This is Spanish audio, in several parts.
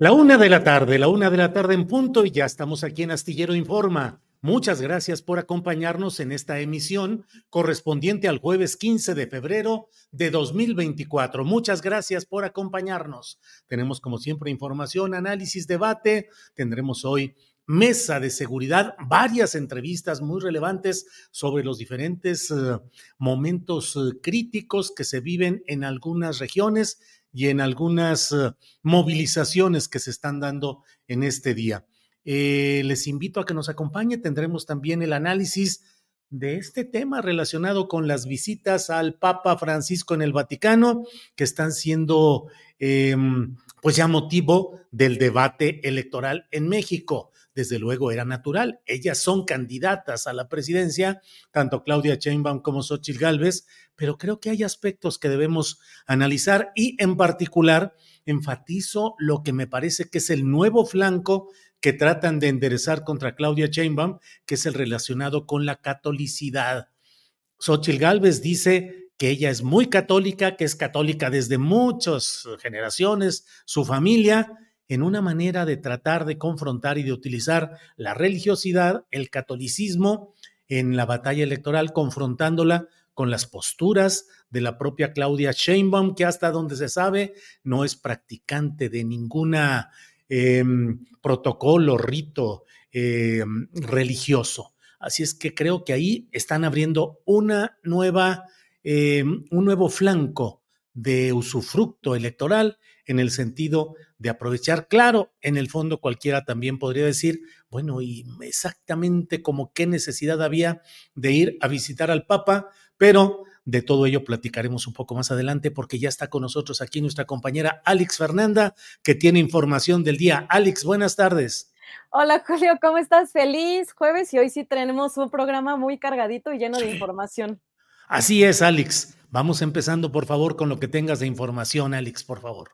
La una de la tarde, la una de la tarde en punto y ya estamos aquí en Astillero Informa. Muchas gracias por acompañarnos en esta emisión correspondiente al jueves 15 de febrero de 2024. Muchas gracias por acompañarnos. Tenemos como siempre información, análisis, debate. Tendremos hoy mesa de seguridad, varias entrevistas muy relevantes sobre los diferentes uh, momentos uh, críticos que se viven en algunas regiones y en algunas uh, movilizaciones que se están dando en este día. Eh, les invito a que nos acompañe. Tendremos también el análisis de este tema relacionado con las visitas al Papa Francisco en el Vaticano, que están siendo eh, pues ya motivo del debate electoral en México. Desde luego era natural. Ellas son candidatas a la presidencia, tanto Claudia Sheinbaum como Xochitl Gálvez, pero creo que hay aspectos que debemos analizar y en particular enfatizo lo que me parece que es el nuevo flanco que tratan de enderezar contra Claudia Sheinbaum, que es el relacionado con la catolicidad. Xochitl Gálvez dice que ella es muy católica, que es católica desde muchas generaciones, su familia, en una manera de tratar de confrontar y de utilizar la religiosidad, el catolicismo en la batalla electoral, confrontándola con las posturas de la propia Claudia Sheinbaum, que hasta donde se sabe no es practicante de ninguna eh, protocolo, rito eh, religioso. Así es que creo que ahí están abriendo una nueva, eh, un nuevo flanco de usufructo electoral en el sentido de aprovechar. Claro, en el fondo cualquiera también podría decir, bueno, y exactamente como qué necesidad había de ir a visitar al Papa, pero de todo ello platicaremos un poco más adelante porque ya está con nosotros aquí nuestra compañera Alex Fernanda, que tiene información del día. Alex, buenas tardes. Hola Julio, ¿cómo estás? Feliz jueves y hoy sí tenemos un programa muy cargadito y lleno de información. Así es, Alex. Vamos empezando, por favor, con lo que tengas de información, Alex, por favor.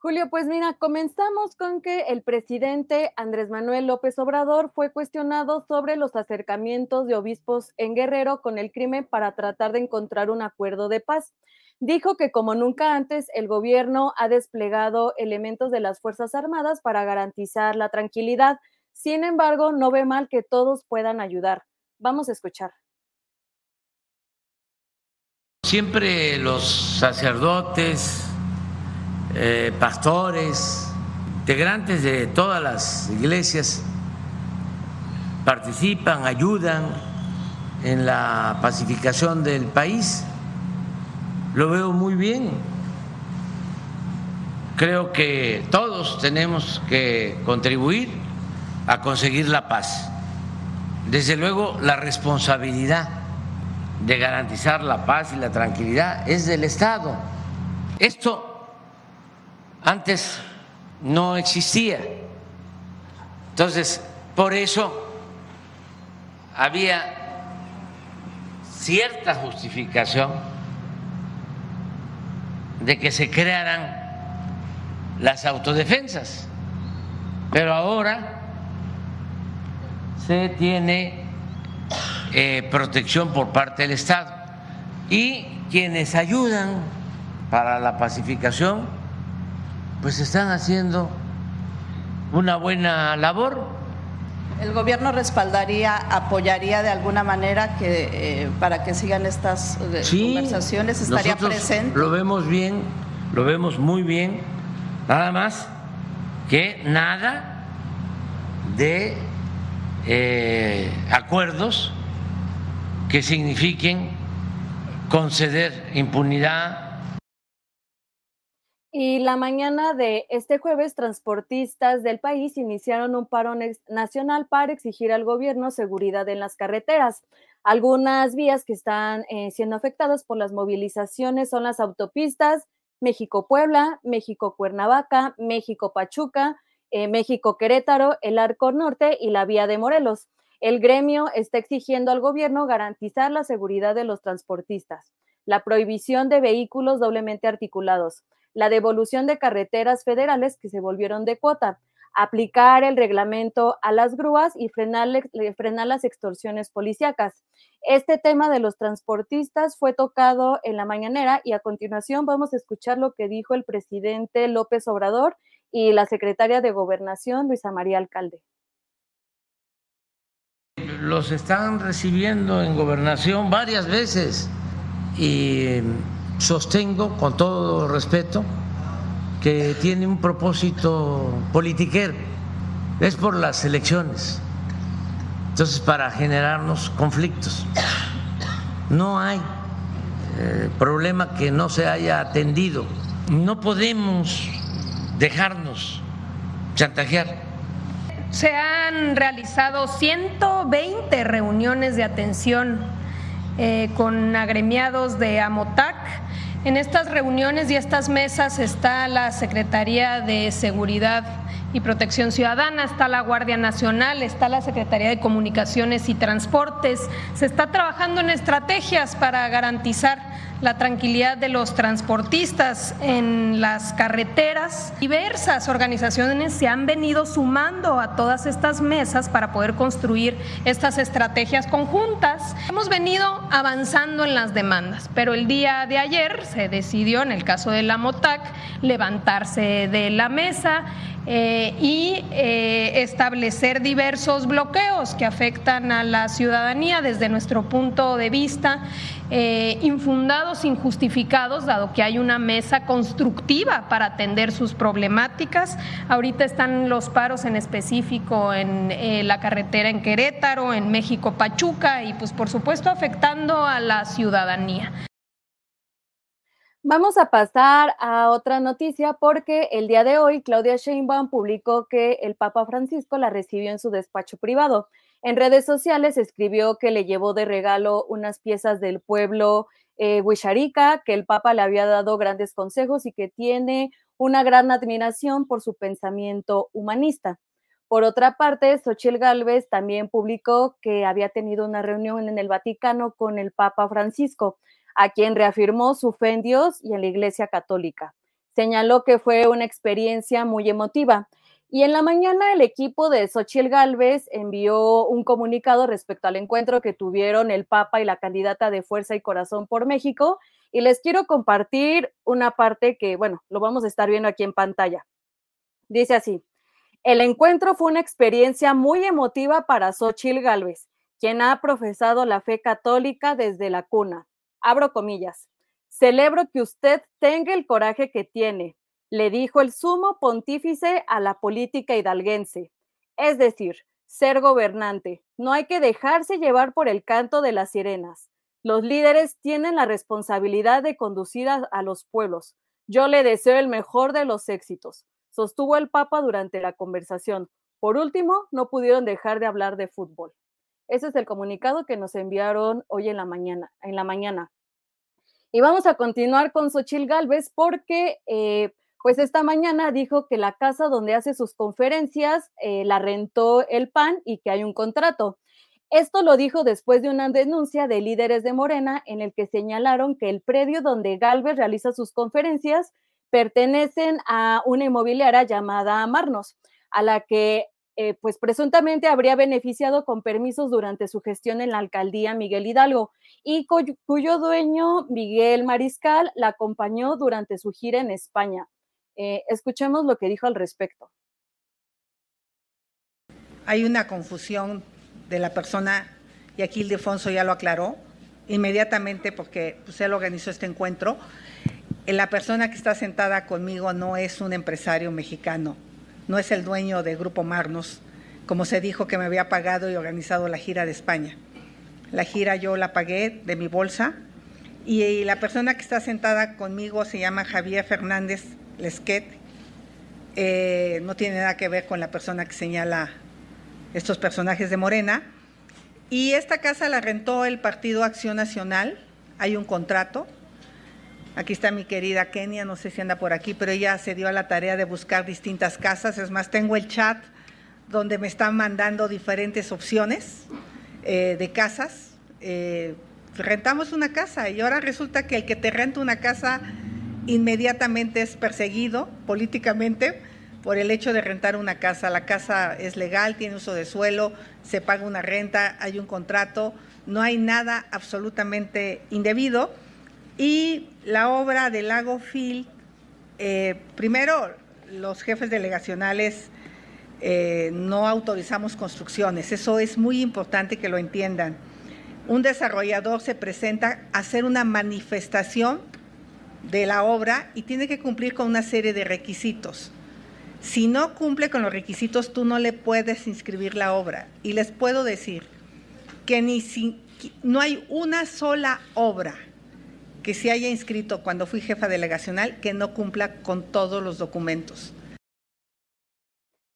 Julio, pues mira, comenzamos con que el presidente Andrés Manuel López Obrador fue cuestionado sobre los acercamientos de obispos en Guerrero con el crimen para tratar de encontrar un acuerdo de paz. Dijo que como nunca antes el gobierno ha desplegado elementos de las Fuerzas Armadas para garantizar la tranquilidad. Sin embargo, no ve mal que todos puedan ayudar. Vamos a escuchar. Siempre los sacerdotes, eh, pastores, integrantes de todas las iglesias participan, ayudan en la pacificación del país. Lo veo muy bien. Creo que todos tenemos que contribuir a conseguir la paz. Desde luego, la responsabilidad de garantizar la paz y la tranquilidad es del Estado. Esto antes no existía. Entonces, por eso había cierta justificación de que se crearan las autodefensas. Pero ahora se tiene eh, protección por parte del Estado y quienes ayudan para la pacificación pues están haciendo una buena labor. ¿El gobierno respaldaría, apoyaría de alguna manera que eh, para que sigan estas eh, conversaciones? ¿Estaría presente? Lo vemos bien, lo vemos muy bien. Nada más que nada de eh, acuerdos que signifiquen conceder impunidad y la mañana de este jueves, transportistas del país iniciaron un paro nacional para exigir al gobierno seguridad en las carreteras. Algunas vías que están eh, siendo afectadas por las movilizaciones son las autopistas México-Puebla, México-Cuernavaca, México-Pachuca, eh, México-Querétaro, el Arco Norte y la vía de Morelos. El gremio está exigiendo al gobierno garantizar la seguridad de los transportistas, la prohibición de vehículos doblemente articulados, la devolución de carreteras federales que se volvieron de cuota, aplicar el reglamento a las grúas y frenar, frenar las extorsiones policíacas. Este tema de los transportistas fue tocado en la mañanera y a continuación vamos a escuchar lo que dijo el presidente López Obrador y la secretaria de Gobernación, Luisa María Alcalde. Los están recibiendo en gobernación varias veces y sostengo con todo respeto que tiene un propósito politiquero, es por las elecciones, entonces para generarnos conflictos. No hay eh, problema que no se haya atendido, no podemos dejarnos chantajear. Se han realizado 120 reuniones de atención eh, con agremiados de AMOTAC en estas reuniones y estas mesas está la Secretaría de Seguridad y Protección Ciudadana, está la Guardia Nacional, está la Secretaría de Comunicaciones y Transportes. Se está trabajando en estrategias para garantizar la tranquilidad de los transportistas en las carreteras. Diversas organizaciones se han venido sumando a todas estas mesas para poder construir estas estrategias conjuntas. Hemos venido avanzando en las demandas, pero el día de ayer se decidió, en el caso de la MOTAC, levantarse de la mesa eh, y eh, establecer diversos bloqueos que afectan a la ciudadanía desde nuestro punto de vista, eh, infundados, injustificados, dado que hay una mesa constructiva para atender sus problemáticas. Ahorita están los paros en específico en la carretera en Querétaro, en México Pachuca y pues por supuesto afectando a la ciudadanía. Vamos a pasar a otra noticia porque el día de hoy Claudia Sheinbaum publicó que el Papa Francisco la recibió en su despacho privado. En redes sociales escribió que le llevó de regalo unas piezas del pueblo eh, que el Papa le había dado grandes consejos y que tiene una gran admiración por su pensamiento humanista. Por otra parte, Xochitl Gálvez también publicó que había tenido una reunión en el Vaticano con el Papa Francisco a quien reafirmó su fe en Dios y en la Iglesia Católica. Señaló que fue una experiencia muy emotiva. Y en la mañana el equipo de Xochitl Gálvez envió un comunicado respecto al encuentro que tuvieron el Papa y la candidata de Fuerza y Corazón por México. Y les quiero compartir una parte que, bueno, lo vamos a estar viendo aquí en pantalla. Dice así, el encuentro fue una experiencia muy emotiva para Xochitl Gálvez, quien ha profesado la fe católica desde la cuna abro comillas, celebro que usted tenga el coraje que tiene, le dijo el sumo pontífice a la política hidalguense, es decir, ser gobernante. No hay que dejarse llevar por el canto de las sirenas. Los líderes tienen la responsabilidad de conducir a, a, los pueblos. Yo le deseo el mejor de los éxitos, sostuvo el Papa durante la conversación. Por último, no pudieron dejar de hablar de fútbol. Ese es el comunicado que nos enviaron hoy en la mañana. En la mañana. Y vamos a continuar con Xochil Gálvez porque eh, Pues esta mañana dijo que la casa donde hace sus conferencias eh, la rentó el PAN y que hay un contrato. Esto lo dijo después de una denuncia de líderes de Morena en el que señalaron que el predio donde Galvez realiza sus conferencias pertenecen a una inmobiliaria llamada Marnos, a la que eh, pues presuntamente habría beneficiado con permisos durante su gestión en la alcaldía Miguel Hidalgo y cuyo, dueño, Miguel Mariscal, la acompañó durante su gira en España. Eh, escuchemos lo que dijo al respecto. Hay una confusión de la persona, y aquí Ildefonso ya lo aclaró, inmediatamente porque pues, él organizó este encuentro. La persona que está sentada conmigo no es un empresario mexicano, no es el dueño de Grupo Marnos, como se dijo que me había pagado y organizado la gira de España. La gira yo la pagué de mi bolsa y la persona que está sentada conmigo se llama Javier Fernández Lesquet. Eh, no tiene nada que ver con la persona que señala estos personajes de Morena. Y esta casa la rentó el Partido Acción Nacional. Hay un contrato Aquí está mi querida Kenia, no sé si anda por aquí, pero ella se dio a la tarea de buscar distintas casas. Es más, tengo el chat donde me están mandando diferentes opciones eh, de casas. Eh, rentamos una casa y ahora resulta que el que te renta una casa inmediatamente es perseguido políticamente por el hecho de rentar una casa. La casa es legal, tiene uso de suelo, se paga una renta, hay un contrato, no hay nada absolutamente indebido y la obra del lago Phil, eh, primero, los jefes delegacionales eh, no autorizamos construcciones, eso es muy importante que lo entiendan. Un desarrollador se presenta a hacer una manifestación de la obra y tiene que cumplir con una serie de requisitos. Si no cumple con los requisitos, tú no le puedes inscribir la obra. Y les puedo decir que ni no hay una sola obra que se haya inscrito cuando fui jefa delegacional que no cumpla con todos los documentos.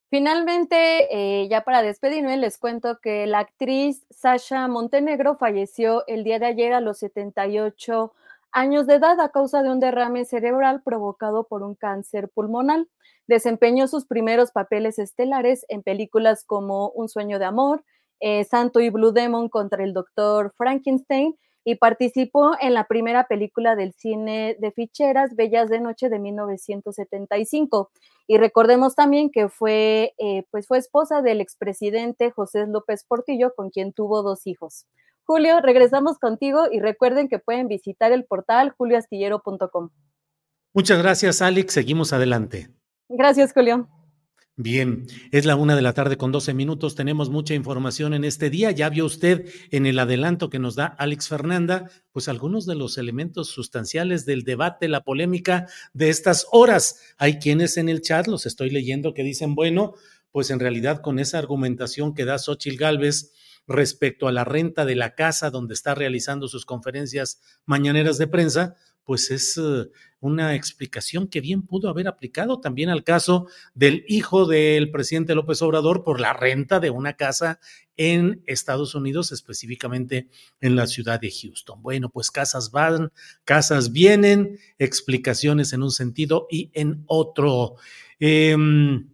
Finalmente, eh, ya para despedirme, les cuento que la actriz Sasha Montenegro falleció el día de ayer a los 78 años de edad a causa de un derrame cerebral provocado por un cáncer pulmonar. Desempeñó sus primeros papeles estelares en películas como Un sueño de amor, eh, Santo y Blue Demon contra el doctor Frankenstein y participó en la primera película del cine de ficheras, Bellas de Noche de 1975. Y recordemos también que fue, eh, pues fue esposa del expresidente José López Portillo, con quien tuvo dos hijos. Julio, regresamos contigo y recuerden que pueden visitar el portal julioastillero.com. Muchas gracias, Alex. Seguimos adelante. Gracias, Julio. Bien, es la una de la tarde con 12 minutos. Tenemos mucha información en este día. Ya vio usted en el adelanto que nos da Alex Fernanda, pues algunos de los elementos sustanciales del debate, la polémica de estas horas. Hay quienes en el chat, los estoy leyendo, que dicen, bueno, pues en realidad con esa argumentación que da Xochil Gálvez respecto a la renta de la casa donde está realizando sus conferencias mañaneras de prensa, pues es eh, una explicación que bien pudo haber aplicado también al caso del hijo del presidente López Obrador por la renta de una casa en Estados Unidos, específicamente en la ciudad de Houston. Bueno, pues casas van, casas vienen, explicaciones en un sentido y en otro. Em,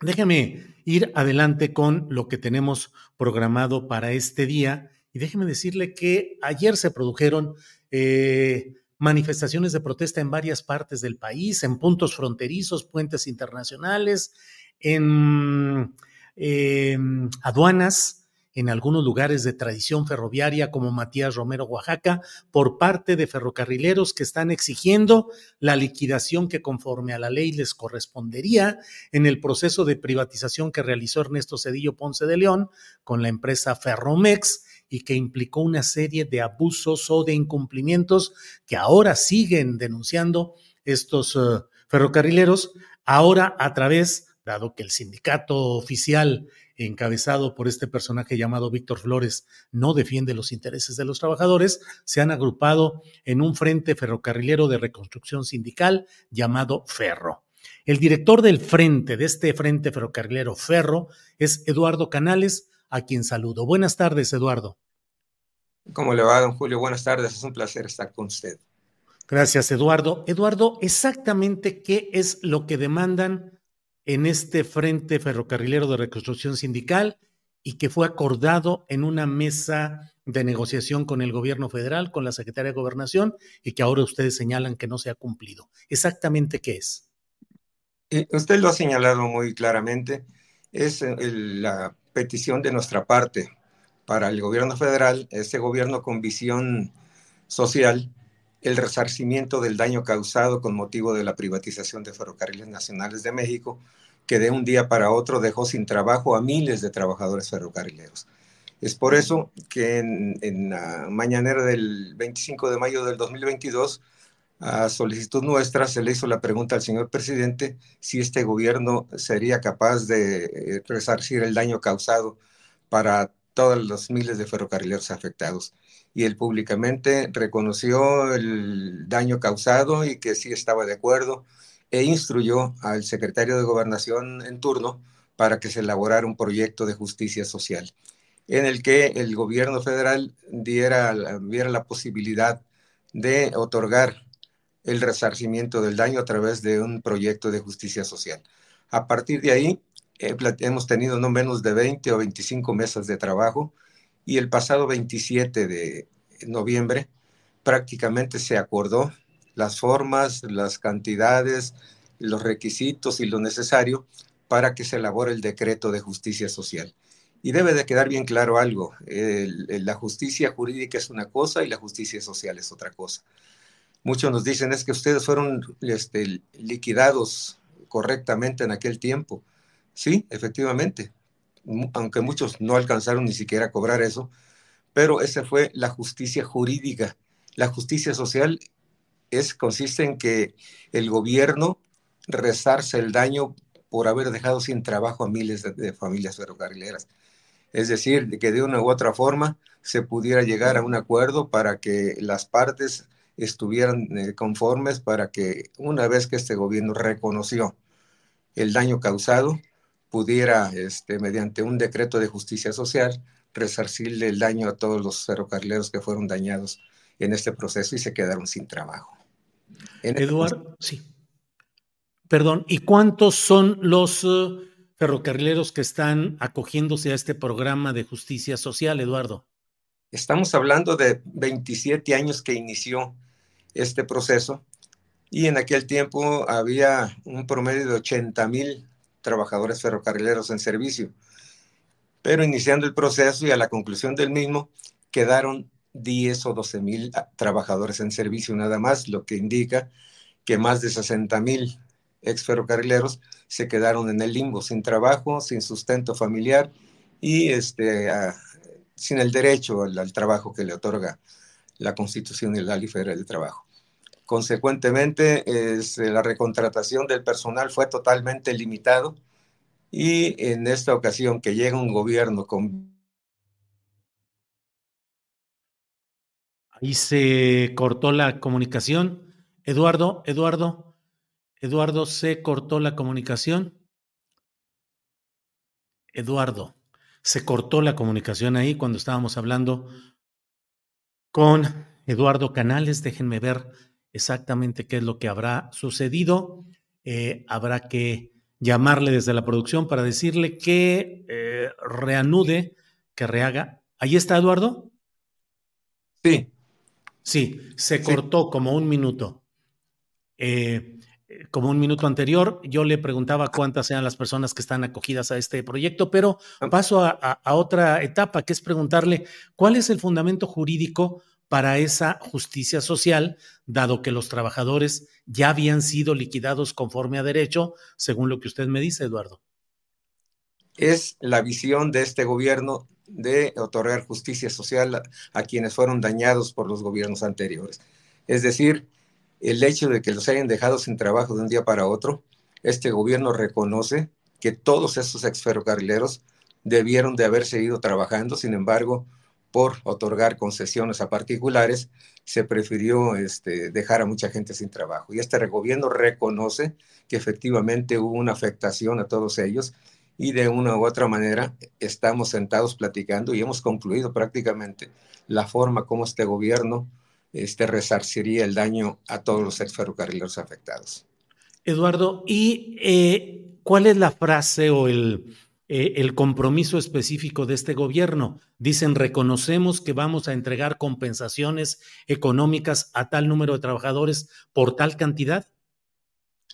déjeme ir adelante con lo que tenemos programado para este día y déjeme decirle que ayer se produjeron eh, manifestaciones de protesta en varias partes del país, en puntos fronterizos, puentes internacionales, en em, aduanas, en algunos lugares de tradición ferroviaria como Matías Romero, Oaxaca, por parte de ferrocarrileros que están exigiendo la liquidación que conforme a la ley les correspondería en el proceso de privatización que realizó Ernesto Cedillo Ponce de León con la empresa Ferromex y que implicó una serie de abusos o de incumplimientos que ahora siguen denunciando estos eh, ferrocarrileros, ahora a través, dado que el sindicato oficial encabezado por este personaje llamado Víctor Flores no defiende los intereses de los trabajadores, se han agrupado en un frente ferrocarrilero de reconstrucción sindical llamado Ferro. El director del frente, de este frente ferrocarrilero Ferro, es Eduardo Canales, a quien saludo. Buenas tardes, Eduardo. ¿Cómo le va, don Julio? Buenas tardes, es un placer estar con usted. Gracias, Eduardo. Eduardo, exactamente qué es lo que demandan en este Frente Ferrocarrilero de Reconstrucción Sindical y que fue acordado en una mesa de negociación con el gobierno federal, con la Secretaría de Gobernación y que ahora ustedes señalan que no se ha cumplido. Exactamente qué es. Usted lo ha señalado muy claramente. Es la petición de nuestra parte para el gobierno federal, este gobierno con visión social, el resarcimiento del daño causado con motivo de la privatización de Ferrocarriles Nacionales de México, que de un día para otro dejó sin trabajo a miles de trabajadores ferrocarrileros. Es por eso que en, la mañanera del 25 de mayo del 2022, a solicitud nuestra, se le hizo la pregunta al señor presidente si este gobierno sería capaz de eh, resarcir el daño causado para todos los miles de ferrocarrileros afectados. Y él públicamente reconoció el daño causado y que sí estaba de acuerdo e instruyó al secretario de Gobernación en turno para que se elaborara un proyecto de justicia social en el que el gobierno federal diera, viera la posibilidad de otorgar el resarcimiento del daño a través de un proyecto de justicia social. A partir de ahí, eh, hemos tenido no menos de 20 o 25 mesas de trabajo y el pasado 27 de noviembre prácticamente se acordó las formas, las cantidades, los requisitos y lo necesario para que se elabore el decreto de justicia social. Y debe de quedar bien claro algo, la justicia jurídica es una cosa y la justicia social es otra cosa. Muchos nos dicen es que ustedes fueron este, liquidados correctamente en aquel tiempo. Sí, efectivamente, aunque muchos no alcanzaron ni siquiera a cobrar eso, pero esa fue la justicia jurídica. La justicia social es, consiste en que el gobierno resarce el daño por haber dejado sin trabajo a miles de familias ferrocarrileras es decir, que de una u otra forma se pudiera llegar a un acuerdo para que las partes estuvieran eh, conformes para que una vez que este gobierno reconoció el daño causado, pudiera, este, mediante un decreto de justicia social, resarcirle el daño a todos los ferrocarrileros que fueron dañados en este proceso y se quedaron sin trabajo. Eduardo, sí. Perdón, ¿y cuántos son los... Uh, ferrocarrileros que están acogiéndose a este programa de justicia social, Eduardo? Estamos hablando de 27 años que inició este proceso y en aquel tiempo había un promedio de 80 mil trabajadores ferrocarrileros en servicio. Pero iniciando el proceso y a la conclusión del mismo, quedaron 10 o 12 mil trabajadores en servicio nada más, lo que indica que más de 60 mil ex ferrocarrileros se quedaron en el limbo, sin trabajo, sin sustento familiar y este, sin el derecho al, trabajo que le otorga la Constitución y la Ley Federal del Trabajo. Consecuentemente, la recontratación del personal fue totalmente limitado y en esta ocasión que llega un gobierno con... Ahí se cortó la comunicación. Eduardo, Eduardo. Eduardo, se cortó la comunicación. Eduardo, se cortó la comunicación ahí cuando estábamos hablando con Eduardo Canales. Déjenme ver exactamente qué es lo que habrá sucedido. Eh, habrá que llamarle desde la producción para decirle que eh, reanude, que rehaga. ¿Ahí está Eduardo? Sí. Sí, se cortó como un minuto. Eh, como un minuto anterior, yo le preguntaba cuántas sean las personas que están acogidas a este proyecto, pero paso a, otra etapa, que es preguntarle cuál es el fundamento jurídico para esa justicia social, dado que los trabajadores ya habían sido liquidados conforme a derecho, según lo que usted me dice, Eduardo. Es la visión de este gobierno de otorgar justicia social a quienes fueron dañados por los gobiernos anteriores. Es decir, el hecho de que los hayan dejado sin trabajo de un día para otro, este gobierno reconoce que todos esos exferrocarrileros debieron de haber seguido trabajando, sin embargo, por otorgar concesiones a particulares, se prefirió este, dejar a mucha gente sin trabajo. Y este gobierno reconoce que efectivamente hubo una afectación a todos ellos y de una u otra manera estamos sentados platicando y hemos concluido prácticamente la forma como este gobierno este, resarciría el daño a todos los ex ferrocarrileros afectados. Eduardo, ¿y eh, cuál es la frase o el, eh, el compromiso específico de este gobierno? Dicen, reconocemos que vamos a entregar compensaciones económicas a tal número de trabajadores por tal cantidad.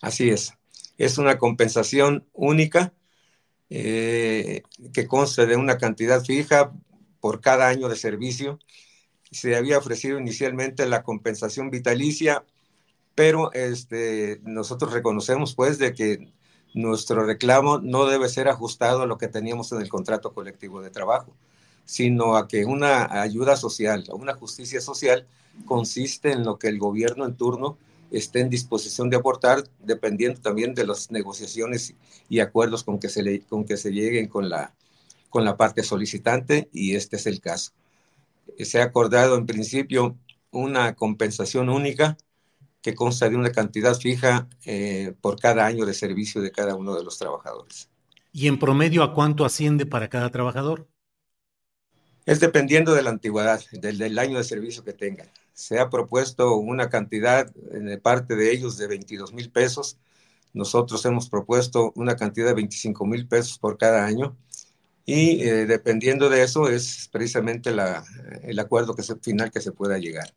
Así es. Es una compensación única eh, que consta de una cantidad fija por cada año de servicio. Se había ofrecido inicialmente la compensación vitalicia, pero este, nosotros reconocemos pues de que nuestro reclamo no debe ser ajustado a lo que teníamos en el contrato colectivo de trabajo, sino a que una ayuda social, una justicia social consiste en lo que el gobierno en turno esté en disposición de aportar, dependiendo también de las negociaciones y acuerdos con que se, lleguen con la, con la parte solicitante, y este es el caso. Se ha acordado en principio una compensación única que consta de una cantidad fija eh, por cada año de servicio de cada uno de los trabajadores. ¿Y en promedio a cuánto asciende para cada trabajador? Es dependiendo de la antigüedad, del, del año de servicio que tengan se ha propuesto una cantidad de parte de ellos de 22 mil pesos. Nosotros hemos propuesto una cantidad de 25 mil pesos por cada año. Y eh, dependiendo de eso es precisamente la, el acuerdo que se, final que se pueda llegar.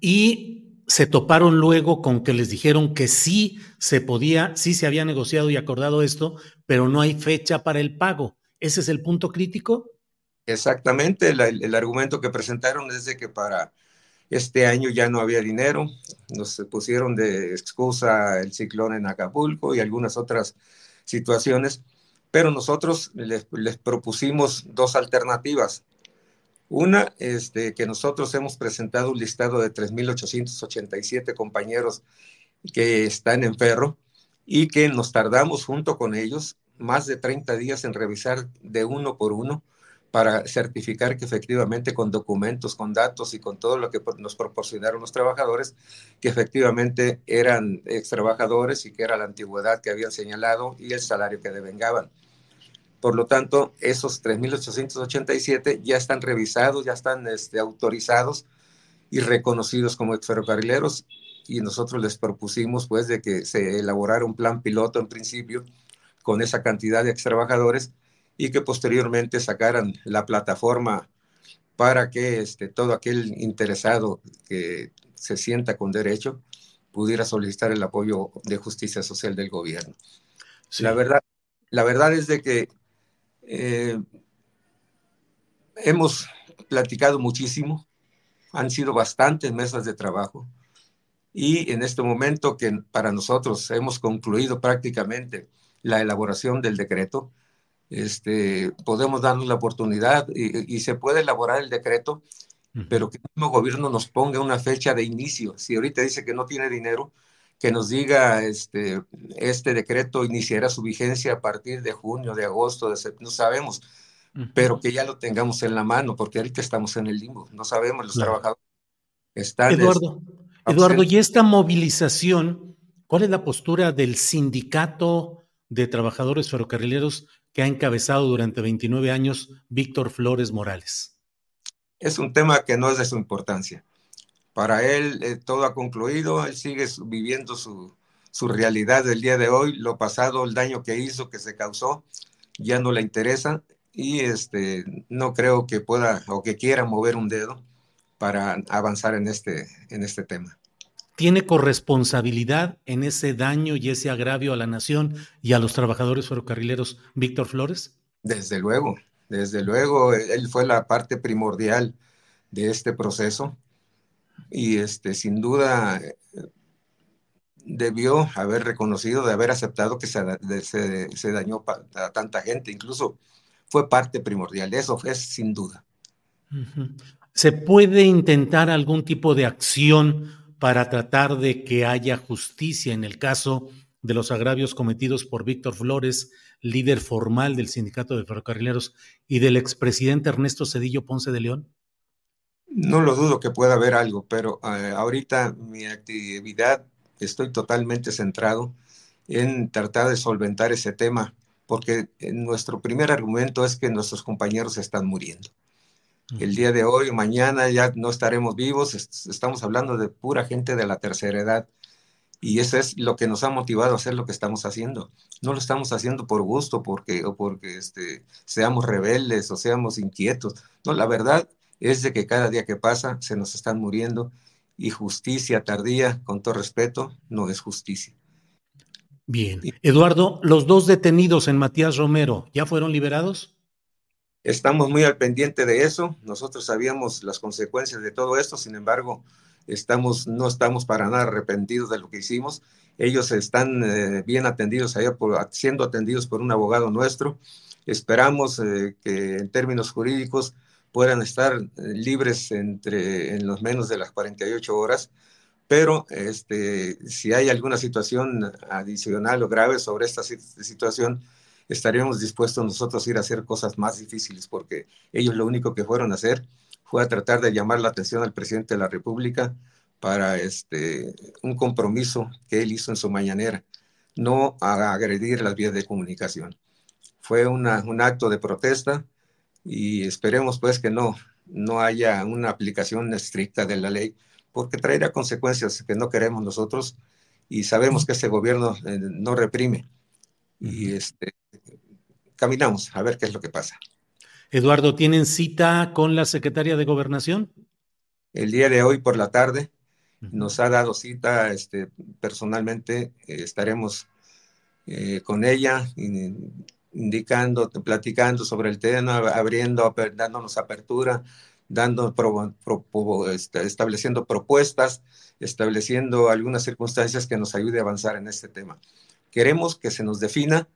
Y se toparon luego con que les dijeron que sí se podía, sí se había negociado y acordado esto, pero no hay fecha para el pago. ¿Ese es el punto crítico? Exactamente, el, argumento que presentaron es de que para este año ya no había dinero, nos pusieron de excusa el ciclón en Acapulco y algunas otras situaciones, pero nosotros les, propusimos dos alternativas. Una, este, que nosotros hemos presentado un listado de 3.887 compañeros que están en ferro y que nos tardamos junto con ellos más de 30 días en revisar de uno por uno para certificar que efectivamente con documentos, con datos y con todo lo que nos proporcionaron los trabajadores, que efectivamente eran ex trabajadores y que era la antigüedad que habían señalado y el salario que devengaban. Por lo tanto, esos 3.887 ya están revisados, ya están este, autorizados y reconocidos como ex ferrocarrileros y nosotros les propusimos pues de que se elaborara un plan piloto en principio con esa cantidad de ex trabajadores y que posteriormente sacaran la plataforma para que este, todo aquel interesado que se sienta con derecho pudiera solicitar el apoyo de justicia social del gobierno. La, verdad, la verdad es de que eh, hemos platicado muchísimo, han sido bastantes mesas de trabajo y en este momento que para nosotros hemos concluido prácticamente la elaboración del decreto, este, podemos darnos la oportunidad y, se puede elaborar el decreto, pero que el mismo gobierno nos ponga una fecha de inicio. Si ahorita dice que no tiene dinero, que nos diga este, este decreto iniciará su vigencia a partir de junio, de agosto, de septiembre, no sabemos, pero que ya lo tengamos en la mano, porque ahorita estamos en el limbo, no sabemos, los trabajadores están... Eduardo, Eduardo, y esta movilización, ¿cuál es la postura del sindicato de trabajadores ferrocarrileros que ha encabezado durante 29 años Víctor Flores Morales? Es un tema que no es de su importancia. Para él eh, todo ha concluido, él sigue viviendo su, su realidad del día de hoy, lo pasado, el daño que hizo, que se causó, ya no le interesa y este, no creo que pueda o que quiera mover un dedo para avanzar en este, en este tema. ¿Tiene corresponsabilidad en ese daño y ese agravio a la nación y a los trabajadores ferrocarrileros Víctor Flores? Desde luego, desde luego, él fue la parte primordial de este proceso y este, sin duda debió haber reconocido, de haber aceptado que se, se, dañó a tanta gente, incluso fue parte primordial, eso es sin duda. ¿Se puede intentar algún tipo de acción para tratar de que haya justicia en el caso de los agravios cometidos por Víctor Flores, líder formal del Sindicato de Ferrocarrileros, y del expresidente Ernesto Cedillo Ponce de León? No lo dudo que pueda haber algo, pero eh, ahorita mi actividad estoy totalmente centrado en tratar de solventar ese tema, porque nuestro primer argumento es que nuestros compañeros están muriendo. El día de hoy, mañana ya no estaremos vivos, estamos hablando de pura gente de la tercera edad. Y eso es lo que nos ha motivado a hacer lo que estamos haciendo. No lo estamos haciendo por gusto porque, o porque este, seamos rebeldes o seamos inquietos. No, la verdad es de que cada día que pasa se nos están muriendo y justicia tardía, con todo respeto, no es justicia. Bien. Eduardo, los dos detenidos en Matías Romero, ¿ya fueron liberados? Estamos muy al pendiente de eso. Nosotros sabíamos las consecuencias de todo esto, sin embargo, estamos, no estamos para nada arrepentidos de lo que hicimos. Ellos están eh, bien atendidos allá, por, siendo atendidos por un abogado nuestro. Esperamos eh, que en términos jurídicos puedan estar eh, libres entre en los menos de las 48 horas, pero este, si hay alguna situación adicional o grave sobre esta situación, estaríamos dispuestos nosotros a ir a hacer cosas más difíciles, porque ellos lo único que fueron a hacer fue a tratar de llamar la atención al presidente de la República para este, un compromiso que él hizo en su mañanera, no a agredir las vías de comunicación. Fue un acto de protesta y esperemos pues que no, no haya una aplicación estricta de la ley, porque traerá consecuencias que no queremos nosotros y sabemos que ese gobierno eh, no reprime. Y este, caminamos a ver qué es lo que pasa. Eduardo, ¿tienen cita con la secretaria de Gobernación? El día de hoy por la tarde nos ha dado cita, este, personalmente eh, estaremos eh, con ella indicando, platicando sobre el tema, abriendo, dándonos apertura, dando, este, estableciendo propuestas, estableciendo algunas circunstancias que nos ayude a avanzar en este tema. Queremos que se nos defina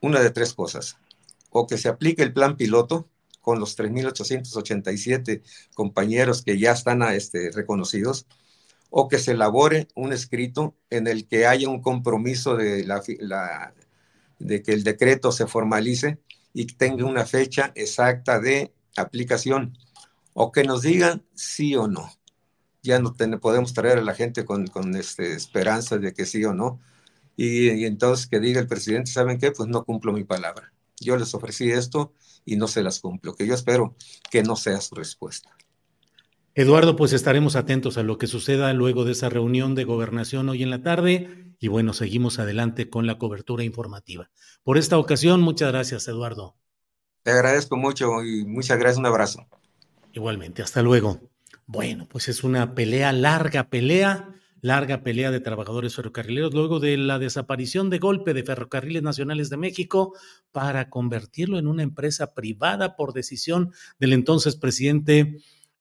una de tres cosas. O que se aplique el plan piloto con los 3.887 compañeros que ya están este, reconocidos, o que se elabore un escrito en el que haya un compromiso de, la, de que el decreto se formalice y tenga una fecha exacta de aplicación, o que nos digan sí o no. Ya no podemos traer a la gente con, con este, esperanza de que sí o no, y, entonces que diga el presidente, ¿saben qué? Pues no cumplo mi palabra. Yo les ofrecí esto y no se las cumplo, que yo espero que no sea su respuesta. Eduardo, pues estaremos atentos a lo que suceda luego de esa reunión de gobernación hoy en la tarde y bueno, seguimos adelante con la cobertura informativa. Por esta ocasión, muchas gracias, Eduardo. Te agradezco mucho y muchas gracias, un abrazo. Igualmente, hasta luego. Bueno, pues es una pelea, larga pelea larga pelea de trabajadores ferrocarrileros luego de la desaparición de golpe de Ferrocarriles Nacionales de México para convertirlo en una empresa privada por decisión del entonces presidente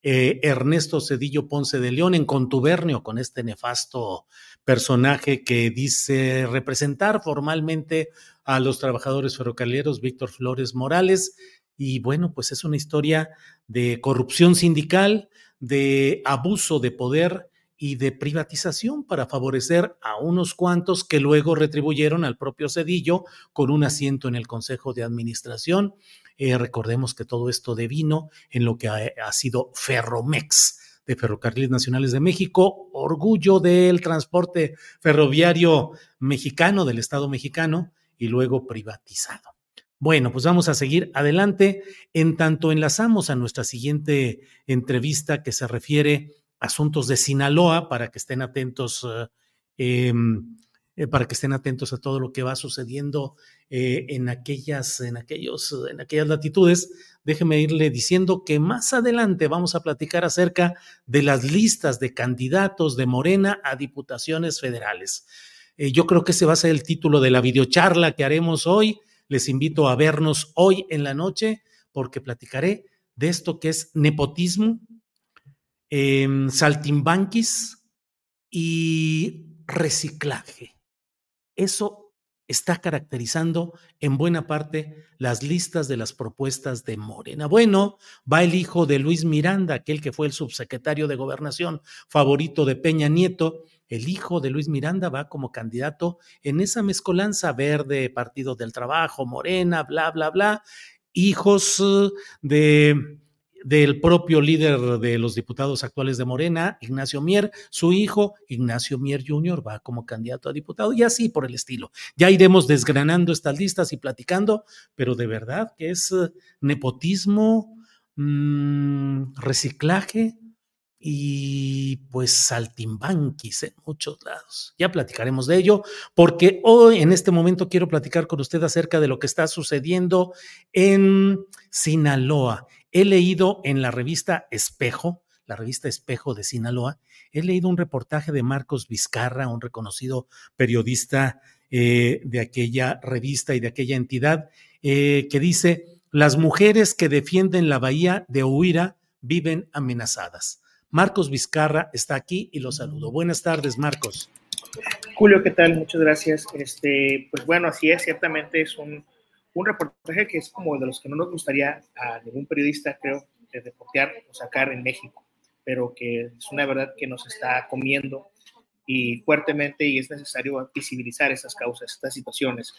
eh, Ernesto Cedillo Ponce de León en contubernio con este nefasto personaje que dice representar formalmente a los trabajadores ferrocarrileros, Víctor Flores Morales. Y bueno, pues es una historia de corrupción sindical, de abuso de poder y de privatización para favorecer a unos cuantos que luego retribuyeron al propio Cedillo con un asiento en el Consejo de Administración. Eh, recordemos que todo esto devino en lo que ha, sido Ferromex de Ferrocarriles Nacionales de México, orgullo del transporte ferroviario mexicano, del Estado mexicano, y luego privatizado. Bueno, pues vamos a seguir adelante. En tanto enlazamos a nuestra siguiente entrevista que se refiere asuntos de Sinaloa para que estén atentos. Eh, em, eh, para que estén atentos a todo lo que va sucediendo eh, en, aquellas, en, aquellos, en aquellas latitudes. Déjeme irle diciendo que más adelante vamos a platicar acerca de las listas de candidatos de Morena a diputaciones federales. yo creo que ese va a ser el título de la videocharla que haremos hoy. Les invito a vernos hoy en la noche porque platicaré de esto que es nepotismo, Em, saltimbanquis y reciclaje. Eso está caracterizando en buena parte las listas de las propuestas de Morena. Bueno, va el hijo de Luis Miranda, aquel que fue el subsecretario de gobernación favorito de Peña Nieto. El hijo de Luis Miranda va como candidato en esa mezcolanza verde, Partido del Trabajo, Morena, bla, bla, bla. Hijos eh, de del propio líder de los diputados actuales de Morena, Ignacio Mier, su hijo, Ignacio Mier Jr., va como candidato a diputado y así por el estilo. Ya iremos desgranando estas listas y platicando, pero de verdad que es eh, nepotismo, mm, reciclaje y pues saltimbanquis en muchos lados. Ya platicaremos de ello, porque hoy en este momento quiero platicar con usted acerca de lo que está sucediendo en Sinaloa. He leído en la revista Espejo, la revista Espejo de Sinaloa, he leído un reportaje de Marcos Vizcarra, un reconocido periodista eh, de aquella revista y de aquella entidad, eh, que dice, las mujeres que defienden la bahía de Huira viven amenazadas. Marcos Vizcarra está aquí y lo saludo. Buenas tardes, Marcos. Julio, ¿qué tal? Muchas gracias. Este, pues bueno, así es, ciertamente es un, un reportaje que es como de los que no nos gustaría a ningún periodista, creo, de reportear o sacar en México, pero que es una verdad que nos está comiendo y fuertemente y es necesario visibilizar esas causas, estas situaciones.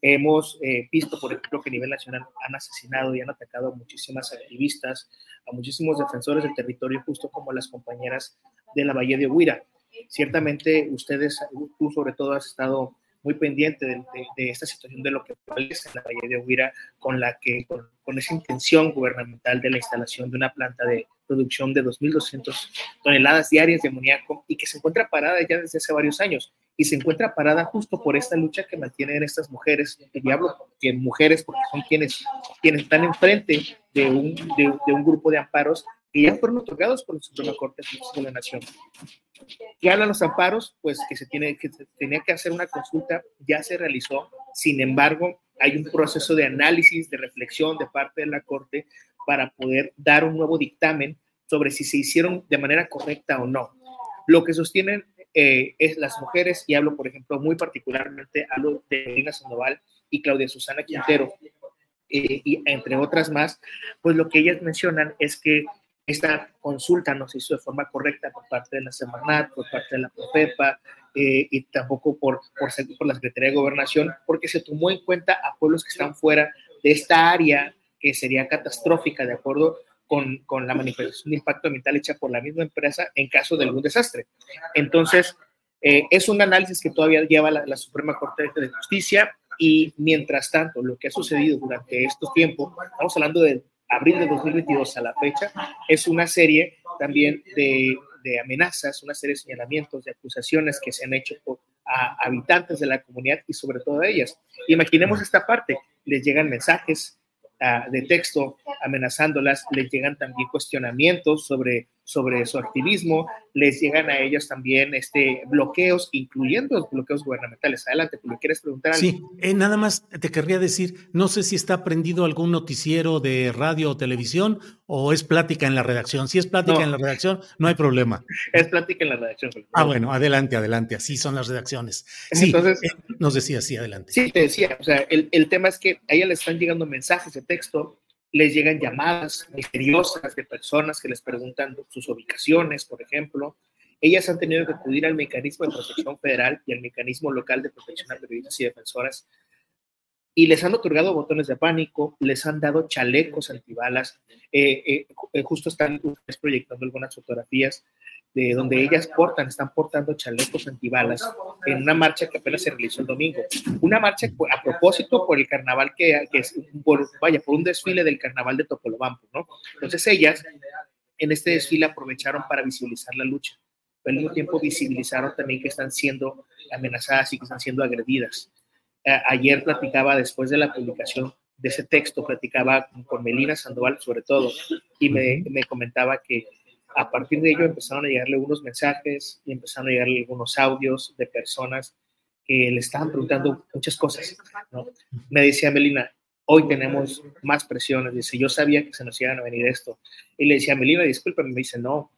Hemos eh, visto, por ejemplo, que a nivel nacional han asesinado y han atacado a muchísimas activistas, a muchísimos defensores del territorio, justo como las compañeras de la Bahía de Huira. Ciertamente ustedes, tú sobre todo, has estado muy pendiente de, esta situación de lo que parece en la Bahía de Huira, con la que, con, con, esa intención gubernamental de la instalación de una planta de producción de 2.200 toneladas diarias de amoníaco y que se encuentra parada ya desde hace varios años y se encuentra parada justo por esta lucha que mantienen estas mujeres, y hablo que mujeres porque son quienes, quienes están enfrente de un, de, un grupo de amparos que ya fueron otorgados por la Suprema Corte de la Nación. ¿Qué hablan los amparos? Pues que se, tiene, que se tenía que hacer una consulta, ya se realizó, sin embargo, hay un proceso de análisis, de reflexión de parte de la Corte para poder dar un nuevo dictamen sobre si se hicieron de manera correcta o no. Lo que sostienen eh, es las mujeres, y hablo, por ejemplo, muy particularmente, hablo de Lina Sandoval y Claudia Susana Quintero, eh, y entre otras más, pues lo que ellas mencionan es que esta consulta no se hizo de forma correcta por parte de la Semarnat, por parte de la Profepa, eh, y tampoco por, por, por la Secretaría de Gobernación, porque se tomó en cuenta a pueblos que están fuera de esta área que sería catastrófica, de acuerdo con, con, la manifestación de impacto ambiental hecha por la misma empresa en caso de algún desastre. Entonces, eh, es un análisis que todavía lleva la, Suprema Corte de Justicia y mientras tanto, lo que ha sucedido durante estos tiempos, estamos hablando de abril de 2022 a la fecha, es una serie también de, amenazas, una serie de señalamientos, de acusaciones que se han hecho a habitantes de la comunidad y sobre todo a ellas. Imaginemos esta parte, les llegan mensajes de texto amenazándolas, les llegan también cuestionamientos sobre, sobre su activismo, les llegan a ellas también este, bloqueos, incluyendo los bloqueos gubernamentales. Adelante, ¿tú le quieres preguntar Sí, eh, nada más te querría decir, no sé si está prendido algún noticiero de radio o televisión o es plática en la redacción. Si es plática en la redacción, no hay problema. Es plática en la redacción. Ah, bueno, adelante, adelante, así son las redacciones. Sí, Entonces, eh, nos decía, sí, adelante. Sí, te decía, o sea, el, el tema es que a ella le están llegando mensajes de texto les llegan llamadas misteriosas de personas que les preguntan sus ubicaciones, por ejemplo. Ellas han tenido que acudir al mecanismo de protección federal y al mecanismo local de protección a periodistas y defensoras y les han otorgado botones de pánico, les han dado chalecos antibalas. Eh, eh, eh, justo están proyectando algunas fotografías de donde ellas portan, están portando chalecos antibalas en una marcha que apenas se realizó el domingo. Una marcha a propósito por el carnaval que, que es, por, vaya, por un desfile del carnaval de Topolobampo, ¿no? Entonces ellas en este desfile aprovecharon para visibilizar la lucha, pero al mismo tiempo visibilizaron también que están siendo amenazadas y que están siendo agredidas. ayer platicaba después de la publicación de ese texto, platicaba con Melina Sandoval sobre todo, y me, me comentaba que a partir de ello empezaron a llegarle algunos mensajes y empezaron a llegarle algunos audios de personas que le estaban preguntando muchas cosas. Me decía Melina, hoy tenemos más presiones. Dice, yo sabía que se nos iban a venir esto. Y le decía, Melina, discúlpame. Me dice, no,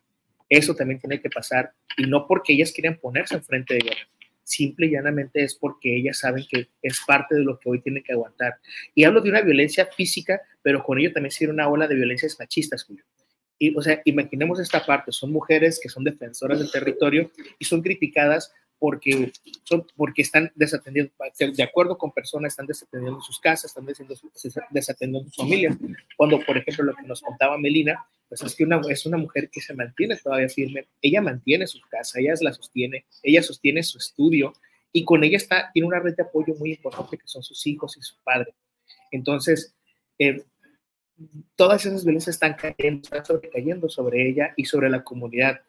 eso también tiene que pasar. Y no porque ellas quieran ponerse enfrente de ella. Simple y llanamente es porque ellas saben que es parte de lo que hoy tienen que aguantar. Y hablo de una violencia física, pero con ello también se una ola de violencias machistas, Julio. Y, o sea, imaginemos esta parte, son mujeres que son defensoras del territorio y son criticadas porque, son, porque están desatendiendo, de acuerdo con personas, están desatendiendo sus casas, están desatendiendo sus familias. Cuando, por ejemplo, lo que nos contaba Melina, pues es que una, es una mujer que se mantiene todavía firme, ella mantiene su casa, ella la sostiene, ella sostiene su estudio y con ella está, tiene una red de apoyo muy importante que son sus hijos y su padre. Entonces, eh, todas esas violencias están cayendo, están sobrecayendo sobre ella y sobre la comunidad.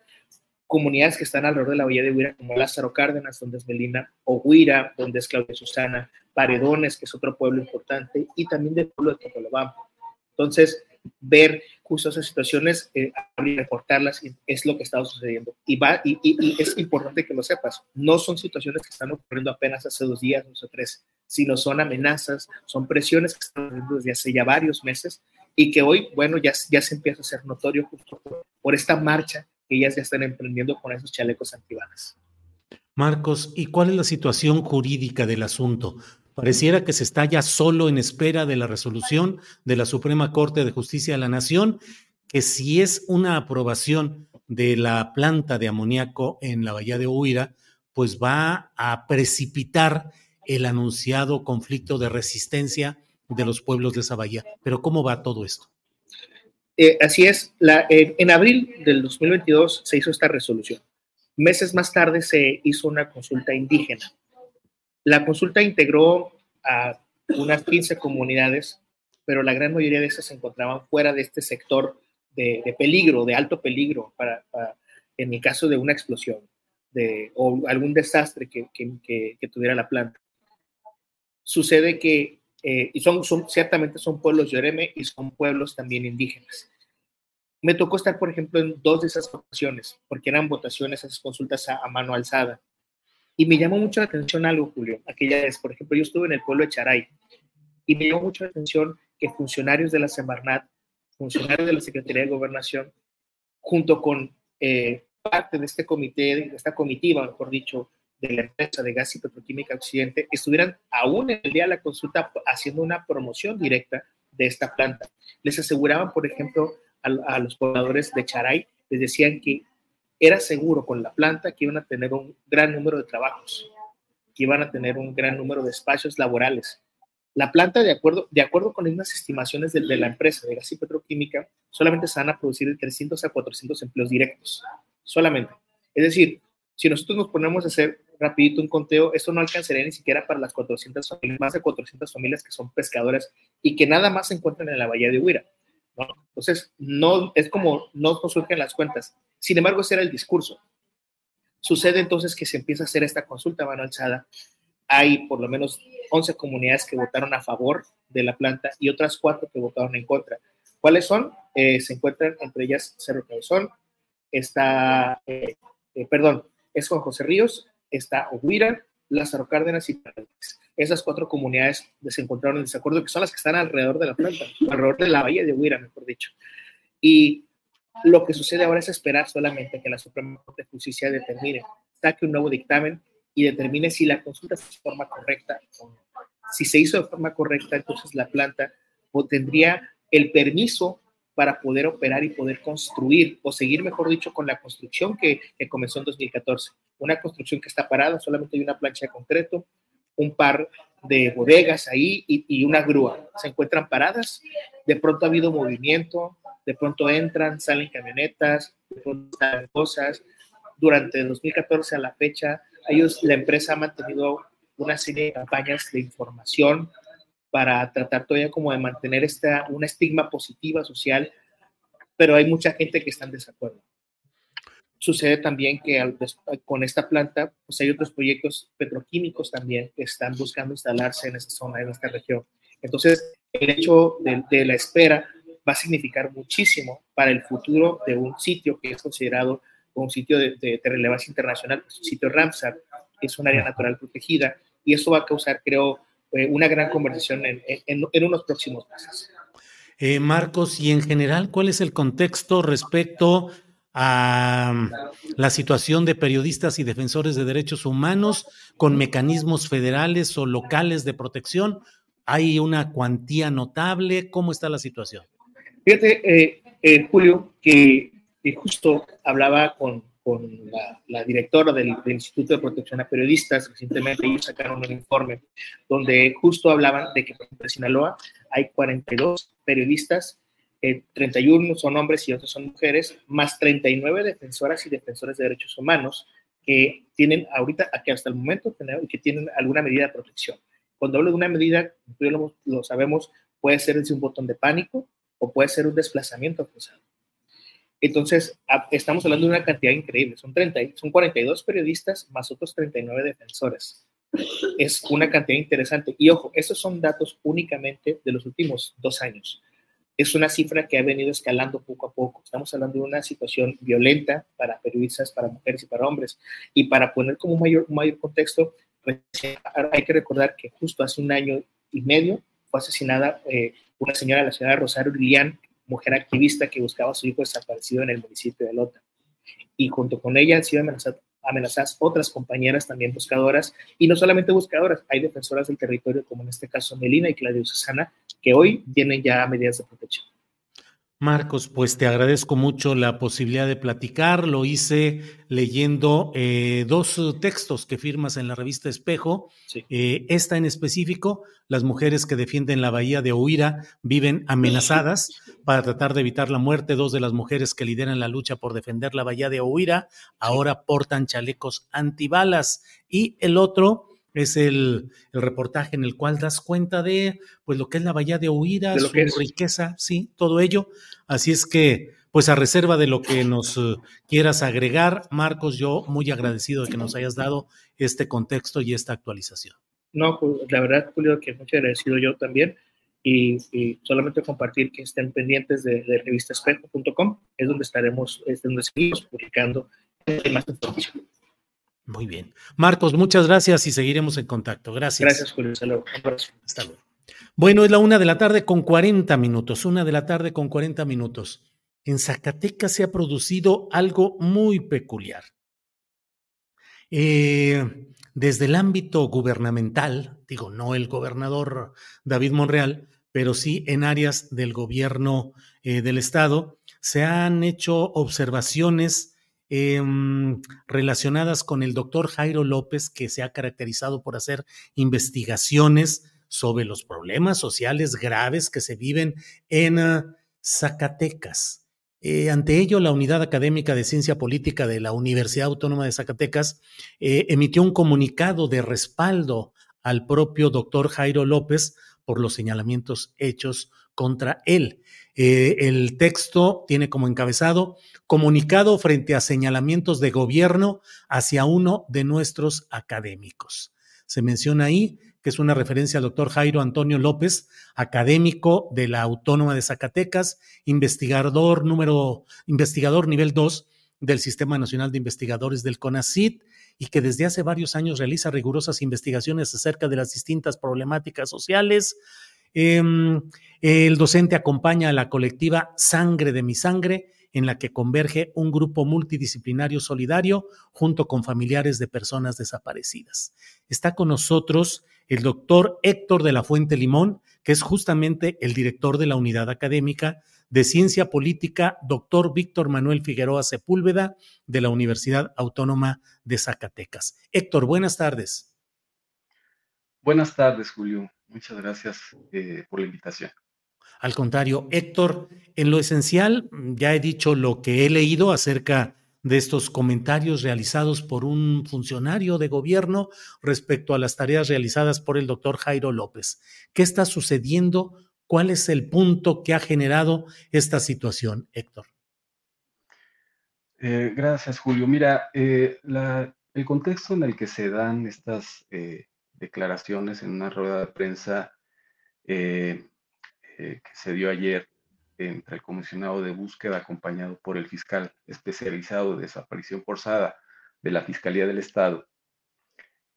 Comunidades que están alrededor de la Bahía de Huira, como Lázaro Cárdenas, donde es Melina, o Huira, donde es Claudia Susana, Paredones, que es otro pueblo importante, y también del pueblo de Topolobampo. Entonces, ver justo esas situaciones eh, y reportarlas es lo que está sucediendo. Y, va, y, y, es importante que lo sepas, no son situaciones que están ocurriendo apenas hace dos días, dos o tres, sino son amenazas, son presiones que están ocurriendo desde hace ya varios meses y que hoy, bueno, ya, se empieza a hacer notorio justo por, esta marcha que ellas ya están emprendiendo con esos chalecos antibalas. Marcos, ¿y cuál es la situación jurídica del asunto? Pareciera que se está ya solo en espera de la resolución de la Suprema Corte de Justicia de la Nación, que si es una aprobación de la planta de amoníaco en la bahía de Huira, pues va a precipitar el anunciado conflicto de resistencia de los pueblos de esa bahía. Pero ¿cómo va todo esto? Eh, así es, la, en abril del 2022 se hizo esta resolución. Meses más tarde se hizo una consulta indígena. La consulta integró a unas 15 comunidades, pero la gran mayoría de esas se encontraban fuera de este sector de, peligro, de alto peligro, para, en el caso de una explosión o algún desastre que, tuviera la planta. Sucede que eh, y son, ciertamente son pueblos yoreme y son pueblos también indígenas. Me tocó estar, por ejemplo, en dos de esas votaciones, porque eran votaciones, esas consultas a, mano alzada. Y me llamó mucho la atención algo, Julio. Aquella vez, por ejemplo, yo estuve en el pueblo de Charay y me llamó mucho la atención que funcionarios de la Semarnat, funcionarios de la Secretaría de Gobernación, junto con eh, parte de este comité, de esta comitiva, mejor dicho, de la empresa de gas y petroquímica Occidente estuvieran aún en el día de la consulta haciendo una promoción directa de esta planta. Les aseguraban, por ejemplo, a, los pobladores de Charay, les decían que era seguro con la planta que iban a tener un gran número de trabajos, que iban a tener un gran número de espacios laborales. La planta, de acuerdo, de acuerdo con unas estimaciones de, de la empresa de gas y petroquímica, solamente se van a producir de 300 a 400 empleos directos, solamente. Es decir, si nosotros nos ponemos a hacer rapidito un conteo, eso no alcanzaría ni siquiera para las 400 familias, más de 400 familias que son pescadoras y que nada más se encuentran en la bahía de Huira. ¿no? Entonces, no, es como no surgen las cuentas. Sin embargo, ese era el discurso. Sucede entonces que se empieza a hacer esta consulta mano alzada. Hay por lo menos 11 comunidades que votaron a favor de la planta y otras cuatro que votaron en contra. ¿Cuáles son? Eh, se encuentran entre ellas Cerro Cabezón, está, eh, eh, perdón, es Juan José Ríos, está Oguira, Lázaro Cárdenas y Paredes. Esas cuatro comunidades se encontraron en desacuerdo, que son las que están alrededor de la planta, alrededor de la bahía de Oguira, mejor dicho. Y lo que sucede ahora es esperar solamente que la Suprema Corte de Justicia determine, saque un nuevo dictamen y determine si la consulta se hizo de forma correcta o no. Si se hizo de forma correcta, entonces la planta tendría el permiso para poder operar y poder construir, o seguir, mejor dicho, con la construcción que, comenzó en 2014. Una construcción que está parada, solamente hay una plancha de concreto, un par de bodegas ahí y, una grúa. Se encuentran paradas, de pronto ha habido movimiento, de pronto entran, salen camionetas, de pronto salen cosas. Durante 2014 a la fecha, ellos, la empresa ha mantenido una serie de campañas de información, para tratar todavía como de mantener esta, una estigma positiva social, pero hay mucha gente que está en desacuerdo. Sucede también que con esta planta, pues hay otros proyectos petroquímicos también que están buscando instalarse en esta zona, en esta región. Entonces, el hecho de, la espera va a significar muchísimo para el futuro de un sitio que es considerado un sitio de, relevancia internacional, un sitio Ramsar, es un área natural protegida, y eso va a causar, creo, eh, una gran conversación en, en, unos próximos meses. Eh, Marcos, y en general, ¿cuál es el contexto respecto a mm, la situación de periodistas y defensores de derechos humanos con mecanismos federales o locales de protección? ¿Hay una cuantía notable? ¿Cómo está la situación? Fíjate, eh, Julio, que justo hablaba con, con la, directora del, Instituto de Protección a Periodistas. Recientemente ellos sacaron un informe donde justo hablaban de que en Sinaloa hay 42 periodistas, 31 eh, son hombres y otros son mujeres, más 39 defensoras y defensores de derechos humanos que tienen ahorita, que hasta el momento que tienen alguna medida de protección. Cuando hablo de una medida, lo, lo sabemos, puede ser un botón de pánico, o puede ser un desplazamiento forzado. Entonces, estamos hablando de una cantidad increíble. Son, 30, son 42 periodistas más otros 39 defensores. Es una cantidad interesante. Y ojo, estos son datos únicamente de los últimos dos años. Es una cifra que ha venido escalando poco a poco. Estamos hablando de una situación violenta para periodistas, para mujeres y para hombres. Y para poner como mayor, mayor contexto, hay que recordar que justo hace un año y medio fue asesinada eh, una señora de la ciudad de Rosario Lilian, mujer activista que buscaba a su hijo desaparecido en el municipio de Lota. Y junto con ella han sido amenazadas, otras compañeras también buscadoras, y no solamente buscadoras, hay defensoras del territorio, como en este caso Melina y Claudio Susana, que hoy tienen ya medidas de protección. Marcos, pues te agradezco mucho la posibilidad de platicar. Lo hice leyendo eh, dos textos que firmas en la revista Espejo. Eh, esta en específico, las mujeres que defienden la bahía de Oira viven amenazadas para tratar de evitar la muerte. Dos de las mujeres que lideran la lucha por defender la bahía de Oira ahora portan chalecos antibalas. Y el otro es el, reportaje en el cual das cuenta de pues lo que es la bahía de Huida, su riqueza, sí, todo ello. Así es que, pues a reserva de lo que nos eh, quieras agregar, Marcos, yo muy agradecido de que nos hayas dado este contexto y esta actualización. No, pues, la verdad, Julio, que muy agradecido yo también. Y, solamente compartir que estén pendientes de, de revistaespejo.com, es donde estaremos, es donde seguimos publicando más información. Muy bien. Marcos, muchas gracias y seguiremos en contacto. Gracias. Gracias, Julio. Hasta luego. Hasta luego. Bueno, es la una de la tarde con 40 minutos. Una de la tarde con 40 minutos. En Zacatecas se ha producido algo muy peculiar. Eh, desde el ámbito gubernamental, digo, no el gobernador David Monreal, pero sí en áreas del gobierno eh, del Estado, se han hecho observaciones Em, relacionadas con el doctor Jairo López, que se ha caracterizado por hacer investigaciones sobre los problemas sociales graves que se viven en ah, Zacatecas. Eh, ante ello, la Unidad Académica de Ciencia Política de la Universidad Autónoma de Zacatecas eh, emitió un comunicado de respaldo al propio doctor Jairo López por los señalamientos hechos contra él. Eh, el texto tiene como encabezado comunicado frente a señalamientos de gobierno hacia uno de nuestros académicos. Se menciona ahí que es una referencia al doctor Jairo Antonio López, académico de la Autónoma de Zacatecas, investigador número, investigador nivel 2 del Sistema Nacional de Investigadores del CONACID y que desde hace varios años realiza rigurosas investigaciones acerca de las distintas problemáticas sociales, Em, el docente acompaña a la colectiva Sangre de mi Sangre, en la que converge un grupo multidisciplinario solidario junto con familiares de personas desaparecidas. Está con nosotros el doctor Héctor de la Fuente Limón, que es justamente el director de la unidad académica de Ciencia Política, doctor Víctor Manuel Figueroa Sepúlveda, de la Universidad Autónoma de Zacatecas. Héctor, buenas tardes. Buenas tardes, Julio. Muchas gracias eh, por la invitación. Al contrario, Héctor, en lo esencial, mm, ya he dicho lo que he leído acerca de estos comentarios realizados por un funcionario de gobierno respecto a las tareas realizadas por el doctor Jairo López. ¿Qué está sucediendo? ¿Cuál es el punto que ha generado esta situación, Héctor? Eh, gracias, Julio. Mira, eh, el contexto en el que se dan estas declaraciones en una rueda de prensa eh, eh, que se dio ayer entre el comisionado de búsqueda acompañado por el fiscal especializado de desaparición forzada de la Fiscalía del Estado.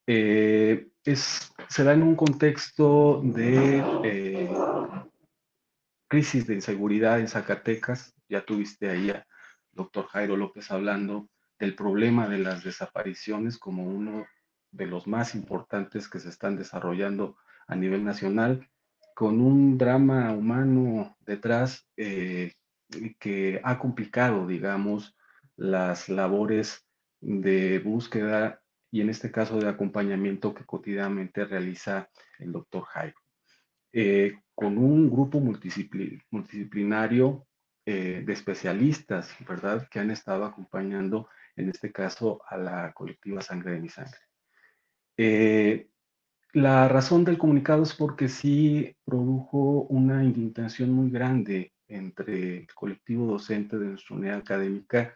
Eh, es, se da en un contexto de crisis de inseguridad en Zacatecas. Ya tuviste ahí doctor Jairo López hablando del problema de las desapariciones como uno de los más importantes que se están desarrollando a nivel nacional, con un drama humano detrás eh, que ha complicado, digamos, las labores de búsqueda y en este caso de acompañamiento que cotidianamente realiza el doctor Jairo. Eh, con un grupo multidisciplinario eh, de especialistas, ¿verdad?, que han estado acompañando, en este caso, a la colectiva Sangre de mi Sangre. Eh, la razón del comunicado es porque sí produjo una indignación muy grande entre el colectivo docente de nuestra unidad académica,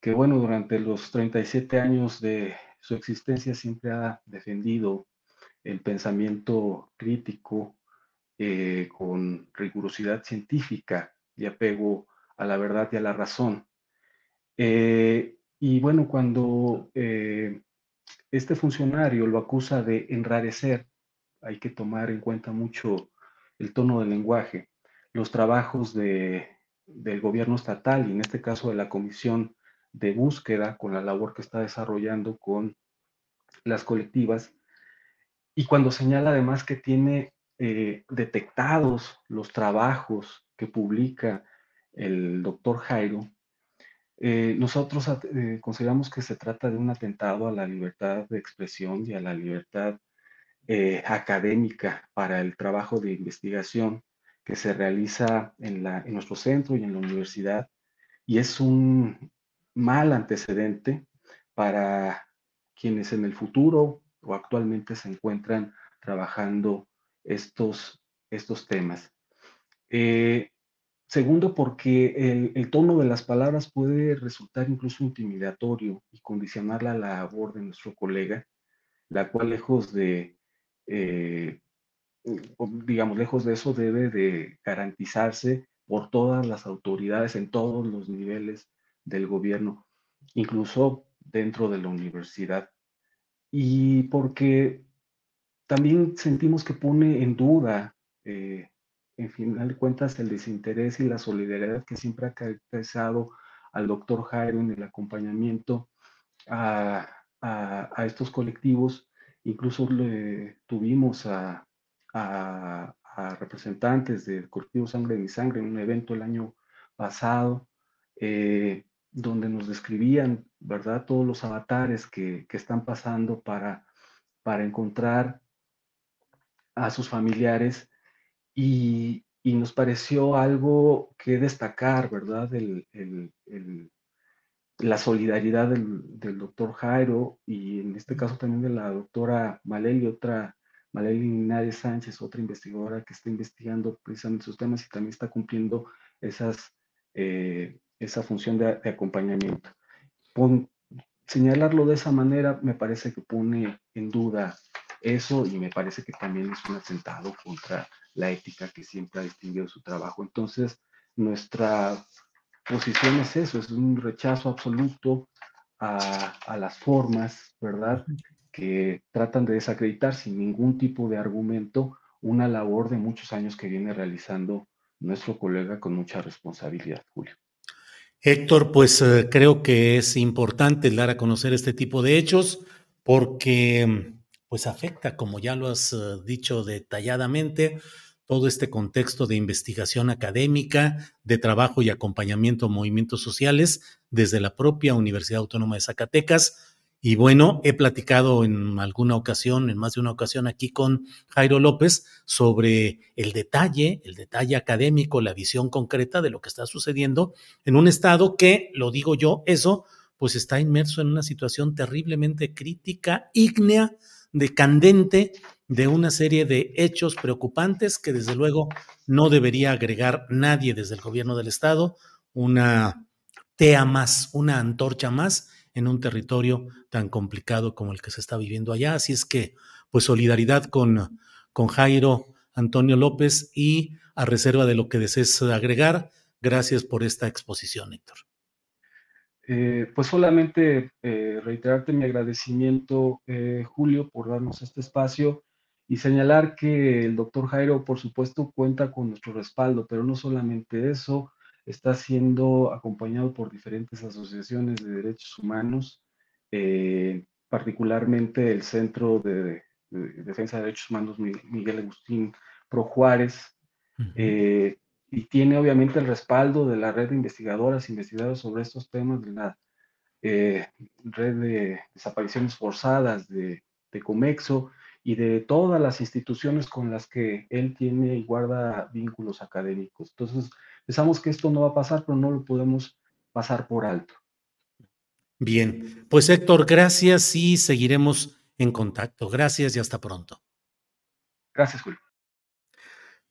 que bueno, durante los 37 años de su existencia siempre ha defendido el pensamiento crítico eh, con rigurosidad científica y apego a la verdad y a la razón. Eh, y bueno, cuando este funcionario lo acusa de enrarecer, hay que tomar en cuenta mucho el tono del lenguaje, los trabajos de, del gobierno estatal y en este caso de la comisión de búsqueda con la labor que está desarrollando con las colectivas. Y cuando señala además que tiene eh, detectados los trabajos que publica el doctor Jairo, eh, nosotros eh, consideramos que se trata de un atentado a la libertad de expresión y a la libertad académica para el trabajo de investigación que se realiza en, la, en nuestro centro y en la universidad. Y es un mal antecedente para quienes en el futuro o actualmente se encuentran trabajando estos, estos temas. Eh, segundo, porque el, tono de las palabras puede resultar incluso intimidatorio y condicionar la labor de nuestro colega, la cual lejos de, eh, digamos, lejos de eso debe de garantizarse por todas las autoridades en todos los niveles del gobierno, incluso dentro de la universidad. Y porque también sentimos que pone en duda, eh, en final de cuentas, el desinterés y la solidaridad que siempre ha caracterizado al doctor Jairo en el acompañamiento a, estos colectivos. Incluso le tuvimos a, representantes del colectivo Sangre de mi Sangre en un evento el año pasado. Eh, donde nos describían, ¿verdad?, todos los avatares que, están pasando para, para encontrar a sus familiares y, nos pareció algo que destacar, ¿verdad?, la solidaridad del, doctor Jairo y en este caso también de la doctora Maleli, otra, Maleli Linares Sánchez, otra investigadora que está investigando precisamente sus temas y también está cumpliendo esas eh, esa función de, acompañamiento. señalarlo de esa manera me parece que pone en duda eso y me parece que también es un atentado contra la ética que siempre ha distinguido su trabajo. Entonces, nuestra posición es eso, es un rechazo absoluto a, a las formas, ¿verdad? Que tratan de desacreditar sin ningún tipo de argumento una labor de muchos años que viene realizando nuestro colega con mucha responsabilidad, Julio. Héctor, pues eh, creo que es importante dar a conocer este tipo de hechos porque pues afecta, como ya lo has eh, dicho detalladamente, todo este contexto de investigación académica, de trabajo y acompañamiento a movimientos sociales desde la propia Universidad Autónoma de Zacatecas. Y bueno, he platicado en alguna ocasión, en más de una ocasión aquí con Jairo López sobre el detalle, el detalle académico, la visión concreta de lo que está sucediendo en un estado que, lo digo yo, eso, pues está inmerso en una situación terriblemente crítica, ígnea, decandente, de una serie de hechos preocupantes que desde luego no debería agregar nadie desde el gobierno del estado, una tea más, una antorcha más en un territorio tan complicado como el que se está viviendo allá. Así es que, pues solidaridad con, con Jairo Antonio López y a reserva de lo que desees agregar, gracias por esta exposición, Héctor. Eh, pues solamente eh, reiterarte mi agradecimiento, eh, Julio, por darnos este espacio y señalar que el doctor Jairo, por supuesto, cuenta con nuestro respaldo, pero no solamente eso, está siendo acompañado por diferentes asociaciones de derechos humanos, eh, particularmente el Centro de, Defensa de Derechos Humanos Miguel Agustín Pro Juárez, y tiene obviamente el respaldo de la red de investigadoras, investigadoras sobre estos temas, de la eh, red de desapariciones forzadas de, de Comexo y de todas las instituciones con las que él tiene y guarda vínculos académicos. Entonces, Pensamos que esto no va a pasar, pero no lo podemos pasar por alto. Bien, pues Héctor, gracias y seguiremos en contacto. Gracias y hasta pronto. Gracias, Julio.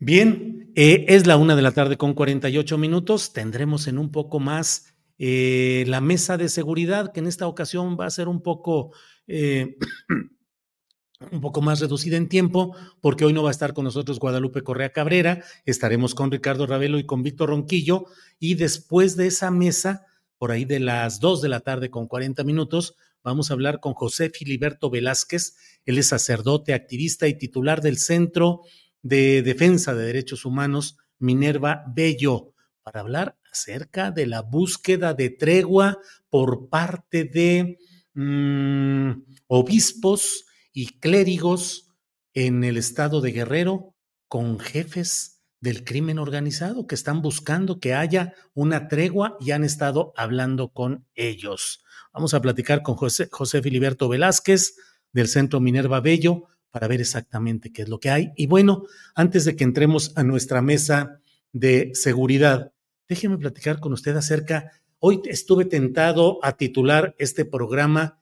Bien, eh, es la una de la tarde con 48 minutos. Tendremos en un poco más eh, la mesa de seguridad, que en esta ocasión va a ser un poco, eh, un poco más reducida en tiempo, porque hoy no va a estar con nosotros Guadalupe Correa Cabrera, estaremos con Ricardo Ravelo y con Víctor Ronquillo, y después de esa mesa, por ahí de las dos de la tarde con 40 minutos, vamos a hablar con José Filiberto Velázquez, él es sacerdote, activista y titular del Centro de Defensa de Derechos Humanos, Minerva Bello, para hablar acerca de la búsqueda de tregua por parte de mm, obispos y clérigos en el estado de Guerrero con jefes del crimen organizado que están buscando que haya una tregua y han estado hablando con ellos. Vamos a platicar con José, José Filiberto Velázquez del Centro Minerva Bello para ver exactamente qué es lo que hay. Y bueno, antes de que entremos a nuestra mesa de seguridad, déjeme platicar con usted acerca, hoy estuve tentado a titular este programa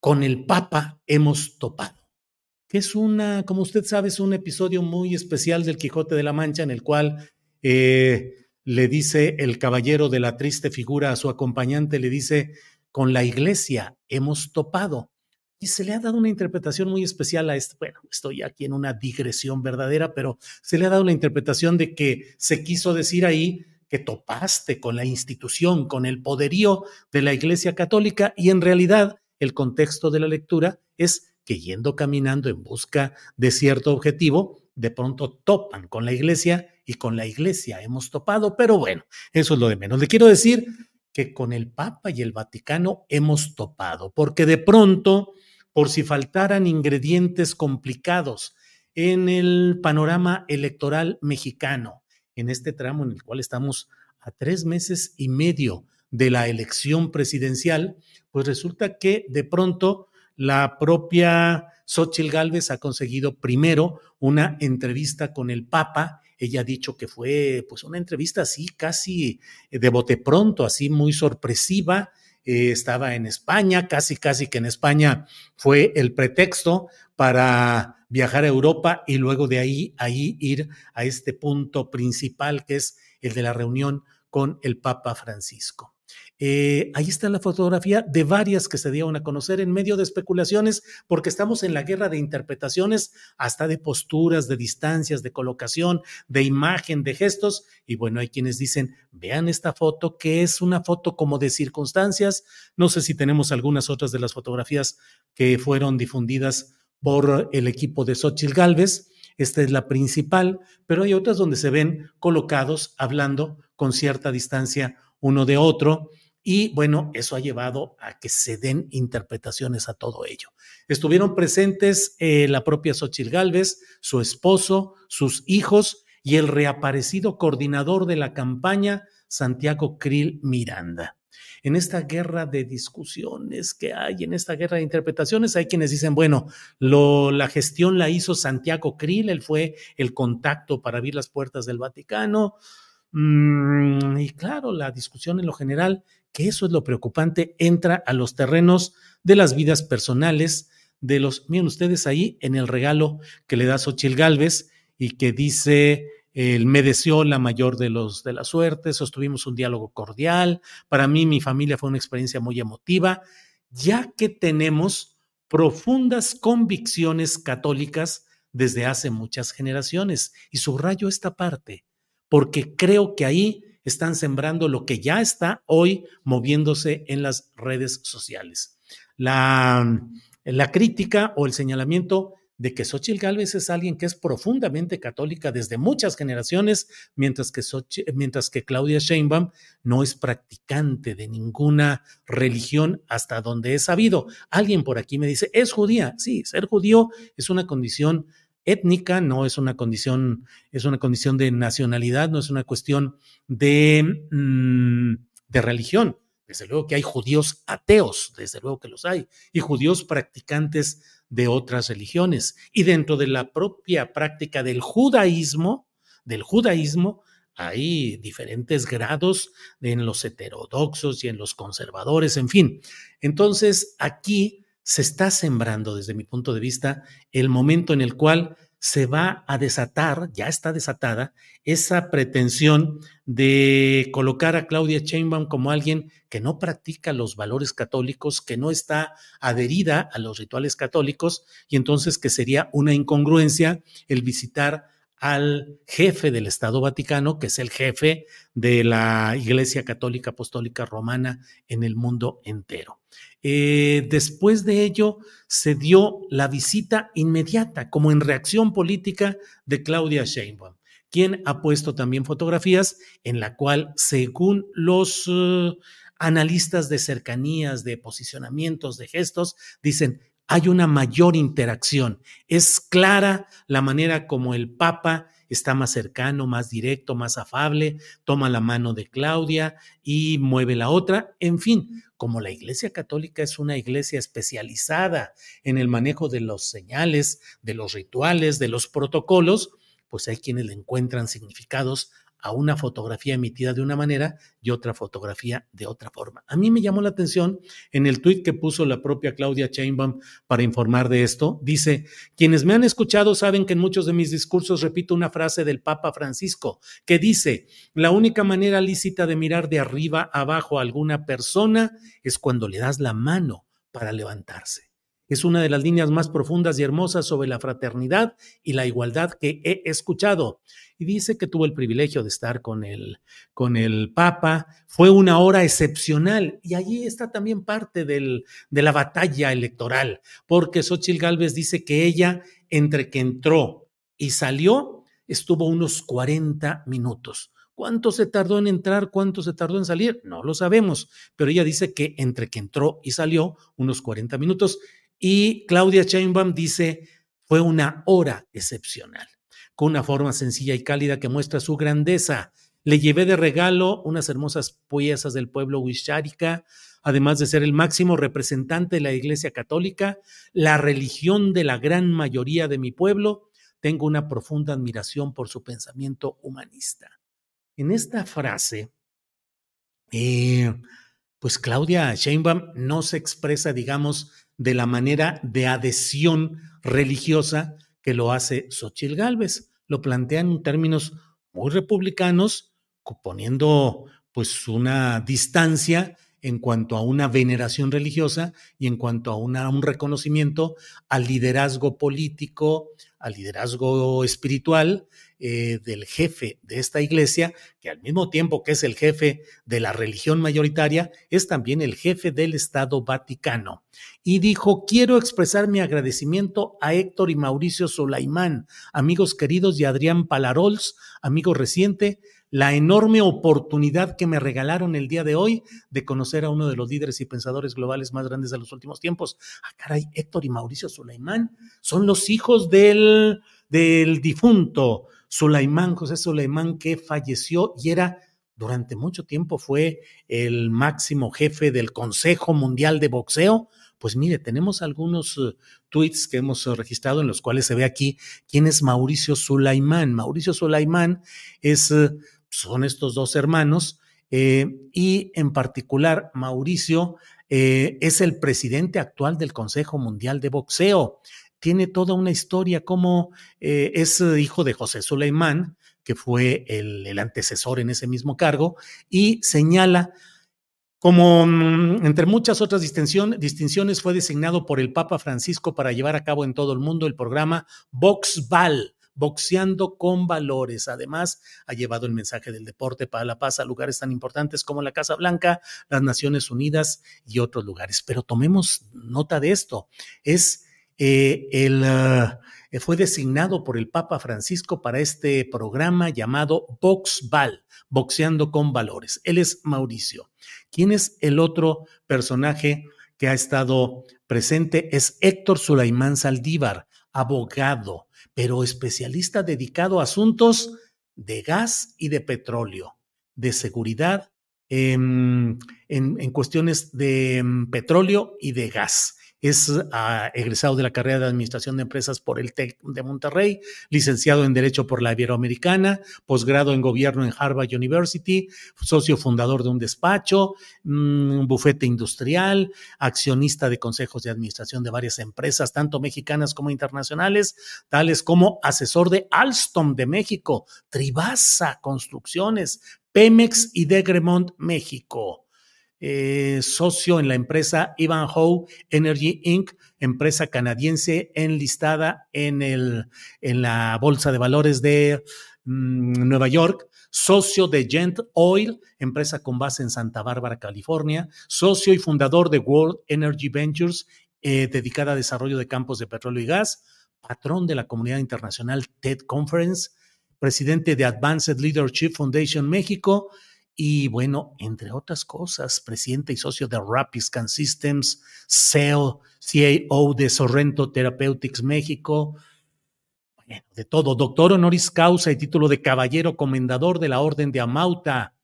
Con el Papa hemos topado, que es una, como usted sabe, es un episodio muy especial del Quijote de la Mancha en el cual eh, le dice el caballero de la triste figura a su acompañante, le dice, con la iglesia hemos topado. Y se le ha dado una interpretación muy especial a esto. Bueno, estoy aquí en una digresión verdadera, pero se le ha dado la interpretación de que se quiso decir ahí que topaste con la institución, con el poderío de la Iglesia Católica y en realidad el contexto de la lectura es que yendo caminando en busca de cierto objetivo, de pronto topan con la Iglesia y con la Iglesia hemos topado, pero bueno, eso es lo de menos. Le quiero decir que con el Papa y el Vaticano hemos topado, porque de pronto, por si faltaran ingredientes complicados en el panorama electoral mexicano, en este tramo en el cual estamos a tres meses y medio de la elección presidencial, pues resulta que de pronto la propia Xochitl Gálvez ha conseguido primero una entrevista con el Papa. Ella ha dicho que fue pues una entrevista así casi de bote pronto, así muy sorpresiva. Eh, estaba en España, casi casi que en España fue el pretexto para viajar a Europa y luego de ahí, ahí ir a este punto principal que es el de la reunión con el Papa Francisco. Eh, ahí está la fotografía de varias que se dieron a conocer en medio de especulaciones, porque estamos en la guerra de interpretaciones, hasta de posturas, de distancias, de colocación, de imagen, de gestos. Y bueno, hay quienes dicen, vean esta foto, que es una foto como de circunstancias. No sé si tenemos algunas otras de las fotografías que fueron difundidas por el equipo de Xochitl Galvez. Esta es la principal, pero hay otras donde se ven colocados hablando con cierta distancia uno de otro. Y bueno, eso ha llevado a que se den interpretaciones a todo ello. Estuvieron presentes eh, la propia Xochitl Galvez, su esposo, sus hijos y el reaparecido coordinador de la campaña, Santiago Krill Miranda en esta guerra de discusiones que hay, en esta guerra de interpretaciones, hay quienes dicen, bueno, la gestión la hizo Santiago Krill, él fue el contacto para abrir las puertas del Vaticano. Mm, y claro, la discusión en lo general, que eso es lo preocupante, entra a los terrenos de las vidas personales, de los, miren ustedes ahí en el regalo que le da Xochil Gálvez y que dice él me deseó la mayor de los de la suerte, sostuvimos un diálogo cordial. Para mí, mi familia fue una experiencia muy emotiva, ya que tenemos profundas convicciones católicas desde hace muchas generaciones. Y subrayo esta parte, porque creo que ahí están sembrando lo que ya está hoy moviéndose en las redes sociales. La, la crítica o el señalamiento de que Xochitl Gálvez es alguien que es profundamente católica desde muchas generaciones, mientras que, mientras que Claudia Sheinbaum no es practicante de ninguna religión hasta donde he sabido. Alguien por aquí me dice, es judía. Sí, ser judío es una condición étnica, no es una condición, es una condición de nacionalidad, no es una cuestión de, mm, de religión. Desde luego que hay judíos ateos, desde luego que los hay, y judíos practicantes de otras religiones. Y dentro de la propia práctica del judaísmo, del judaísmo, hay diferentes grados en los heterodoxos y en los conservadores, en fin. Entonces, aquí se está sembrando, desde mi punto de vista, el momento en el cual se va a desatar, ya está desatada, esa pretensión de colocar a Claudia Sheinbaum como alguien que no practica los valores católicos, que no está adherida a los rituales católicos y entonces que sería una incongruencia el visitar al jefe del Estado Vaticano, que es el jefe de la Iglesia Católica Apostólica Romana en el mundo entero. Eh, después de ello, se dio la visita inmediata, como en reacción política, de Claudia Sheinbaum, quien ha puesto también fotografías en la cual, según los uh, analistas de cercanías, de posicionamientos, de gestos, dicen, hay una mayor interacción. Es clara la manera como el Papa está más cercano, más directo, más afable, toma la mano de Claudia y mueve la otra. En fin, como la Iglesia Católica es una iglesia especializada en el manejo de los señales, de los rituales, de los protocolos, pues hay quienes le encuentran significados a una fotografía emitida de una manera y otra fotografía de otra forma. A mí me llamó la atención en el tuit que puso la propia Claudia Chainbaum para informar de esto. Dice, quienes me han escuchado saben que en muchos de mis discursos repito una frase del Papa Francisco que dice, la única manera lícita de mirar de arriba abajo a alguna persona es cuando le das la mano para levantarse. Es una de las líneas más profundas y hermosas sobre la fraternidad y la igualdad que he escuchado. Y dice que tuvo el privilegio de estar con el, con el Papa. Fue una hora excepcional y allí está también parte del, de la batalla electoral, porque Xochitl Gálvez dice que ella, entre que entró y salió, estuvo unos 40 minutos. ¿Cuánto se tardó en entrar? ¿Cuánto se tardó en salir? No lo sabemos, pero ella dice que entre que entró y salió, unos 40 minutos. Y Claudia Sheinbaum dice, fue una hora excepcional, con una forma sencilla y cálida que muestra su grandeza. Le llevé de regalo unas hermosas piezas del pueblo Wisharika, además de ser el máximo representante de la Iglesia Católica, la religión de la gran mayoría de mi pueblo. Tengo una profunda admiración por su pensamiento humanista. En esta frase, eh, pues Claudia Sheinbaum no se expresa, digamos, de la manera de adhesión religiosa que lo hace Xochitl Gálvez. Lo plantea en términos muy republicanos, poniendo pues una distancia en cuanto a una veneración religiosa y en cuanto a un reconocimiento al liderazgo político, al liderazgo espiritual eh, del jefe de esta iglesia, que al mismo tiempo que es el jefe de la religión mayoritaria, es también el jefe del Estado Vaticano. Y dijo, quiero expresar mi agradecimiento a Héctor y Mauricio Solaimán, amigos queridos, y Adrián Palarols, amigo reciente, la enorme oportunidad que me regalaron el día de hoy de conocer a uno de los líderes y pensadores globales más grandes de los últimos tiempos. Ah, caray, Héctor y Mauricio Sulaimán son los hijos del, del difunto Sulaimán, José Sulaimán, que falleció y era durante mucho tiempo fue el máximo jefe del Consejo Mundial de Boxeo. Pues mire, tenemos algunos uh, tweets que hemos registrado en los cuales se ve aquí quién es Mauricio Sulaimán. Mauricio Sulaimán es uh, son estos dos hermanos eh, y en particular Mauricio eh, es el presidente actual del Consejo Mundial de Boxeo. Tiene toda una historia como eh, es hijo de José Suleimán, que fue el, antecesor en ese mismo cargo, y señala como mm, entre muchas otras distinciones, fue designado por el Papa Francisco para llevar a cabo en todo el mundo el programa Boxball, boxeando con valores. Además, ha llevado el mensaje del deporte para la paz a lugares tan importantes como la Casa Blanca, las Naciones Unidas y otros lugares. Pero tomemos nota de esto. Es eh, el, ah, fue designado por el Papa Francisco para este programa llamado Boxball, boxeando con valores. Él es Mauricio. ¿Quién es el otro personaje que ha estado presente? Es Héctor Sulaimán Saldívar, abogado, pero especialista dedicado a asuntos de gas y de petróleo, de seguridad em, en, cuestiones de em, petróleo y de gas. Es ah, egresado de la carrera de Administración de Empresas por el TEC de Monterrey, licenciado en Derecho por la Iberoamericana, posgrado en Gobierno en Harvard University, socio fundador de un despacho, un mm, bufete industrial, accionista de consejos de administración de varias empresas, tanto mexicanas como internacionales, tales como asesor de Alstom de México, Tribasa Construcciones, Pemex y Degremont México. Eh, socio en la empresa Ivanhoe Energy Inc., empresa canadiense enlistada en, el, en la Bolsa de Valores de mm, Nueva York, socio de Gent Oil, empresa con base en Santa Bárbara, California, socio y fundador de World Energy Ventures, eh, dedicada a desarrollo de campos de petróleo y gas, patrón de la comunidad internacional TED Conference, presidente de Advanced Leadership Foundation México, y bueno, entre otras cosas, presidente y socio de Rapiscan Systems, CEO, CAO de Sorrento Therapeutics México, de todo, doctor honoris causa y título de caballero comendador de la Orden de Amauta,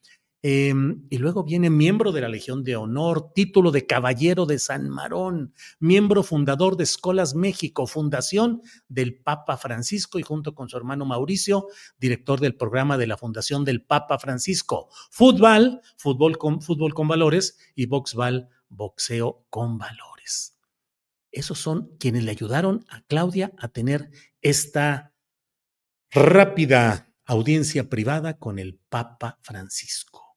Em, y luego viene miembro de la Legión de Honor, título de Caballero de San Marón, miembro fundador de Escolas México, fundación del Papa Francisco y junto con su hermano Mauricio, director del programa de la Fundación del Papa Francisco. Fútbol, fútbol con, fútbol con valores y boxball, boxeo con valores. Esos son quienes le ayudaron a Claudia a tener esta rápida audiencia privada con el Papa Francisco.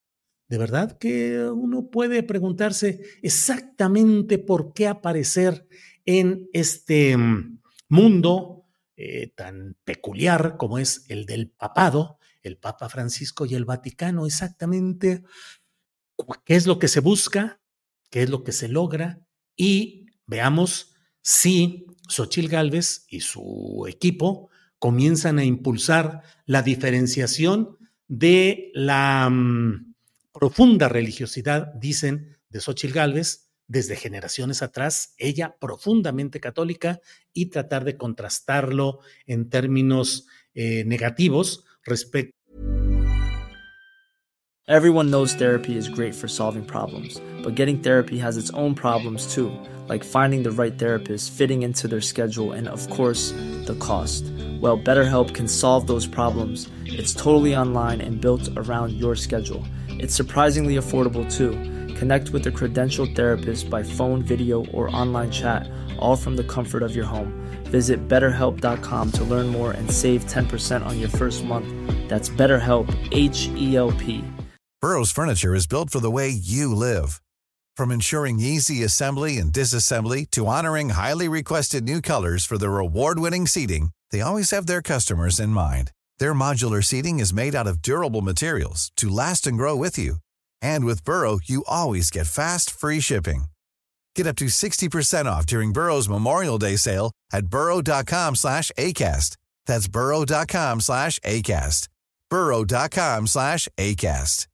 De verdad que uno puede preguntarse exactamente por qué aparecer en este mm, mundo eh, tan peculiar como es el del papado, el Papa Francisco y el Vaticano, exactamente qué es lo que se busca, qué es lo que se logra y veamos si Xochil Gálvez y su equipo comienzan a impulsar la diferenciación de la mm, profunda religiosidad, dicen, de Xochitl Gálvez, desde generaciones atrás, ella profundamente católica, y tratar de contrastarlo en términos eh, negativos respecto. Everyone knows therapy is great for solving problems, but getting therapy has its own problems too, like finding the right therapist, fitting into their schedule, and of course, the cost. Well, BetterHelp can solve those problems. It's totally online and built around your schedule. It's surprisingly affordable too. Connect with a credentialed therapist by phone, video, or online chat, all from the comfort of your home. Visit betterhelp.com to learn more and save 10% on your first month. That's BetterHelp, H E L P. Burrow's Furniture is built for the way you live. From ensuring easy assembly and disassembly to honoring highly requested new colors for their award winning seating, they always have their customers in mind. Their modular seating is made out of durable materials to last and grow with you. And with Burrow, you always get fast, free shipping. Get up to 60% off during Burrow's Memorial Day sale at burrow.com slash ACAST. That's burrow.com slash ACAST. burrow.com slash ACAST.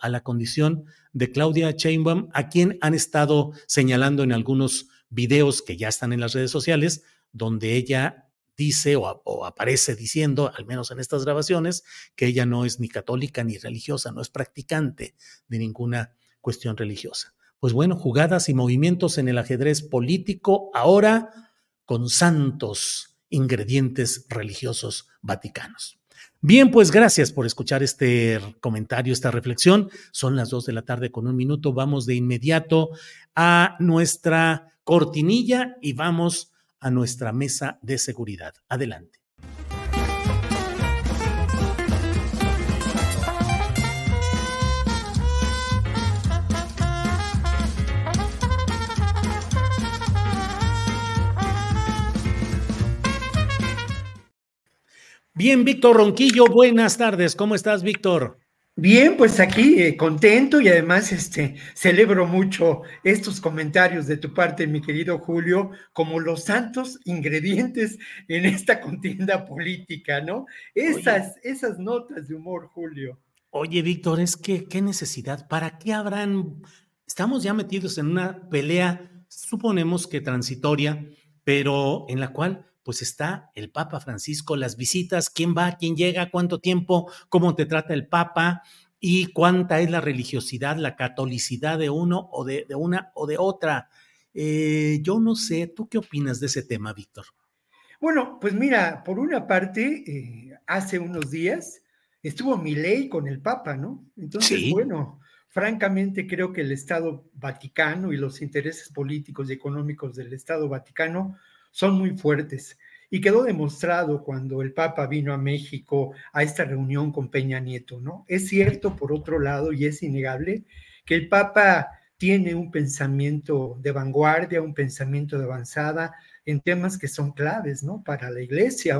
A la condición de Claudia Chainbaum, a quien han estado señalando en algunos videos que ya están en las redes sociales, donde ella dice o, aparece diciendo, al menos en estas grabaciones, que ella no es ni católica ni religiosa, no es practicante de ninguna cuestión religiosa. Pues bueno, jugadas y movimientos en el ajedrez político ahora con santos ingredientes religiosos vaticanos. Bien, pues gracias por escuchar este comentario, esta reflexión. Son las dos de la tarde con un minuto. Vamos de inmediato a nuestra cortinilla y vamos a nuestra mesa de seguridad. Adelante. Bien, Víctor Ronquillo, buenas tardes. ¿Cómo estás, Víctor? Bien, pues aquí eh, contento y además este, celebro mucho estos comentarios de tu parte, mi querido Julio, como los santos ingredientes en esta contienda política, ¿no? Esas, esas notas de humor, Julio. Oye, Víctor, es que qué necesidad, ¿para qué habrán? Estamos ya metidos en una pelea, suponemos que transitoria, pero en la cual pues está el Papa Francisco, las visitas, quién va, quién llega, cuánto tiempo, cómo te trata el Papa, y cuánta es la religiosidad, la catolicidad de uno o de, una o de otra. Eh, yo no sé, ¿tú qué opinas de ese tema, Víctor? Bueno, pues mira, por una parte, eh, hace unos días estuvo mi ley con el Papa, ¿no? Entonces, bueno, francamente creo que el Estado Vaticano y los intereses políticos y económicos del Estado Vaticano son muy fuertes. Y quedó demostrado cuando el Papa vino a México a esta reunión con Peña Nieto, ¿no? Es cierto, por otro lado, y es innegable, que el Papa tiene un pensamiento de vanguardia, un pensamiento de avanzada, en temas que son claves, ¿no? Para la iglesia,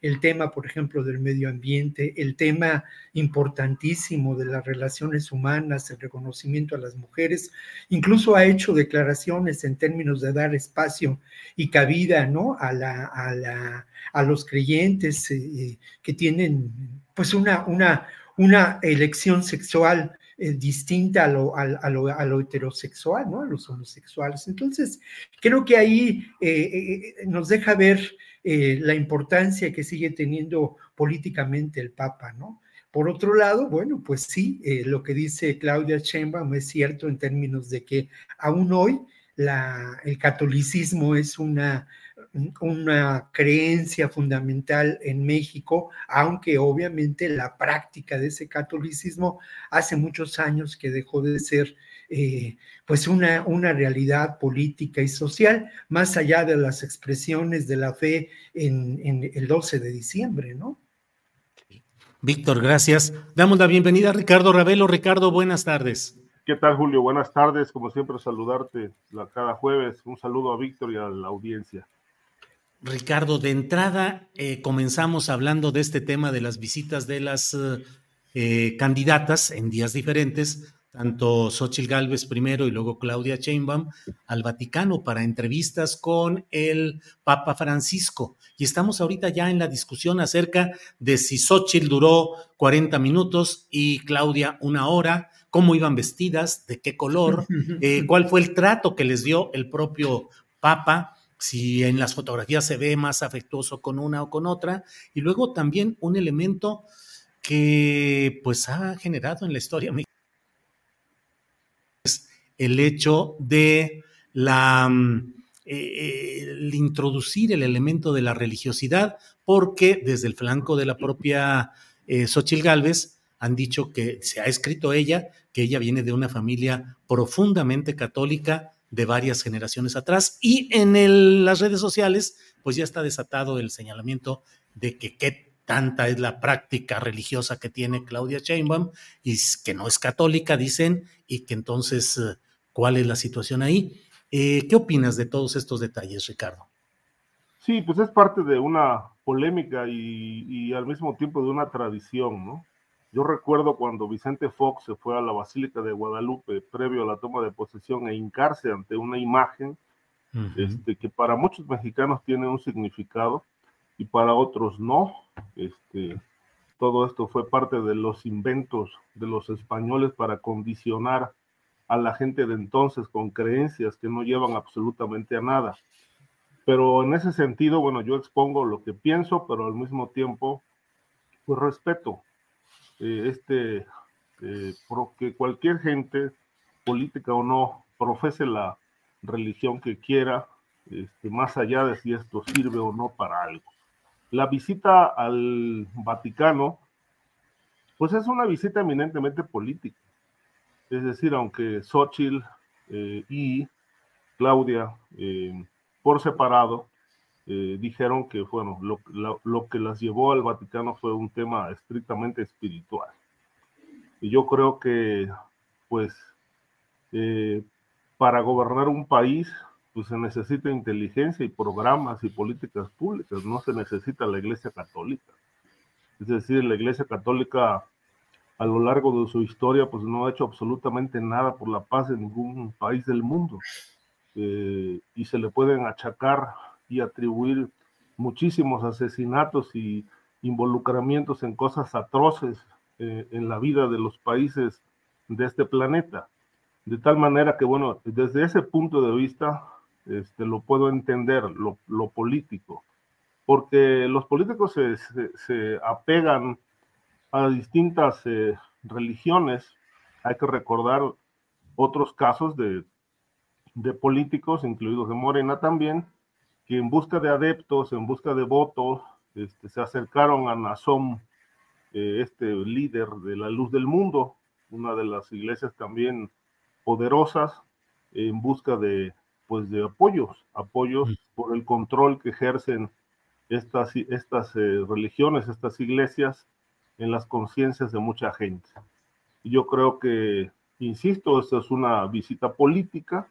el tema, por ejemplo, del medio ambiente, el tema importantísimo de las relaciones humanas, el reconocimiento a las mujeres, incluso ha hecho declaraciones en términos de dar espacio y cabida, ¿no? A, los creyentes eh, que tienen, pues, una, una, una elección sexual eh, distinta a lo, a, lo, heterosexual, ¿no? A los homosexuales. Entonces, creo que ahí eh, eh, nos deja ver la importancia que sigue teniendo políticamente el Papa, ¿no? Por otro lado, bueno, pues sí, lo que dice Claudia Sheinbaum es cierto en términos de que aún hoy la, el catolicismo es una una creencia fundamental en México, aunque obviamente la práctica de ese catolicismo hace muchos años que dejó de ser eh, pues una, una realidad política y social, más allá de las expresiones de la fe en, en el 12 de diciembre, ¿no? Víctor, gracias. Damos la bienvenida a Ricardo Ravelo. Ricardo, buenas tardes. ¿Qué tal, Julio? Buenas tardes. Como siempre, saludarte cada jueves. Un saludo a Víctor y a la audiencia. Ricardo, de entrada eh, comenzamos hablando de este tema de las visitas de las eh, candidatas en días diferentes, tanto Xochitl Gálvez primero y luego Claudia Sheinbaum al Vaticano para entrevistas con el Papa Francisco. Y estamos ahorita ya en la discusión acerca de si Xochitl duró 40 minutos y Claudia una hora, cómo iban vestidas, de qué color, eh, cuál fue el trato que les dio el propio Papa si en las fotografías se ve más afectuoso con una o con otra, y luego también un elemento que pues ha generado en la historia es el hecho de la mm, eh, el introducir el elemento de la religiosidad, porque desde el flanco de la propia eh, Xochil Gálvez han dicho que se ha escrito ella que ella viene de una familia profundamente católica de varias generaciones atrás. Y en las redes sociales, pues ya está desatado el señalamiento de que qué tanta es la práctica religiosa que tiene Claudia Sheinbaum y que no es católica, dicen, y que entonces, eh, ¿cuál es la situación ahí? Eh, ¿Qué opinas de todos estos detalles, Ricardo? Sí, pues es parte de una polémica y, y al mismo tiempo de una tradición, ¿no? Yo recuerdo cuando Vicente Fox se fue a la Basílica de Guadalupe previo a la toma de posesión e hincarse ante una imagen este, que para muchos mexicanos tiene un significado y para otros no. Este, todo esto fue parte de los inventos de los españoles para condicionar a la gente de entonces con creencias que no llevan absolutamente a nada. Pero en ese sentido, bueno, yo expongo lo que pienso, pero al mismo tiempo, pues respeto eh, este, eh, que cualquier gente, política o no, profese la religión que quiera, este, más allá de si esto sirve o no para algo. La visita al Vaticano, pues es una visita eminentemente política. Es decir, aunque Xochitl eh, y Claudia, por separado, eh, dijeron que bueno, lo, que las llevó al Vaticano fue un tema estrictamente espiritual. Y yo creo que, pues, eh, para gobernar un país, pues se necesita inteligencia y programas y políticas públicas, no se necesita la Iglesia Católica. Es decir, la Iglesia Católica a lo largo de su historia, pues no ha hecho absolutamente nada por la paz en ningún país del mundo. Eh, y se le pueden achacar y atribuir muchísimos asesinatos y involucramientos en cosas atroces eh, en la vida de los países de este planeta. De tal manera que, bueno, desde ese punto de vista, este, lo puedo entender, lo, lo político, porque los políticos se, se, apegan a distintas eh, religiones. Hay que recordar otros casos de, de políticos, incluidos de Morena también, que en busca de adeptos, en busca de votos, este, se acercaron a Nazón, eh, este líder de la luz del mundo, una de las iglesias también poderosas, en busca de, pues, de apoyos, apoyos por el control que ejercen estas, estas eh, religiones, estas iglesias en las conciencias de mucha gente. Y yo creo que, insisto, esta es una visita política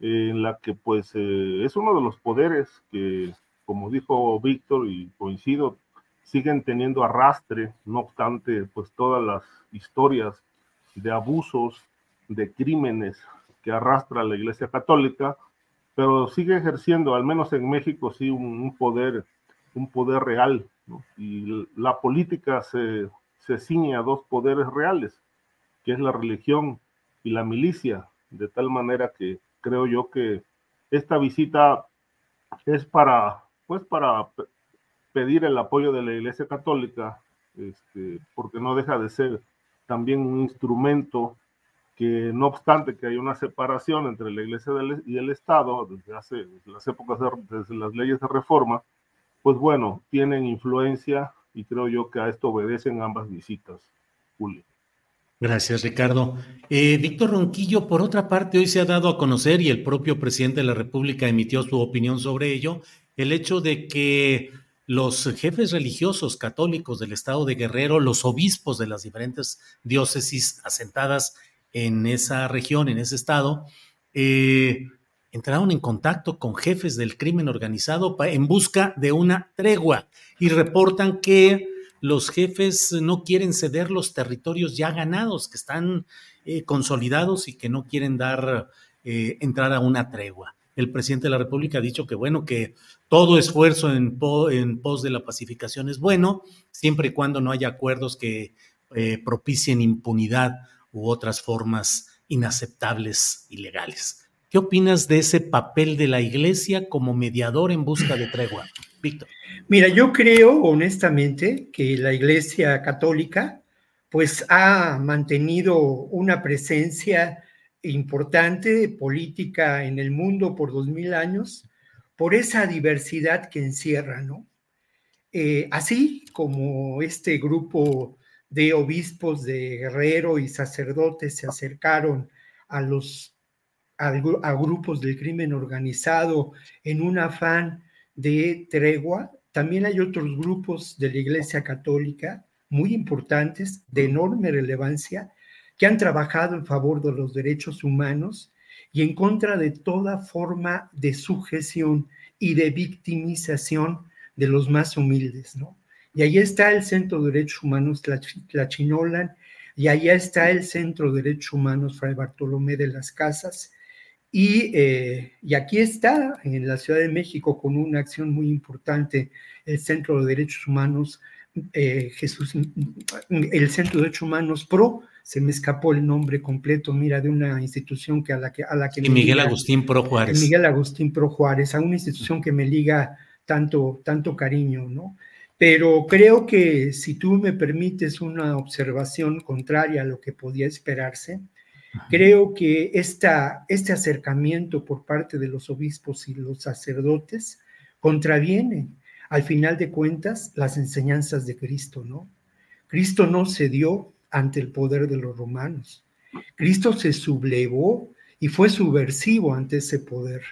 en la que pues eh, es uno de los poderes que, como dijo Víctor y coincido, siguen teniendo arrastre, no obstante pues todas las historias de abusos, de crímenes que arrastra la Iglesia Católica, pero sigue ejerciendo, al menos en México, sí, un, poder, un poder real. Y la política se, se ciñe a dos poderes reales, que es la religión y la milicia, de tal manera que creo yo que esta visita es para, pues para pedir el apoyo de la Iglesia Católica, este, porque no deja de ser también un instrumento que no obstante que hay una separación entre la Iglesia y el Estado desde hace las épocas, desde las leyes de reforma, pues bueno, tienen influencia y creo yo que a esto obedecen ambas visitas, Julio. Gracias, Ricardo. Eh, Víctor Ronquillo, por otra parte, hoy se ha dado a conocer y el propio presidente de la República emitió su opinión sobre ello, el hecho de que los jefes religiosos católicos del estado de Guerrero, los obispos de las diferentes diócesis asentadas en esa región, en ese estado, eh, entraron en contacto con jefes del crimen organizado en busca de una tregua y reportan que los jefes no quieren ceder los territorios ya ganados, que están eh, consolidados y que no quieren dar, eh, entrar a una tregua. El presidente de la República ha dicho que bueno, que todo esfuerzo en, pos de la pacificación es bueno, siempre y cuando no haya acuerdos que eh, propicien impunidad u otras formas inaceptables y legales. ¿Qué opinas de ese papel de la Iglesia como mediador en busca de tregua? Víctor. Mira, yo creo honestamente que la Iglesia Católica pues ha mantenido una presencia importante política en el mundo por dos mil años por esa diversidad que encierra, ¿no? Eh, así como este grupo de obispos de Guerrero y sacerdotes se acercaron a los a, grupos del crimen organizado en un afán de tregua. También hay otros grupos de la Iglesia Católica muy importantes, de enorme relevancia, que han trabajado en favor de los derechos humanos y en contra de toda forma de sujeción y de victimización de los más humildes, ¿no? Y ahí está el Centro de Derechos Humanos Tlachinolan, y allá está el Centro de Derechos Humanos Fray Bartolomé de las Casas, eh, y, aquí está, en la Ciudad de México, con una acción muy importante, el Centro de Derechos Humanos, eh, Jesús, el Centro de Derechos Humanos PRO, se me escapó el nombre completo, mira, de una institución que a la que... A la que y Miguel Agustín Pro Juárez. Miguel Agustín Pro Juárez, a una institución que me liga tanto, tanto cariño, ¿no? Pero creo que si tú me permites una observación contraria a lo que podía esperarse, Creo que esta, este acercamiento por parte de los obispos y los sacerdotes contraviene, al final de cuentas, las enseñanzas de Cristo, ¿no? Cristo no cedió ante el poder de los romanos. Cristo se sublevó y fue subversivo ante ese poder.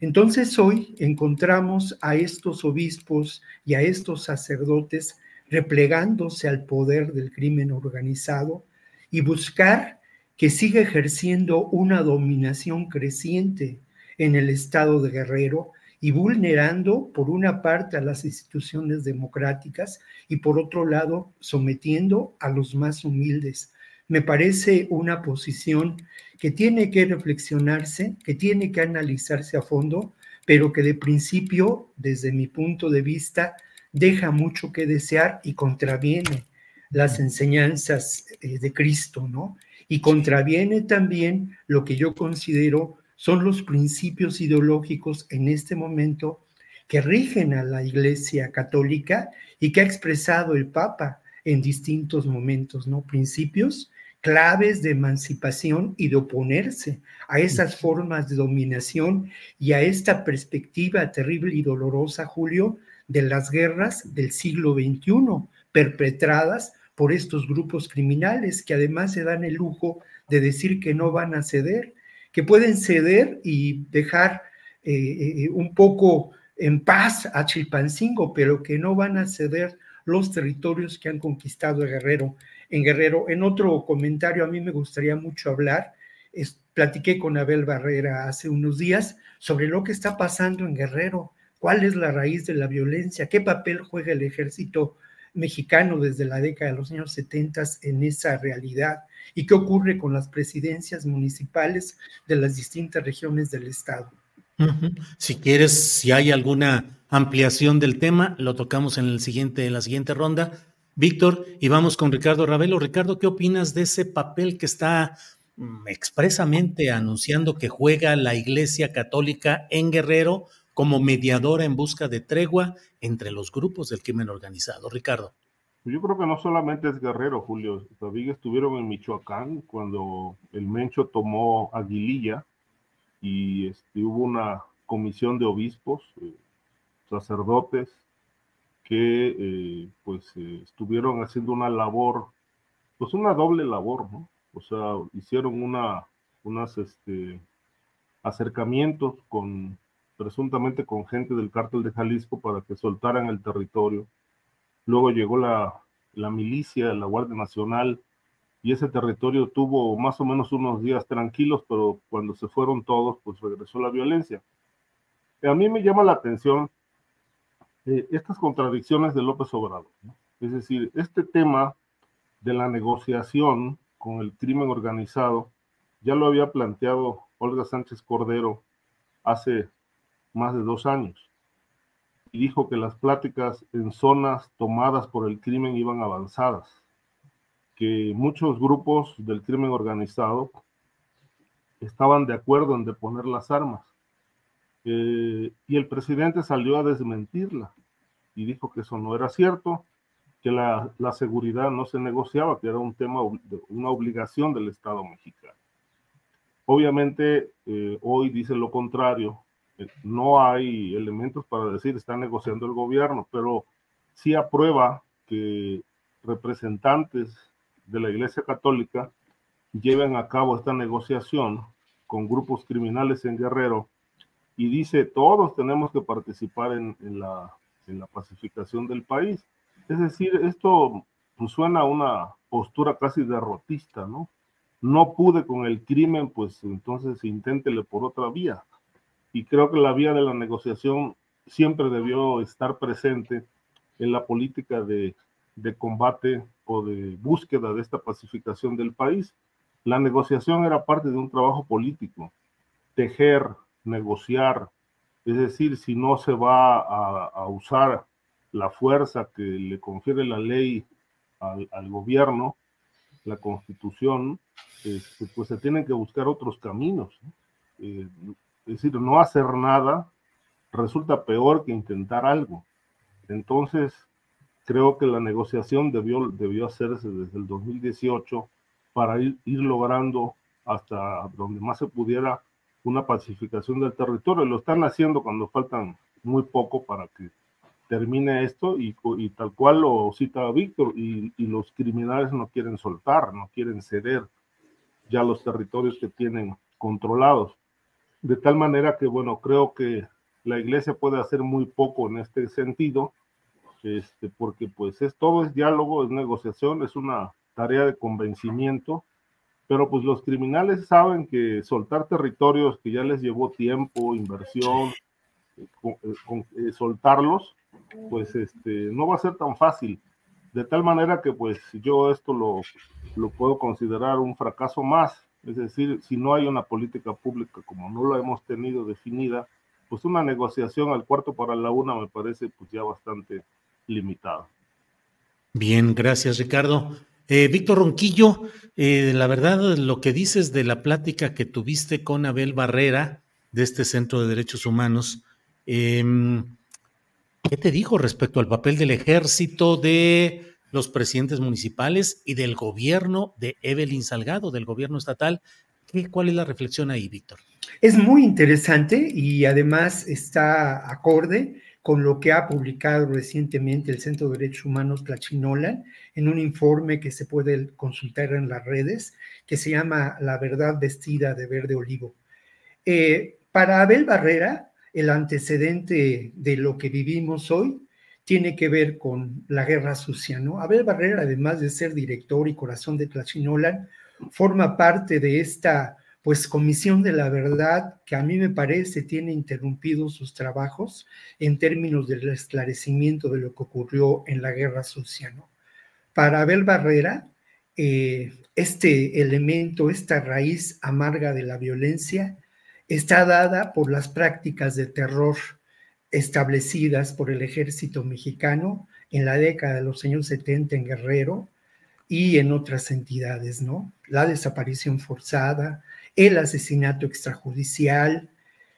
Entonces hoy encontramos a estos obispos y a estos sacerdotes replegándose al poder del crimen organizado y buscar que sigue ejerciendo una dominación creciente en el estado de Guerrero y vulnerando por una parte a las instituciones democráticas y por otro lado sometiendo a los más humildes. Me parece una posición que tiene que reflexionarse, que tiene que analizarse a fondo, pero que de principio, desde mi punto de vista, deja mucho que desear y contraviene las enseñanzas eh, de Cristo, ¿no? Y contraviene también lo que yo considero son los principios ideológicos en este momento que rigen a la Iglesia Católica y que ha expresado el Papa en distintos momentos, ¿no? Principios claves de emancipación y de oponerse a esas formas de dominación y a esta perspectiva terrible y dolorosa, Julio, de las guerras del siglo XXI, perpetradas por estos grupos criminales que además se dan el lujo de decir que no van a ceder, que pueden ceder y dejar eh, eh, un poco en paz a Chilpancingo, pero que no van a ceder los territorios que han conquistado Guerrero en Guerrero. En otro comentario, a mí me gustaría mucho hablar, es, platiqué con Abel Barrera hace unos días sobre lo que está pasando en Guerrero, cuál es la raíz de la violencia, qué papel juega el ejército mexicano desde la década de los años 70 en esa realidad y qué ocurre con las presidencias municipales de las distintas regiones del estado. Si quieres, si hay alguna ampliación del tema, lo tocamos en el siguiente, en la siguiente ronda. Víctor, y vamos con Ricardo Ravelo. Ricardo, ¿qué opinas de ese papel que está mm, expresamente anunciando que juega la Iglesia Católica en Guerrero como mediadora en busca de tregua entre los grupos del crimen organizado? Ricardo. Yo creo que no solamente es Guerrero, Julio. También estuvieron en Michoacán cuando el Mencho tomó Aguililla y este, hubo una comisión de obispos, eh, sacerdotes, que eh, pues eh, estuvieron haciendo una labor, pues una doble labor, ¿no? O sea, hicieron una, unas este, acercamientos con, presuntamente con gente del cártel de Jalisco para que soltaran el territorio. Luego llegó la, la milicia, la Guardia Nacional, y ese territorio tuvo más o menos unos días tranquilos, pero cuando se fueron todos, pues regresó la violencia. A mí me llama la atención eh, estas contradicciones de López Obrador. Es decir, este tema de la negociación con el crimen organizado ya lo había planteado Olga Sánchez Cordero hace más de dos años y dijo que las pláticas en zonas tomadas por el crimen iban avanzadas, que muchos grupos del crimen organizado estaban de acuerdo en deponer las armas eh, y el presidente salió a desmentirla y dijo que eso no era cierto, que la, la seguridad no se negociaba, que era un tema, una obligación del Estado mexicano. Obviamente, eh, hoy dice lo contrario, no hay elementos para decir está negociando el gobierno, pero sí aprueba que representantes de la Iglesia Católica lleven a cabo esta negociación con grupos criminales en Guerrero y dice todos tenemos que participar en, la, en la, pacificación del país. Es decir, esto suena a una postura casi derrotista, ¿no? No pude con el crimen, pues entonces inténtele por otra vía. Y creo que la vía de la negociación siempre debió estar presente en la política de, de combate o de búsqueda de esta pacificación del país. La negociación era parte de un trabajo político. Tejer negociar, es decir, si no se va a, usar la fuerza que le confiere la ley al, gobierno, la constitución, este, pues se tienen que buscar otros caminos. Eh, es decir, no hacer nada resulta peor que intentar algo. Entonces, creo que la negociación debió, debió hacerse desde el 2018 para ir, ir logrando hasta donde más se pudiera una pacificación del territorio. Lo están haciendo cuando faltan muy poco para que termine esto y, tal cual lo cita Víctor, y, los criminales no quieren soltar, no quieren ceder ya los territorios que tienen controlados. De tal manera que, bueno, creo que la iglesia puede hacer muy poco en este sentido, este, porque pues es todo es diálogo, es negociación, es una tarea de convencimiento pero pues los criminales saben que soltar territorios que ya les llevó tiempo, inversión, eh, eh, eh, soltarlos, pues este, no va a ser tan fácil. De tal manera que pues yo esto lo, lo puedo considerar un fracaso más. Es decir, si no hay una política pública como no la hemos tenido definida, pues una negociación al cuarto para la una me parece pues ya bastante limitada. Bien, gracias Ricardo. Eh, Víctor Ronquillo, eh, la verdad, lo que dices de la plática que tuviste con Abel Barrera de este Centro de Derechos Humanos, em, ¿qué te dijo respecto al papel del ejército de los presidentes municipales y del gobierno de Evelyn Salgado, del gobierno estatal. ¿Cuál es la reflexión ahí, Víctor? Es muy interesante y además está acorde con lo que ha publicado recientemente el Centro de Derechos Humanos Tlachinola en un informe que se puede consultar en las redes, que se llama La verdad vestida de verde olivo. Eh, para Abel Barrera, el antecedente de lo que vivimos hoy tiene que ver con la guerra sucia, ¿no? Abel Barrera, además de ser director y corazón de Tlachinolan, forma parte de esta, pues, Comisión de la Verdad, que a mí me parece tiene interrumpidos sus trabajos en términos del esclarecimiento de lo que ocurrió en la guerra sucia, ¿no? Para Abel Barrera, eh, este elemento, esta raíz amarga de la violencia, está dada por las prácticas de terror establecidas por el ejército mexicano en la década de los años 70 en Guerrero y en otras entidades, ¿no? La desaparición forzada, el asesinato extrajudicial,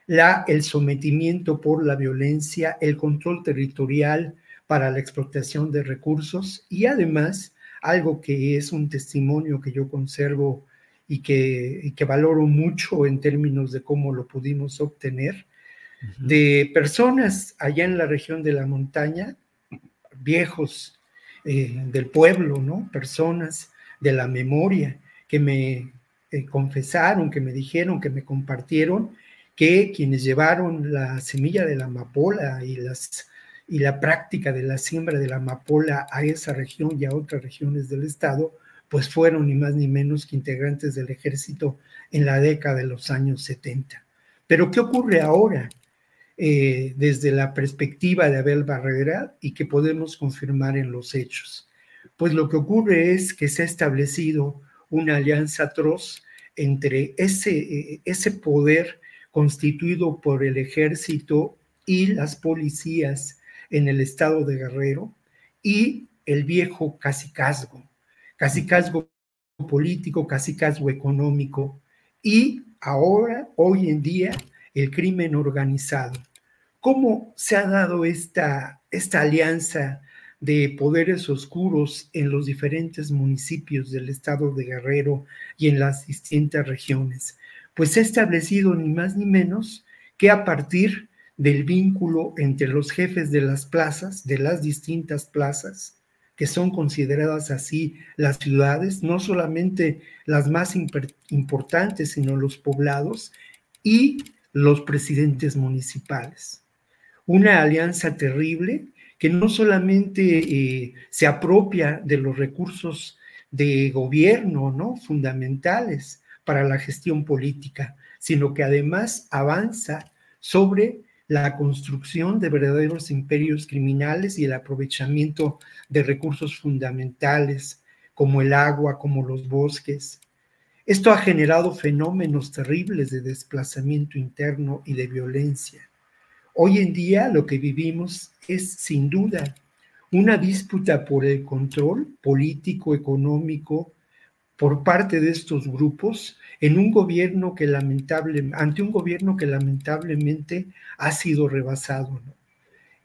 la, el sometimiento por la violencia, el control territorial para la explotación de recursos y además algo que es un testimonio que yo conservo y que, que valoro mucho en términos de cómo lo pudimos obtener, de personas allá en la región de la montaña, viejos eh, del pueblo, ¿no? Personas de la memoria que me eh, confesaron, que me dijeron, que me compartieron que quienes llevaron la semilla de la amapola y, las, y la práctica de la siembra de la amapola a esa región y a otras regiones del estado, pues fueron ni más ni menos que integrantes del ejército en la década de los años 70. Pero ¿qué ocurre ahora eh, desde la perspectiva de Abel Barrera y que podemos confirmar en los hechos? Pues lo que ocurre es que se ha establecido una alianza atroz entre ese, eh, ese poder constituido por el ejército y las policías en el estado de Guerrero y el viejo casicazgo casicazgo político, casicazgo económico y ahora, hoy en día, el crimen organizado. ¿Cómo se ha dado esta, esta alianza de poderes oscuros en los diferentes municipios del estado de Guerrero y en las distintas regiones? Pues se ha establecido ni más ni menos que a partir del vínculo entre los jefes de las plazas, de las distintas plazas, que son consideradas así las ciudades, no solamente las más importantes, sino los poblados y los presidentes municipales. Una alianza terrible que no solamente eh, se apropia de los recursos de gobierno, ¿no? Fundamentales para la gestión política, sino que además avanza sobre la construcción de verdaderos imperios criminales y el aprovechamiento de recursos fundamentales como el agua, como los bosques. Esto ha generado fenómenos terribles de desplazamiento interno y de violencia. Hoy en día lo que vivimos es sin duda una disputa por el control político, económico, por parte de estos grupos en un gobierno que ante un gobierno que lamentablemente ha sido rebasado.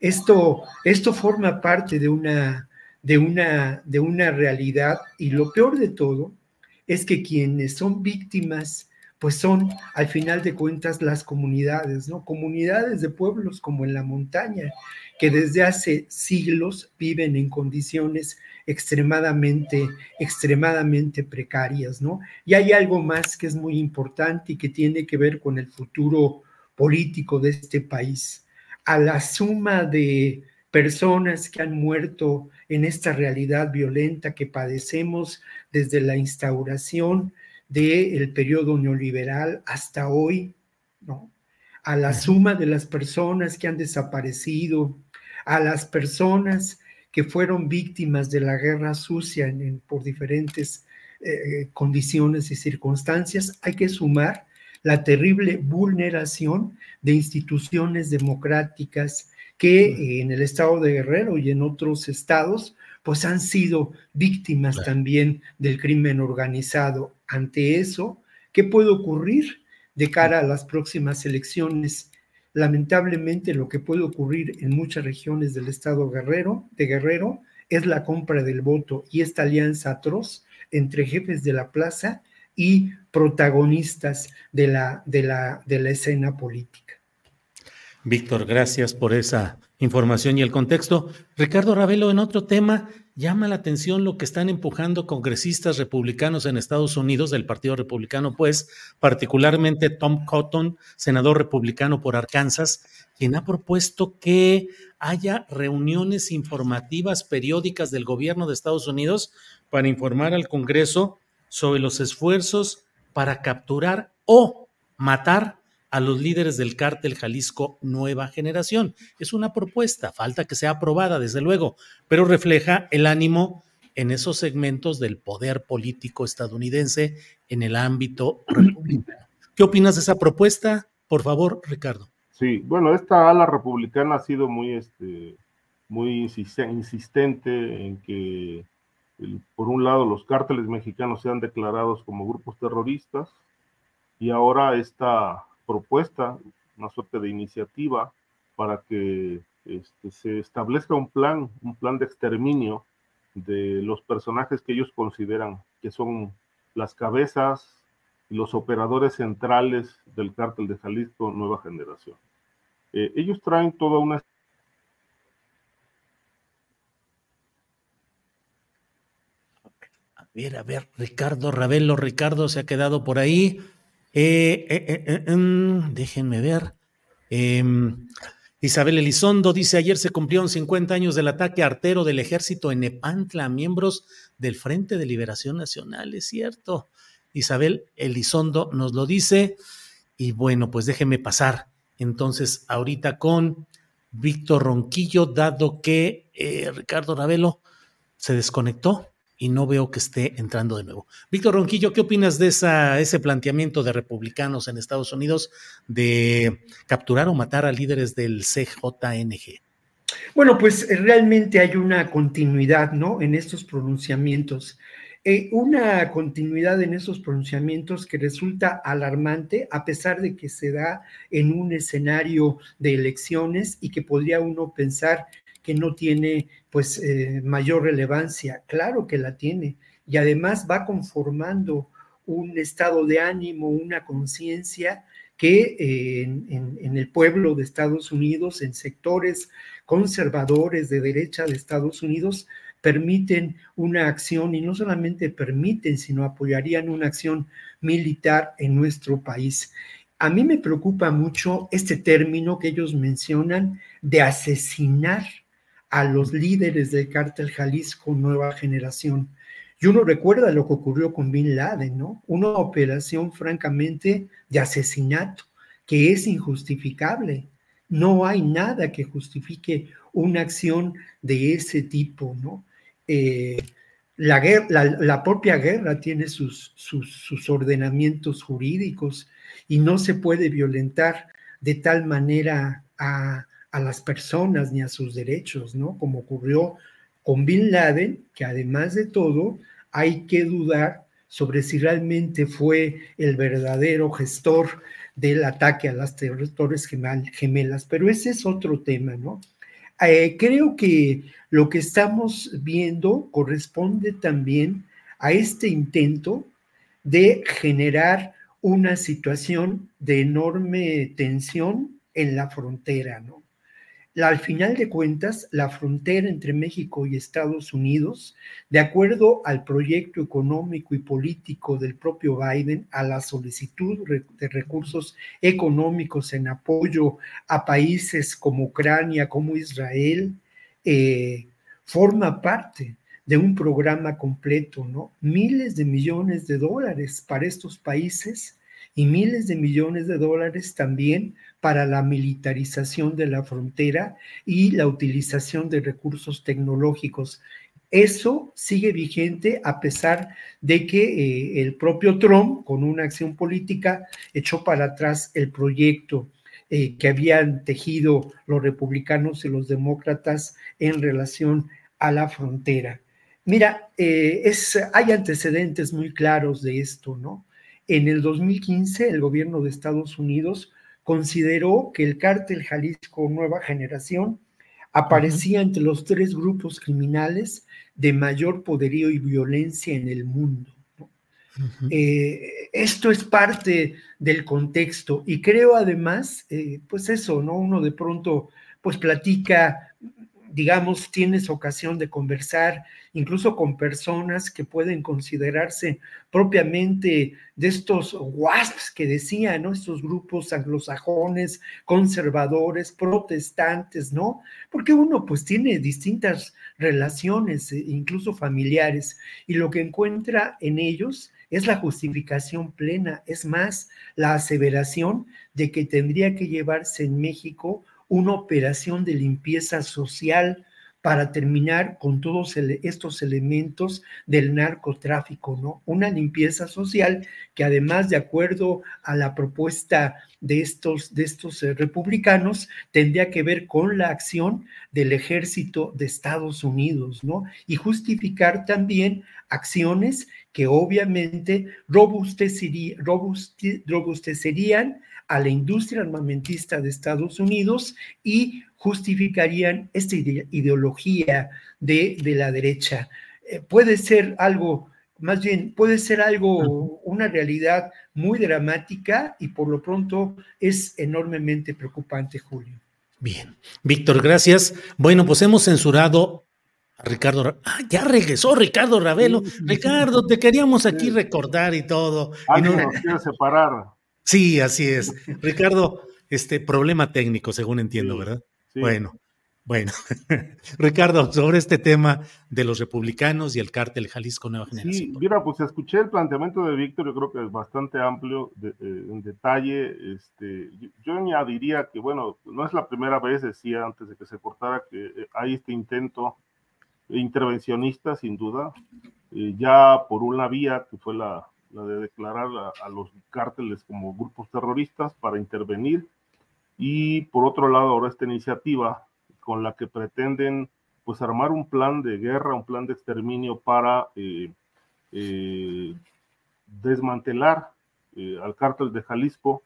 Esto, esto forma parte de una, de, una, de una realidad y lo peor de todo es que quienes son víctimas pues son al final de cuentas las comunidades, ¿no? Comunidades de pueblos como en la montaña, que desde hace siglos viven en condiciones extremadamente, extremadamente precarias, ¿no? Y hay algo más que es muy importante y que tiene que ver con el futuro político de este país. A la suma de personas que han muerto en esta realidad violenta que padecemos desde la instauración del periodo neoliberal hasta hoy, ¿no? A la suma de las personas que han desaparecido, a las personas que fueron víctimas de la guerra sucia por diferentes eh, condiciones y circunstancias, hay que sumar la terrible vulneración de instituciones democráticas que en el estado de Guerrero y en otros estados pues han sido víctimas también del crimen organizado. Ante eso, ¿qué puede ocurrir de cara a las próximas elecciones? Lamentablemente lo que puede ocurrir en muchas regiones del estado Guerrero, de Guerrero es la compra del voto y esta alianza atroz entre jefes de la plaza y protagonistas de la, de la, de la escena política. Víctor, gracias por esa información y el contexto. Ricardo Ravelo, en otro tema, llama la atención lo que están empujando congresistas republicanos en Estados Unidos, del Partido Republicano, pues, particularmente Tom Cotton, senador republicano por Arkansas, quien ha propuesto que haya reuniones informativas periódicas del gobierno de Estados Unidos para informar al Congreso sobre los esfuerzos para capturar o matar a los líderes del cártel Jalisco Nueva Generación. Es una propuesta, falta que sea aprobada, desde luego, pero refleja el ánimo en esos segmentos del poder político estadounidense en el ámbito republicano. ¿Qué opinas de esa propuesta? Por favor, Ricardo. Sí, bueno, esta ala republicana ha sido muy, este, muy insistente en que, por un lado, los cárteles mexicanos sean declarados como grupos terroristas y ahora esta propuesta, una suerte de iniciativa para que este, se establezca un plan, un plan de exterminio de los personajes que ellos consideran que son las cabezas y los operadores centrales del cártel de Jalisco Nueva Generación. Eh, ellos traen toda una A ver, a ver, Ricardo Ravelo, Ricardo se ha quedado por ahí. Eh, eh, eh, em, déjenme ver. Em, Isabel Elizondo dice, ayer se cumplieron 50 años del ataque artero del ejército en Nepantla miembros del Frente de Liberación Nacional, es cierto. Isabel Elizondo nos lo dice. Y bueno, pues déjenme pasar entonces ahorita con Víctor Ronquillo, dado que Ricardo Ravelo se desconectó y no veo que esté entrando de nuevo. Víctor Ronquillo, ¿qué opinas de ese planteamiento de republicanos en Estados Unidos de capturar o matar a líderes del CJNG? Bueno, pues eh, realmente hay una continuidad, ¿no? En estos pronunciamientos. Eh, una continuidad en esos pronunciamientos que resulta alarmante a pesar de que se da en un escenario de elecciones y que podría uno pensar que no tiene pues eh, mayor relevancia. Claro que la tiene y además va conformando un estado de ánimo, una conciencia que eh, en, el pueblo de Estados Unidos, en sectores conservadores de derecha de Estados Unidos, permiten una acción y no solamente permiten, sino apoyarían una acción militar en nuestro país. A mí me preocupa mucho este término que ellos mencionan de asesinar a los líderes del cártel Jalisco Nueva Generación. Y uno recuerda lo que ocurrió con Bin Laden, ¿no? Una operación francamente de asesinato que es injustificable. No hay nada que justifique una acción de ese tipo, ¿no? Eh, la, la, propia guerra tiene sus, sus, sus ordenamientos jurídicos y no se puede violentar de tal manera a, a las personas ni a sus derechos, ¿no? Como ocurrió con Bin Laden, que además de todo hay que dudar sobre si realmente fue el verdadero gestor del ataque a las Torres Gemelas, pero ese es otro tema, ¿no? Eh, creo que lo que estamos viendo corresponde también a este intento de generar una situación de enorme tensión en la frontera, ¿no? Al final de cuentas, la frontera entre México y Estados Unidos, de acuerdo al proyecto económico y político del propio Biden, a la solicitud de recursos económicos en apoyo a países como Ucrania, como Israel, eh, forma parte de un programa completo, ¿no? Miles de millones de dólares para estos países y miles de millones de dólares también para la militarización de la frontera y la utilización de recursos tecnológicos. Eso sigue vigente a pesar de que eh, el propio Trump, con una acción política, echó para atrás el proyecto eh, que habían tejido los republicanos y los demócratas en relación a la frontera. Mira, eh, hay antecedentes muy claros de esto, ¿no? En el 2015, el gobierno de Estados Unidos consideró que el cártel Jalisco Nueva Generación aparecía entre los tres grupos criminales de mayor poderío y violencia en el mundo. Eh, esto es parte del contexto y creo además, eh, pues eso, ¿no? Uno de pronto pues platica digamos, tienes ocasión de conversar incluso con personas que pueden considerarse propiamente de estos WASPs que decían, ¿no? Estos grupos anglosajones, conservadores, protestantes, ¿no? Porque uno pues tiene distintas relaciones, e incluso familiares, y lo que encuentra en ellos es la justificación plena, es más, la aseveración de que tendría que llevarse en México una operación de limpieza social para terminar con todos estos elementos del narcotráfico, ¿no? Una limpieza social que además, de acuerdo a la propuesta de estos, de estos eh, republicanos, tendría que ver con la acción del ejército de Estados Unidos, ¿no? Y justificar también acciones que obviamente robustecerían a la industria armamentista de Estados Unidos y justificarían esta ideología de, la derecha. Eh, puede ser algo, más bien, puede ser algo, una realidad muy dramática y por lo pronto es enormemente preocupante, Julio. Bien, Víctor, gracias. Bueno, pues hemos censurado a Ricardo. Ah, ya regresó Ricardo Ravelo. Ricardo, te queríamos aquí recordar y todo. y no... nos quiere separar. Sí, así es. Ricardo, este problema técnico, según entiendo, ¿verdad? Bueno, bueno. Ricardo, sobre este tema de los republicanos y el cártel Jalisco Nueva Generación. Sí, mira, pues escuché el planteamiento de Víctor, yo creo que es bastante amplio eh, en detalle. Este, yo, añadiría que, bueno, no es la primera vez, decía antes de que se cortara, que eh, hay este intento intervencionista, sin duda, eh, ya por una vía que fue la, la de declarar a, los cárteles como grupos terroristas para intervenir y por otro lado ahora esta iniciativa con la que pretenden pues armar un plan de guerra, un plan de exterminio para eh, eh, desmantelar eh, al cártel de Jalisco.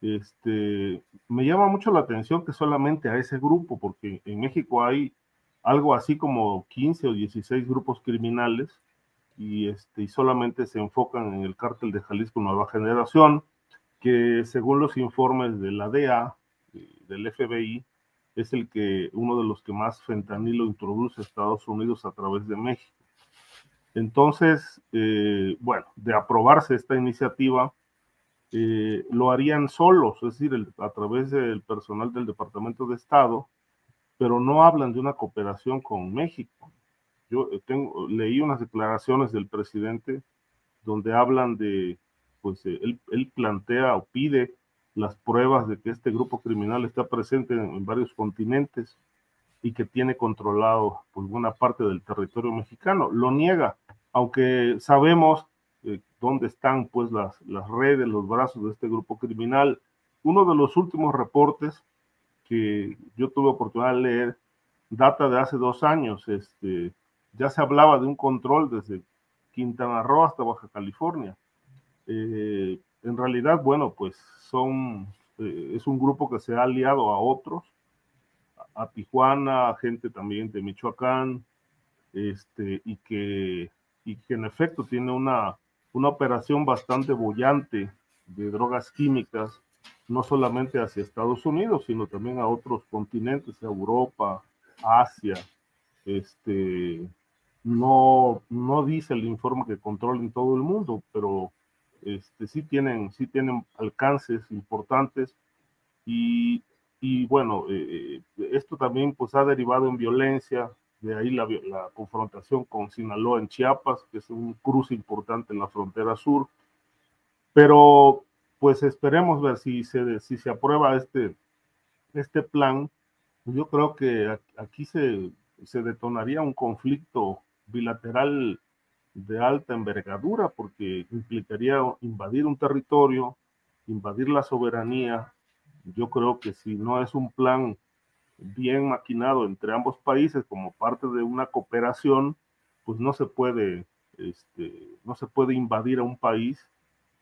Este, me llama mucho la atención que solamente a ese grupo, porque en México hay algo así como 15 o 16 grupos criminales y, este, solamente se enfocan en el cártel de Jalisco Nueva Generación, que según los informes de la DEA, del FBI, es el que uno de los que más fentanilo introduce a Estados Unidos a través de México. Entonces, eh, bueno, de aprobarse esta iniciativa, eh, lo harían solos, es decir, a través del personal del Departamento de Estado, pero no hablan de una cooperación con México. Yo eh, tengo, leí unas declaraciones del presidente donde hablan de, pues eh, él, plantea o pide las pruebas de que este grupo criminal está presente en, varios continentes y que tiene controlado pues buena parte del territorio mexicano. Lo niega, aunque sabemos eh, dónde están pues las, las redes, los brazos de este grupo criminal. Uno de los últimos reportes que yo tuve oportunidad de leer data de hace dos años, este, ya se hablaba de un control desde Quintana Roo hasta Baja California. Eh, en realidad, bueno, pues son, eh, es un grupo que se ha aliado a otros, a, Tijuana, a gente también de Michoacán, este, y, que, y que en efecto tiene una, una operación bastante bollante de drogas químicas, no solamente hacia Estados Unidos, sino también a otros continentes, a Europa, Asia, este, no, no dice el informe que controlen todo el mundo, pero este, sí, tienen, sí tienen alcances importantes. Y, y bueno, eh, esto también pues ha derivado en violencia, de ahí la, la, confrontación con Sinaloa en Chiapas, que es un cruce importante en la frontera sur, pero pues esperemos ver si se, si se aprueba este, este plan. Yo creo que aquí se, se detonaría un conflicto bilateral de alta envergadura porque implicaría invadir un territorio, invadir la soberanía. Yo creo que si no es un plan bien maquinado entre ambos países como parte de una cooperación, pues no se puede, este, no se puede invadir a un país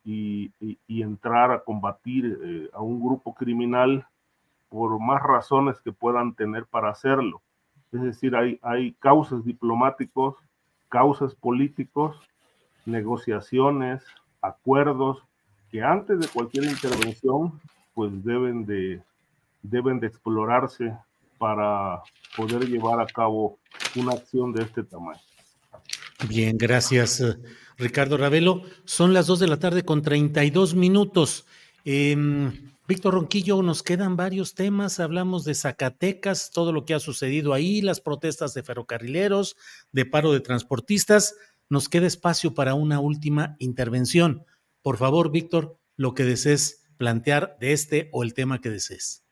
y, entrar a combatir eh, a un grupo criminal por más razones que puedan tener para hacerlo. Es decir, hay, hay causas diplomáticos, causas políticos, negociaciones, acuerdos que antes de cualquier intervención pues deben de, deben de explorarse para poder llevar a cabo una acción de este tamaño. Bien, gracias, eh, Ricardo Ravelo. Son las 2 de la tarde con 32 minutos. Em, Víctor Ronquillo, nos quedan varios temas. Hablamos de Zacatecas, todo lo que ha sucedido ahí, las protestas de ferrocarrileros, de paro de transportistas. Nos queda espacio para una última intervención. Por favor, Víctor, lo que desees plantear de este o el tema que desees.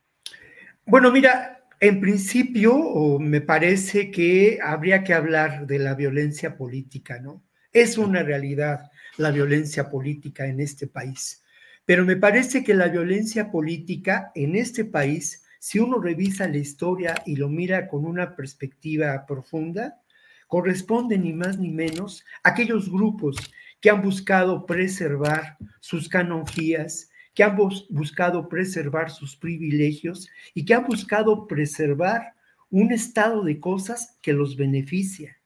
Bueno, mira, en principio, me parece que habría que hablar de la violencia política, ¿no? Es una realidad la violencia política en este país. Pero me parece que la violencia política en este país, si uno revisa la historia y lo mira con una perspectiva profunda, corresponde ni más ni menos a aquellos grupos que han buscado preservar sus canonjías, que han buscado preservar sus privilegios y que han buscado preservar un estado de cosas que los beneficia.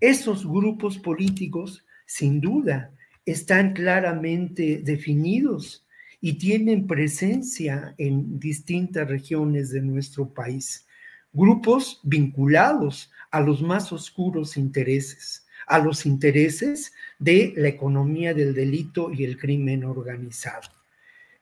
Esos grupos políticos, sin duda, están claramente definidos y tienen presencia en distintas regiones de nuestro país. Grupos vinculados a los más oscuros intereses, a los intereses de la economía del delito y el crimen organizado.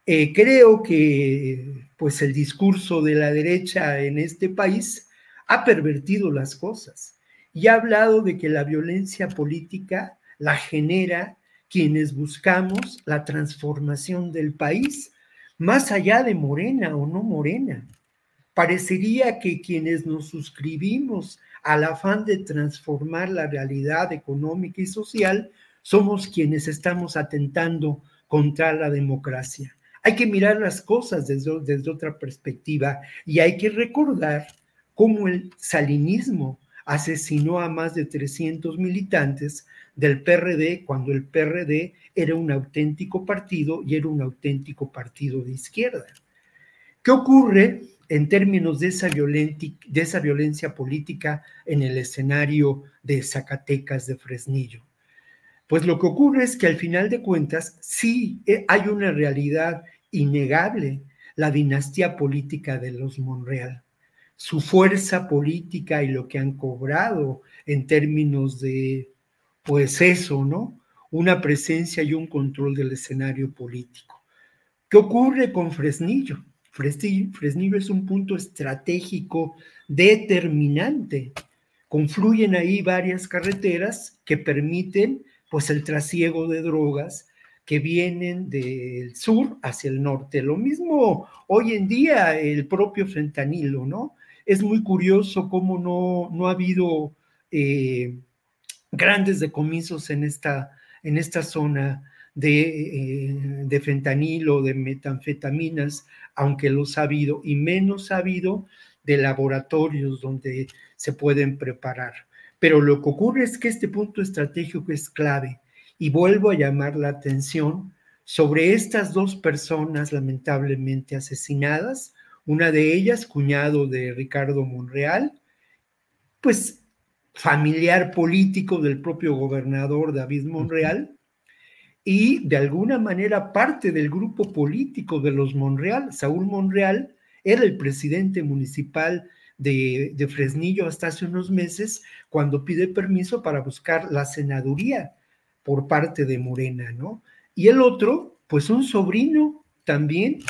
Eh, creo que pues el discurso de la derecha en este país ha pervertido las cosas y ha hablado de que la violencia política la genera quienes buscamos la transformación del país, más allá de morena o no morena. Parecería que quienes nos suscribimos al afán de transformar la realidad económica y social somos quienes estamos atentando contra la democracia. Hay que mirar las cosas desde, otra perspectiva y hay que recordar cómo el salinismo asesinó a más de 300 militantes del PRD cuando el PRD era un auténtico partido y era un auténtico partido de izquierda. ¿Qué ocurre en términos de esa, de esa violencia política en el escenario de Zacatecas de Fresnillo? Pues lo que ocurre es que al final de cuentas sí eh, hay una realidad innegable la dinastía política de los Monreal. Su fuerza política y lo que han cobrado en términos de, pues eso, ¿no? Una presencia y un control del escenario político. ¿Qué ocurre con Fresnillo? Fresnillo es un punto estratégico determinante. Confluyen ahí varias carreteras que permiten pues el trasiego de drogas que vienen del sur hacia el norte. Lo mismo hoy en día el propio fentanilo, ¿no? Es muy curioso cómo no, no ha habido eh, grandes decomisos en esta, en esta zona de, eh, de, fentanilo, de metanfetaminas, aunque los ha habido, y menos ha habido de laboratorios donde se pueden preparar. Pero lo que ocurre es que este punto estratégico es clave y vuelvo a llamar la atención sobre estas dos personas lamentablemente asesinadas, una de ellas, cuñado de Ricardo Monreal, pues familiar político del propio gobernador David Monreal, y de alguna manera parte del grupo político de los Monreal. Saúl Monreal era el presidente municipal de, Fresnillo hasta hace unos meses cuando pide permiso para buscar la senaduría por parte de Morena, ¿no? Y el otro, pues un sobrino también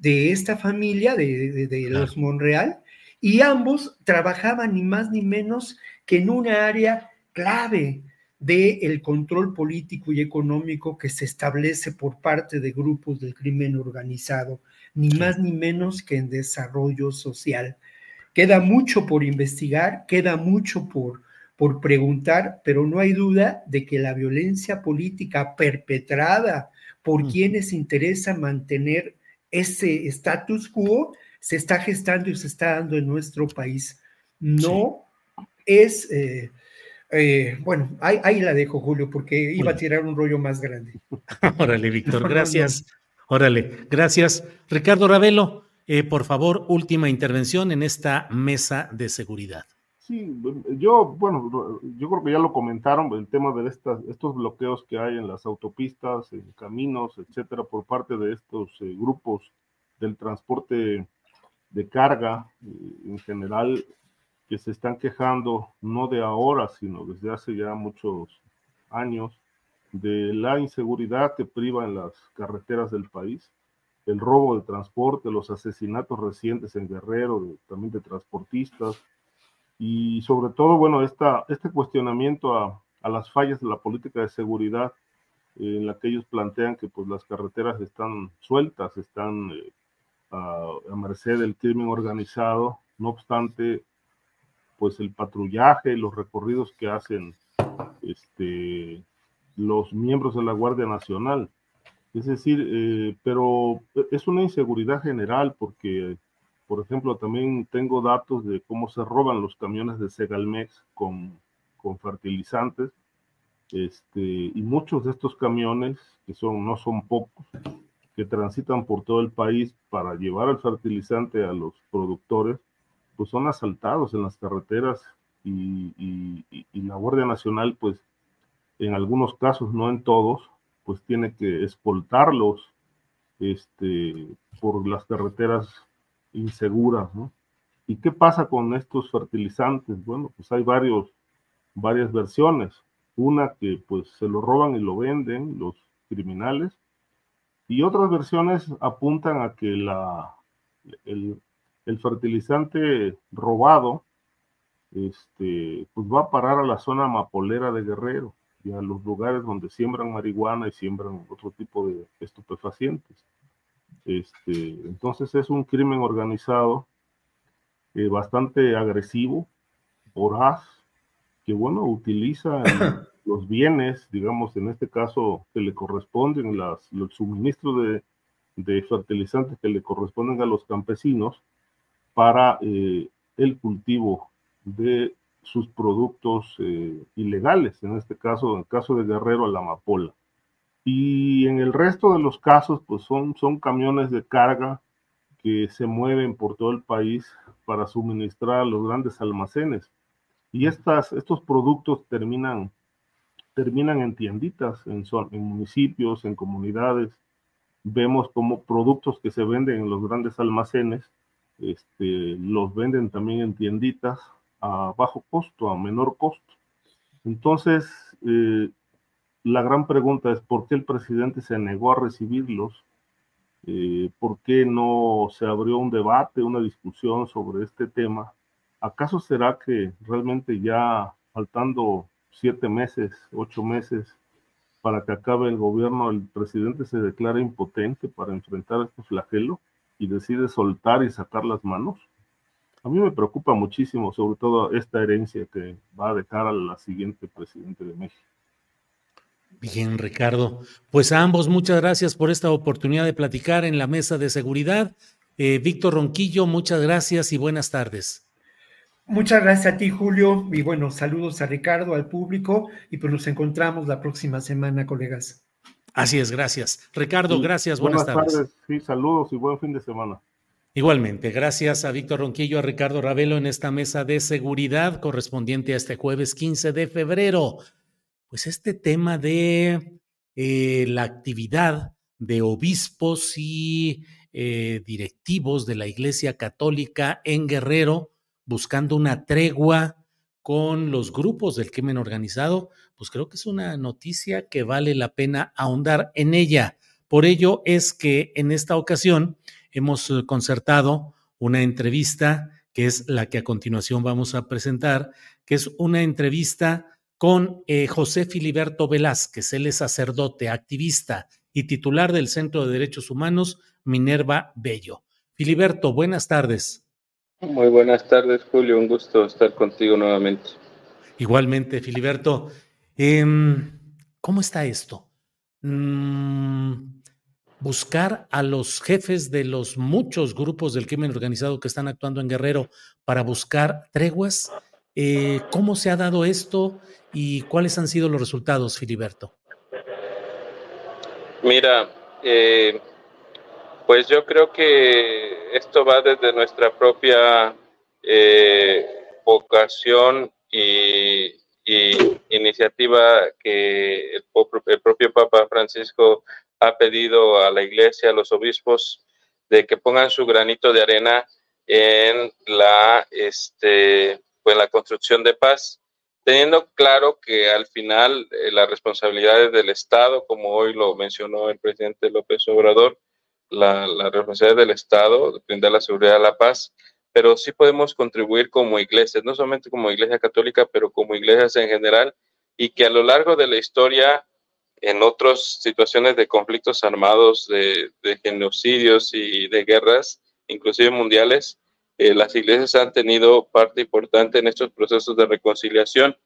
de esta familia, de, los Monreal, y ambos trabajaban ni más ni menos que en una área clave del el control político y económico que se establece por parte de grupos del crimen organizado, ni más ni menos que en desarrollo social. Queda mucho por investigar, queda mucho por, por preguntar, pero no hay duda de que la violencia política perpetrada por quienes interesa mantener ese status quo se está gestando y se está dando en nuestro país. No es, eh, eh, bueno, ahí, la dejo, Julio, porque iba a tirar un rollo más grande. Órale, Víctor, gracias. Órale, gracias. Ricardo Ravelo, eh, por favor, última intervención en esta mesa de seguridad. Sí, yo, bueno, yo creo que ya lo comentaron, el tema de estas, estos bloqueos que hay en las autopistas, en caminos, etcétera, por parte de estos eh, grupos del transporte de carga eh, en general, que se están quejando no de ahora, sino desde hace ya muchos años, de la inseguridad que priva en las carreteras del país, el robo de transporte, los asesinatos recientes en Guerrero, también de transportistas, y sobre todo, bueno, esta, este cuestionamiento a, las fallas de la política de seguridad eh, en la que ellos plantean que pues las carreteras están sueltas, están eh, a, a, merced del crimen organizado, no obstante, pues el patrullaje, los recorridos que hacen este, los miembros de la Guardia Nacional. Es decir, eh, pero es una inseguridad general porque por ejemplo, también tengo datos de cómo se roban los camiones de Segalmex con, con fertilizantes. Este, y muchos de estos camiones, que son, no son pocos, que transitan por todo el país para llevar el fertilizante a los productores, pues son asaltados en las carreteras y, y, la Guardia Nacional, pues en algunos casos, no en todos, pues tiene que escoltarlos este, por las carreteras inseguras, ¿no? ¿Y qué pasa con estos fertilizantes? Bueno, pues hay varios, varias versiones. Una que pues se lo roban y lo venden los criminales y otras versiones apuntan a que la, el, el fertilizante robado este, pues va a parar a la zona mapolera de Guerrero y a los lugares donde siembran marihuana y siembran otro tipo de estupefacientes. Este, entonces es un crimen organizado eh, bastante agresivo, voraz, que bueno, utiliza los bienes, digamos, en este caso, que le corresponden, las, los suministros de, de, fertilizantes que le corresponden a los campesinos para eh, el cultivo de sus productos eh, ilegales, en este caso, en el caso de Guerrero, la amapola. Y en el resto de los casos, pues son, son camiones de carga que se mueven por todo el país para suministrar a los grandes almacenes. Y estas, estos productos terminan, terminan en tienditas, en, en municipios, en comunidades. Vemos como productos que se venden en los grandes almacenes, este, los venden también en tienditas a bajo costo, a menor costo. Entonces, eh, la gran pregunta es por qué el presidente se negó a recibirlos, eh, por qué no se abrió un debate, una discusión sobre este tema. ¿Acaso será que realmente ya faltando siete meses, ocho meses para que acabe el gobierno, el presidente se declara impotente para enfrentar este flagelo y decide soltar y sacar las manos? A mí me preocupa muchísimo, sobre todo esta herencia que va a dejar a la siguiente presidente de México. Bien, Ricardo. Pues a ambos muchas gracias por esta oportunidad de platicar en la mesa de seguridad. Eh, Víctor Ronquillo, muchas gracias y buenas tardes. Muchas gracias a ti, Julio, y bueno, saludos a Ricardo, al público, y pues nos encontramos la próxima semana, colegas. Así es, gracias. Ricardo, gracias, buenas, buenas tardes. Sí, saludos y buen fin de semana. Igualmente, gracias a Víctor Ronquillo, a Ricardo Ravelo en esta mesa de seguridad correspondiente a este jueves 15 de febrero pues este tema de eh, la actividad de obispos y eh, directivos de la Iglesia Católica en Guerrero buscando una tregua con los grupos del crimen organizado, pues creo que es una noticia que vale la pena ahondar en ella. Por ello es que en esta ocasión hemos eh, concertado una entrevista que es la que a continuación vamos a presentar, que es una entrevista con eh, José Filiberto Velázquez, él es sacerdote, activista y titular del Centro de Derechos Humanos Minerva Bello. Filiberto, buenas tardes. Muy buenas tardes, Julio, un gusto estar contigo nuevamente. Igualmente, Filiberto. Em, ¿Cómo está esto? Mm, buscar a los jefes de los muchos grupos del crimen organizado que están actuando en Guerrero para buscar treguas eh, ¿Cómo se ha dado esto y cuáles han sido los resultados, Filiberto? Mira, eh, Pues yo creo que esto va desde nuestra propia eh, vocación y, iniciativa que el, el, propio Papa Francisco ha pedido a la iglesia, a los obispos, de que pongan su granito de arena en la, este, pues, la construcción de paz, teniendo claro que al final eh, las responsabilidades del Estado, como hoy lo mencionó el presidente López Obrador, la, la responsabilidad del Estado brindar la seguridad a la paz, pero sí podemos contribuir como iglesias, no solamente como iglesia católica, pero como iglesias en general, y que a lo largo de la historia, en otras situaciones de conflictos armados, de, de genocidios y de guerras, inclusive mundiales, eh, las iglesias han tenido parte importante en estos procesos de reconciliación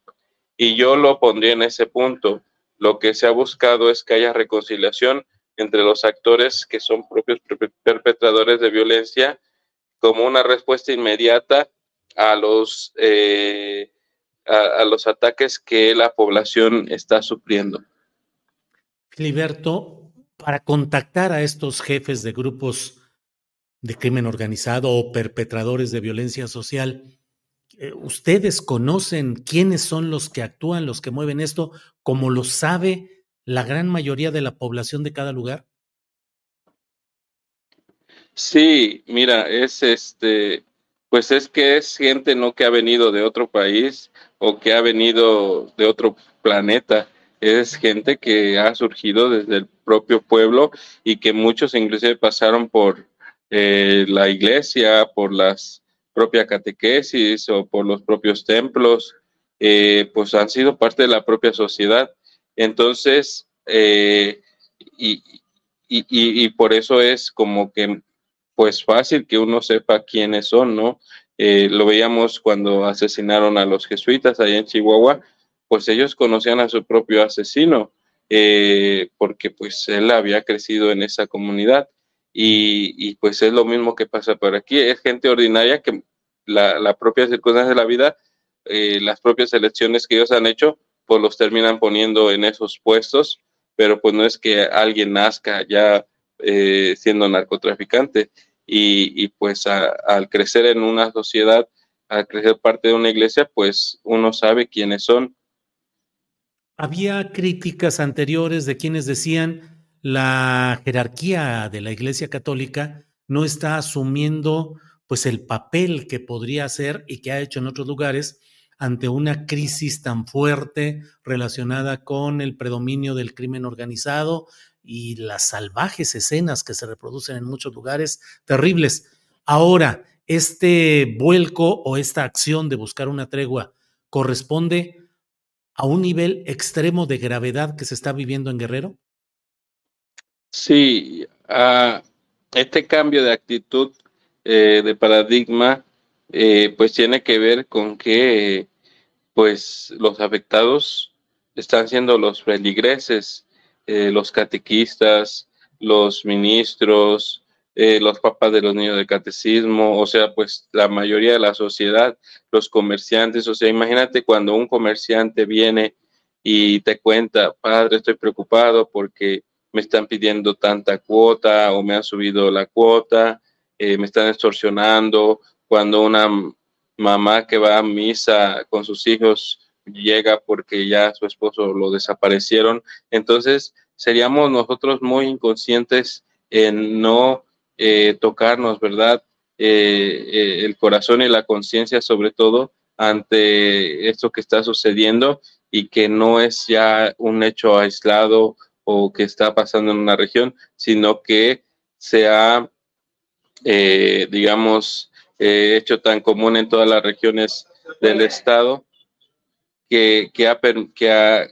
y yo lo pondría en ese punto. Lo que se ha buscado es que haya reconciliación entre los actores que son propios perpetradores de violencia como una respuesta inmediata a los, eh, a, los ataques que la población está sufriendo. Filiberto, para contactar a estos jefes de grupos de crimen organizado o perpetradores de violencia social, eh, ¿ustedes conocen quiénes son los que actúan, los que mueven esto, como lo sabe la gran mayoría de la población de cada lugar? Sí, mira, es este, pues es que es gente no que ha venido de otro país o que ha venido de otro planeta, es gente que ha surgido desde el propio pueblo y que muchos inclusive pasaron por eh, la iglesia, por las propias catequesis o por los propios templos, eh, pues han sido parte de la propia sociedad. Entonces, eh, y, y, y, por eso es como que pues fácil que uno sepa quiénes son, ¿no? Eh, lo veíamos cuando asesinaron a los jesuitas allá en Chihuahua, pues ellos conocían a su propio asesino, porque pues él había crecido en esa comunidad. Y, pues es lo mismo que pasa por aquí, es gente ordinaria que la, la propia circunstancia de la vida, eh, las propias elecciones que ellos han hecho, pues los terminan poniendo en esos puestos, pero pues no es que alguien nazca ya eh, siendo narcotraficante. Y, pues al crecer en una sociedad, al crecer parte de una iglesia, pues uno sabe quiénes son. Había críticas anteriores de quienes decían la jerarquía de la Iglesia Católica no está asumiendo pues el papel que podría hacer y que ha hecho en otros lugares ante una crisis tan fuerte relacionada con el predominio del crimen organizado y las salvajes escenas que se reproducen en muchos lugares terribles. Ahora, este vuelco o esta acción de buscar una tregua corresponde a un nivel extremo de gravedad que se está viviendo en Guerrero? Sí, este cambio de actitud, eh, de paradigma, eh, pues tiene que ver con que pues los afectados están siendo los feligreses, eh, los catequistas, los ministros, eh, los papás de los niños de catecismo, o sea, pues la mayoría de la sociedad, los comerciantes, o sea, imagínate cuando un comerciante viene y te cuenta, padre, estoy preocupado porque me están pidiendo tanta cuota o me han subido la cuota, eh, me están extorsionando, cuando una mamá que va a misa con sus hijos llega porque ya su esposo lo desaparecieron. Entonces, seríamos nosotros muy inconscientes en no eh, tocarnos, ¿verdad? Eh, el corazón y la conciencia sobre todo ante esto que está sucediendo y que no es ya un hecho aislado o que está pasando en una región, sino que se ha, digamos, hecho tan común en todas las regiones del Estado que, ha,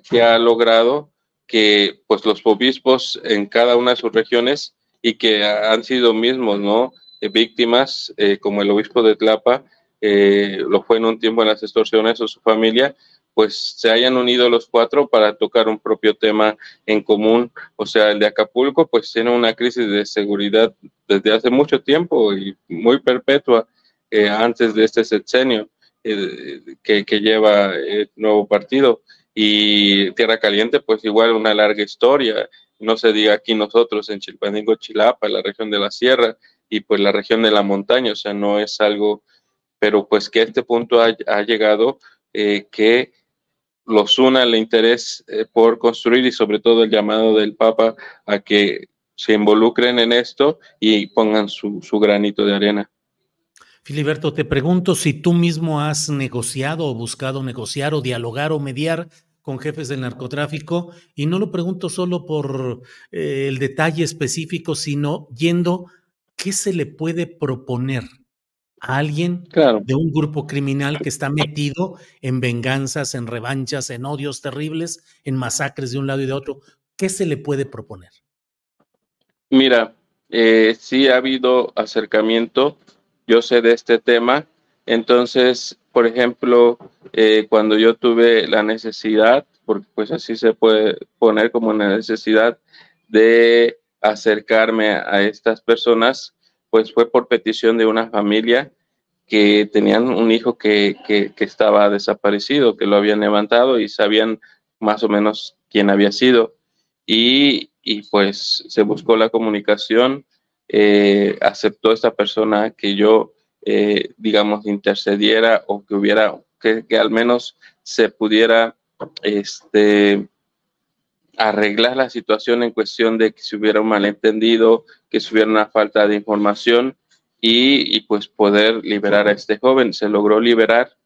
que, ha, logrado que pues los obispos en cada una de sus regiones y que han sido mismos, ¿no? Eh, víctimas, eh, como el obispo de Tlapa, eh, lo fue en un tiempo en las extorsiones o su familia, pues se hayan unido los cuatro para tocar un propio tema en común. O sea, el de Acapulco, pues tiene una crisis de seguridad desde hace mucho tiempo y muy perpetua antes de este sexenio. Eh, que, lleva el nuevo partido. Y Tierra Caliente, pues igual una larga historia. no se diga aquí nosotros en Chilpancingo, Chilapa, la región de la sierra y pues la región de la montaña, o sea, no es algo, pero pues que este punto ha, llegado eh, que los una el interés eh, por construir y sobre todo el llamado del Papa a que se involucren en esto y pongan su, su granito de arena. Filiberto, te pregunto si tú mismo has negociado o buscado negociar o dialogar o mediar con jefes del narcotráfico y no lo pregunto solo por eh, el detalle específico, sino yendo qué se le puede proponer a alguien de un grupo criminal que está metido en venganzas, en revanchas, en odios terribles, en masacres de un lado y de otro. ¿Qué se le puede proponer? Mira, eh, sí ha habido acercamiento, yo sé de este tema, entonces, por ejemplo, eh, cuando yo tuve la necesidad, porque pues así se puede poner como una necesidad de acercarme a estas personas, pues fue por petición de una familia que tenían un hijo que, estaba desaparecido, que lo habían levantado y sabían más o menos quién había sido. Y, pues se buscó la comunicación, eh, aceptó esta persona que yo, eh, digamos, intercediera o que hubiera, que, que, al menos se pudiera este, arreglar la situación en cuestión de que si hubiera un malentendido, que si hubiera una falta de información y, pues poder liberar a este joven. Se logró liberar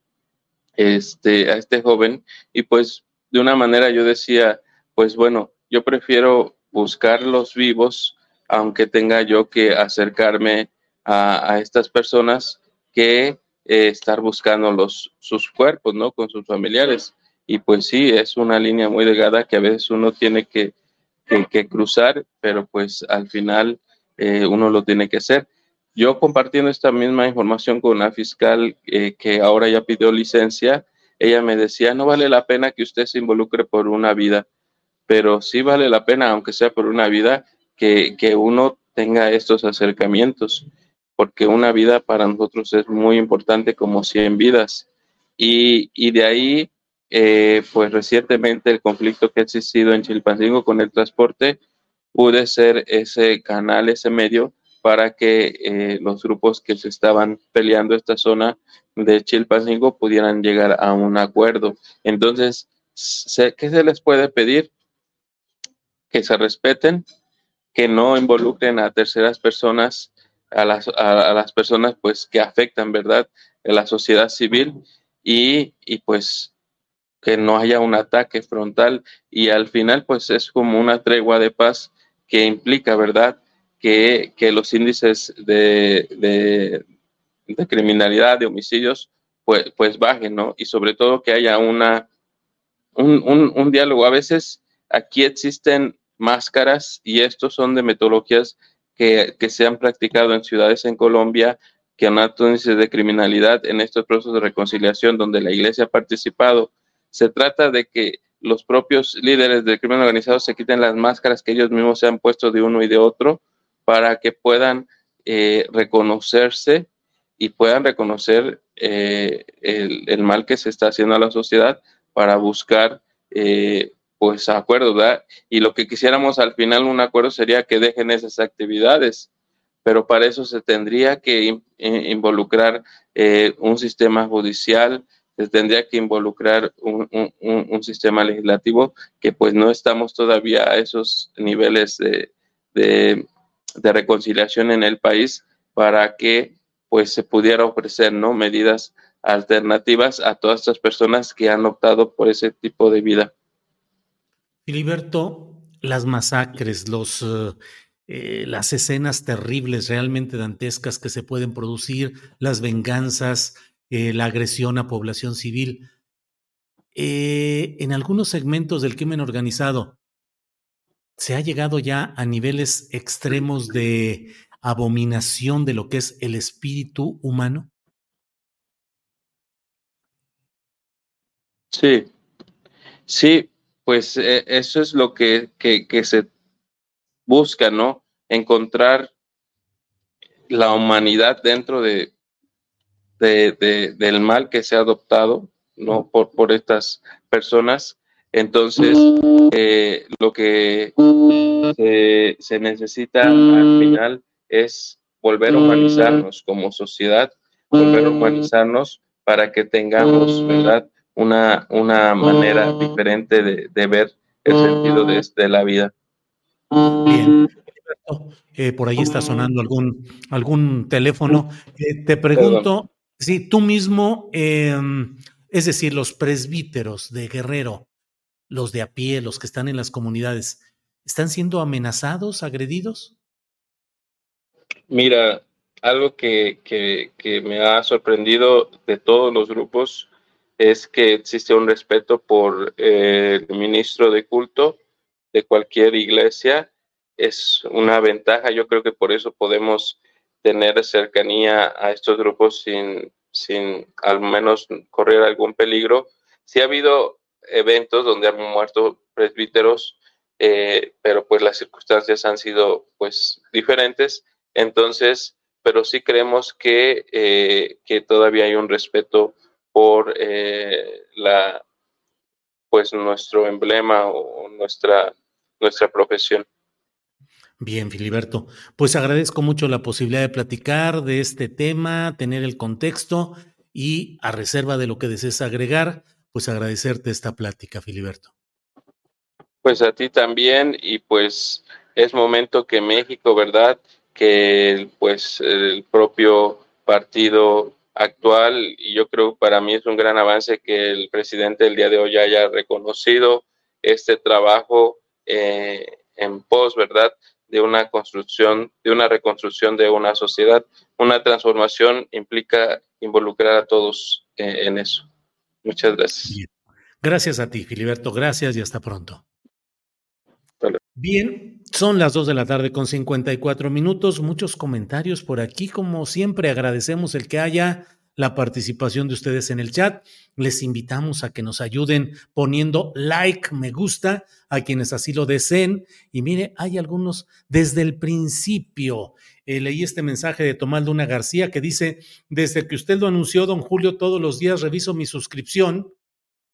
este, a este joven y pues de una manera yo decía, pues bueno, yo prefiero buscar los vivos, aunque tenga yo que acercarme a, estas personas, que eh, estar buscando los, sus cuerpos, ¿no? Con sus familiares. Y pues sí, es una línea muy delgada que a veces uno tiene que, que, cruzar, pero pues al final eh, uno lo tiene que hacer. Yo compartiendo esta misma información con una fiscal eh, que ahora ya pidió licencia, ella me decía, no vale la pena que usted se involucre por una vida, pero sí vale la pena, aunque sea por una vida, que, que uno tenga estos acercamientos, porque una vida para nosotros es muy importante como 100 vidas. Y, y de ahí eh, pues recientemente el conflicto que ha existido en Chilpancingo con el transporte pude ser ese canal, ese medio para que eh, los grupos que se estaban peleando esta zona de Chilpancingo pudieran llegar a un acuerdo. Entonces, ¿qué se les puede pedir? Que se respeten, que no involucren a terceras personas, a las, personas pues que afectan, ¿verdad?, a la sociedad civil y pues que no haya un ataque frontal y al final pues es como una tregua de paz que implica, ¿verdad? Que, los índices de, de, criminalidad, de homicidios, pues, pues bajen, ¿no? Y sobre todo que haya una, un, diálogo. A veces aquí existen máscaras y estos son de metodologías que, que se han practicado en ciudades en Colombia que han alto índice de criminalidad en estos procesos de reconciliación donde la iglesia ha participado se trata de que los propios líderes del crimen organizado se quiten las máscaras que ellos mismos se han puesto de uno y de otro para que puedan eh, reconocerse y puedan reconocer eh, el, mal que se está haciendo a la sociedad para buscar eh, pues acuerdos, ¿verdad? Y lo que quisiéramos al final un acuerdo sería que dejen esas actividades, pero para eso se tendría que involucrar un sistema judicial, se tendría que involucrar un, un, sistema legislativo que pues no estamos todavía a esos niveles de, de, reconciliación en el país para que pues se pudiera ofrecer no medidas alternativas a todas estas personas que han optado por ese tipo de vida. Filiberto, las masacres, los, eh, eh, las escenas terribles, realmente dantescas que se pueden producir, las venganzas, eh, la agresión a población civil. Eh, en algunos segmentos del crimen organizado, se ha llegado ya a niveles extremos de abominación de lo que es el espíritu humano? Sí, sí, pues eh, eso es lo que, que, se busca, ¿no? Encontrar la humanidad dentro de, de, del mal que se ha adoptado ¿no? por, por estas personas. Entonces, que lo que se, necesita al final es volver a humanizarnos como sociedad, volver a humanizarnos para que tengamos, ¿verdad? Una, una manera diferente de, ver el sentido de, la vida. Bien. Eh, por ahí está sonando algún, algún teléfono. Eh, te pregunto si tú mismo, em, es decir, los presbíteros de Guerrero, los de a pie, los que están en las comunidades, ¿están siendo amenazados, agredidos? Mira, algo que, que, me ha sorprendido de todos los grupos es que existe un respeto por el ministro de culto de cualquier iglesia. Es una ventaja, yo creo que por eso podemos tener cercanía a estos grupos sin, sin al menos correr algún peligro. Sí ha habido eventos donde han muerto presbíteros, eh, pero pues las circunstancias han sido pues diferentes. Entonces, pero sí creemos que, eh, que todavía hay un respeto por eh, la pues nuestro emblema o nuestra, nuestra profesión. Bien, Filiberto. Pues agradezco mucho la posibilidad de platicar de este tema, tener el contexto y a reserva de lo que desees agregar, pues agradecerte esta plática, Filiberto. Pues a ti también y pues es momento que México, ¿verdad? Que pues el propio partido actual, y yo creo para mí es un gran avance que el presidente el día de hoy haya reconocido este trabajo eh, en pos, ¿verdad? De una construcción, de una reconstrucción de una sociedad. Una transformación implica involucrar a todos eh, en eso. Muchas gracias. Gracias a ti, Filiberto. Gracias y hasta pronto. Bien, son las 2 de la tarde con 54 minutos. Muchos comentarios por aquí. Como siempre, agradecemos el que haya la participación de ustedes en el chat. Les invitamos a que nos ayuden poniendo like, me gusta, a quienes así lo deseen. Y mire, hay algunos desde el principio. Eh, leí este mensaje de Tomás Luna García que dice, desde que usted lo anunció, don Julio, todos los días reviso mi suscripción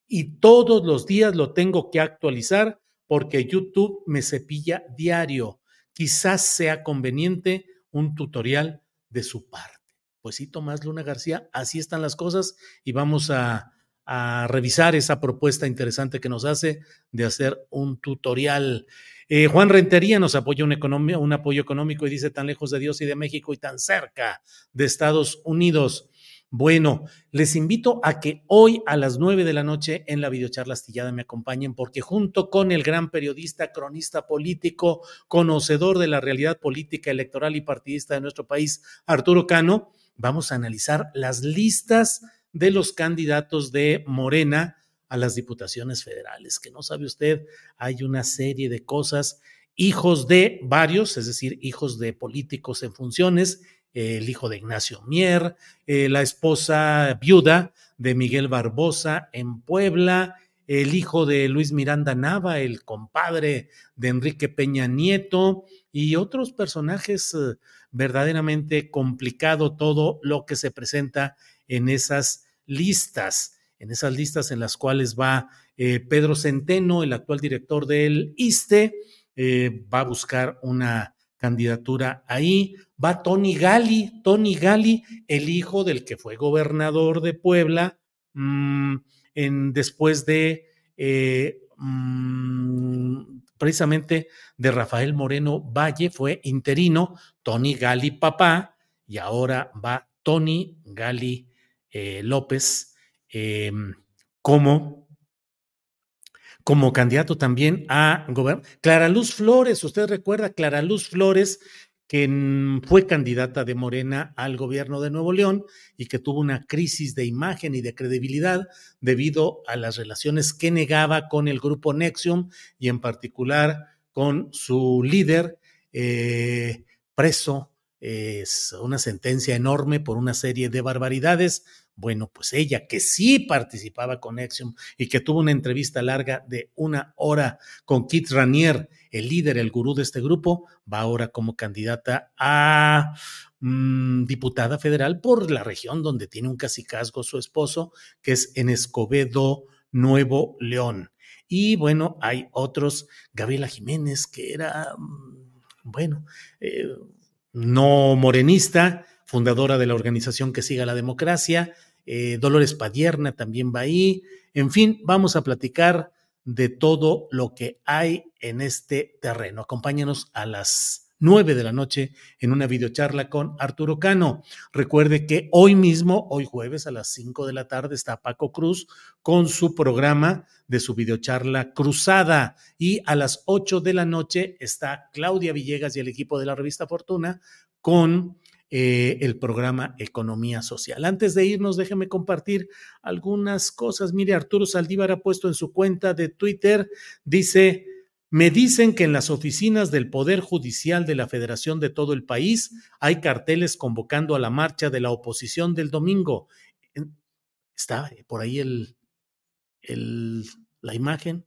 y todos los días lo tengo que actualizar porque YouTube me cepilla diario. Quizás sea conveniente un tutorial de su parte. Pues sí, Tomás Luna García, así están las cosas y vamos a, a revisar esa propuesta interesante que nos hace de hacer un tutorial. Eh, Juan Rentería nos apoya un, un apoyo económico y dice tan lejos de Dios y de México y tan cerca de Estados Unidos. Bueno, les invito a que hoy a las nueve de la noche en la videocharla astillada me acompañen porque junto con el gran periodista, cronista político, conocedor de la realidad política, electoral y partidista de nuestro país, Arturo Cano, vamos a analizar las listas de los candidatos de Morena a las diputaciones federales, que no sabe usted, hay una serie de cosas, hijos de varios, es decir, hijos de políticos en funciones, el hijo de Ignacio Mier, eh, la esposa viuda de Miguel Barbosa en Puebla, el hijo de Luis Miranda Nava, el compadre de Enrique Peña Nieto y otros personajes eh, verdaderamente complicado todo lo que se presenta en esas listas en esas listas en las cuales va eh, Pedro Centeno, el actual director del ISTE, eh, va a buscar una candidatura ahí. Va Tony Gali, Tony Gali, el hijo del que fue gobernador de Puebla, mm, en, después de eh, mm, precisamente de Rafael Moreno Valle, fue interino, Tony Gali papá, y ahora va Tony Gali López Em, como, como candidato también a gobernador. Clara Luz Flores, usted recuerda, Clara Luz Flores, que fue candidata de Morena al gobierno de Nuevo León y que tuvo una crisis de imagen y de credibilidad debido a las relaciones que negaba con el grupo Nexium y en particular con su líder eh, preso. Es una sentencia enorme por una serie de barbaridades bueno, pues ella que sí participaba con Nexium y que tuvo una entrevista larga de una hora con Kit Ranier, el líder, el gurú de este grupo, va ahora como candidata a mm, diputada federal por la región donde tiene un casicazgo su esposo, que es en Escobedo, Nuevo León. Y bueno, hay otros, Gabriela Jiménez, que era, mm, bueno, eh, no morenista, fundadora de la organización que siga la democracia, eh, Dolores Padierna también va ahí, en fin, vamos a platicar de todo lo que hay en este terreno. Acompáñanos a las 9 de la noche en una videocharla con Arturo Cano. Recuerde que hoy mismo, hoy jueves a las 5 de la tarde, está Paco Cruz con su programa de su videocharla Cruzada. Y a las 8 de la noche está Claudia Villegas y el equipo de la revista Fortuna con eh, el programa Economía Social. Antes de irnos, déjeme compartir algunas cosas. Mire, Arturo Saldívar ha puesto en su cuenta de Twitter, dice, me dicen que en las oficinas del Poder Judicial de la Federación de todo el país hay carteles convocando a la marcha de la oposición del domingo. Está por ahí la imagen.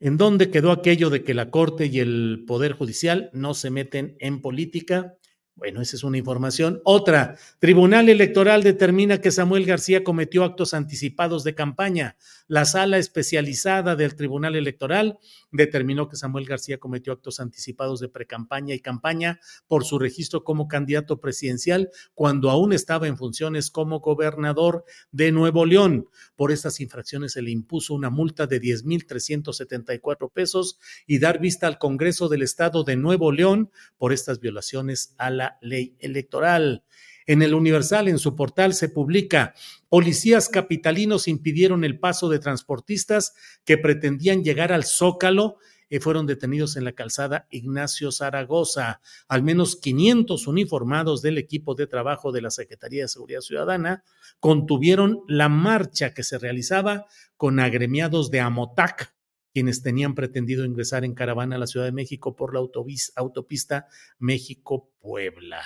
¿En dónde quedó aquello de que la Corte y el Poder Judicial no se meten en política? Bueno, esa es una información. Otra, Tribunal Electoral determina que Samuel García cometió actos anticipados de campaña. La sala especializada del Tribunal Electoral determinó que Samuel García cometió actos anticipados de precampaña y campaña por su registro como candidato presidencial cuando aún estaba en funciones como gobernador de Nuevo León. Por estas infracciones se le impuso una multa de 10.374 pesos y dar vista al Congreso del Estado de Nuevo León por estas violaciones a la ley electoral. En el Universal, en su portal, se publica, policías capitalinos impidieron el paso de transportistas que pretendían llegar al Zócalo y fueron detenidos en la calzada Ignacio Zaragoza. Al menos 500 uniformados del equipo de trabajo de la Secretaría de Seguridad Ciudadana contuvieron la marcha que se realizaba con agremiados de Amotac, quienes tenían pretendido ingresar en caravana a la Ciudad de México por la autopista México-Puebla.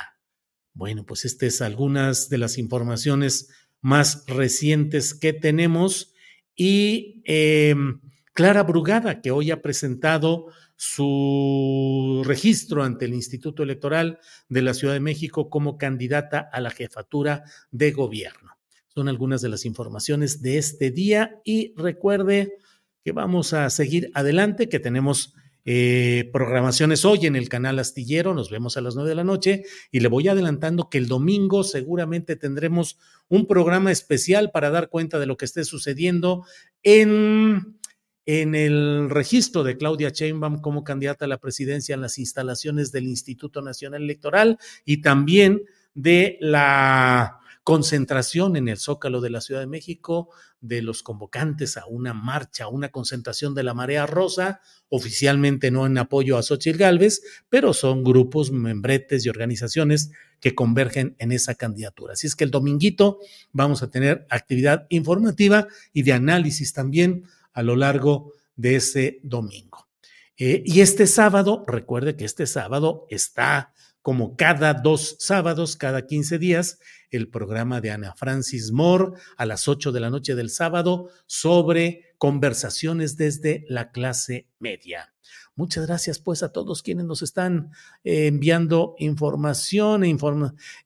Bueno, pues estas es algunas de las informaciones más recientes que tenemos. Y em, Clara Brugada, que hoy ha presentado su registro ante el Instituto Electoral de la Ciudad de México como candidata a la jefatura de gobierno. Son algunas de las informaciones de este día y recuerde que vamos a seguir adelante, que tenemos eh, programaciones hoy en el canal Astillero, nos vemos a las nueve de la noche y le voy adelantando que el domingo seguramente tendremos un programa especial para dar cuenta de lo que esté sucediendo en, en el registro de Claudia Sheinbaum como candidata a la presidencia en las instalaciones del Instituto Nacional Electoral y también de la concentración en el Zócalo de la Ciudad de México de los convocantes a una marcha, a una concentración de la Marea Rosa, oficialmente no en apoyo a Xochitl Gálvez, pero son grupos, membretes y organizaciones que convergen en esa candidatura. Así es que el dominguito vamos a tener actividad informativa y de análisis también a lo largo de ese domingo. Eh, y este sábado, recuerde que este sábado está como cada dos sábados, cada 15 días, el programa de Ana Francis Moore a las 8 de la noche del sábado sobre conversaciones desde la clase media. Muchas gracias pues a todos quienes nos están eh, enviando información e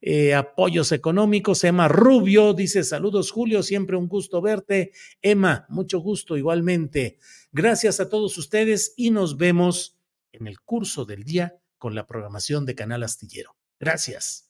eh, apoyos económicos. Emma Rubio dice saludos Julio, siempre un gusto verte. Emma, mucho gusto igualmente. Gracias a todos ustedes y nos vemos en el curso del día con la programación de Canal Astillero. Gracias.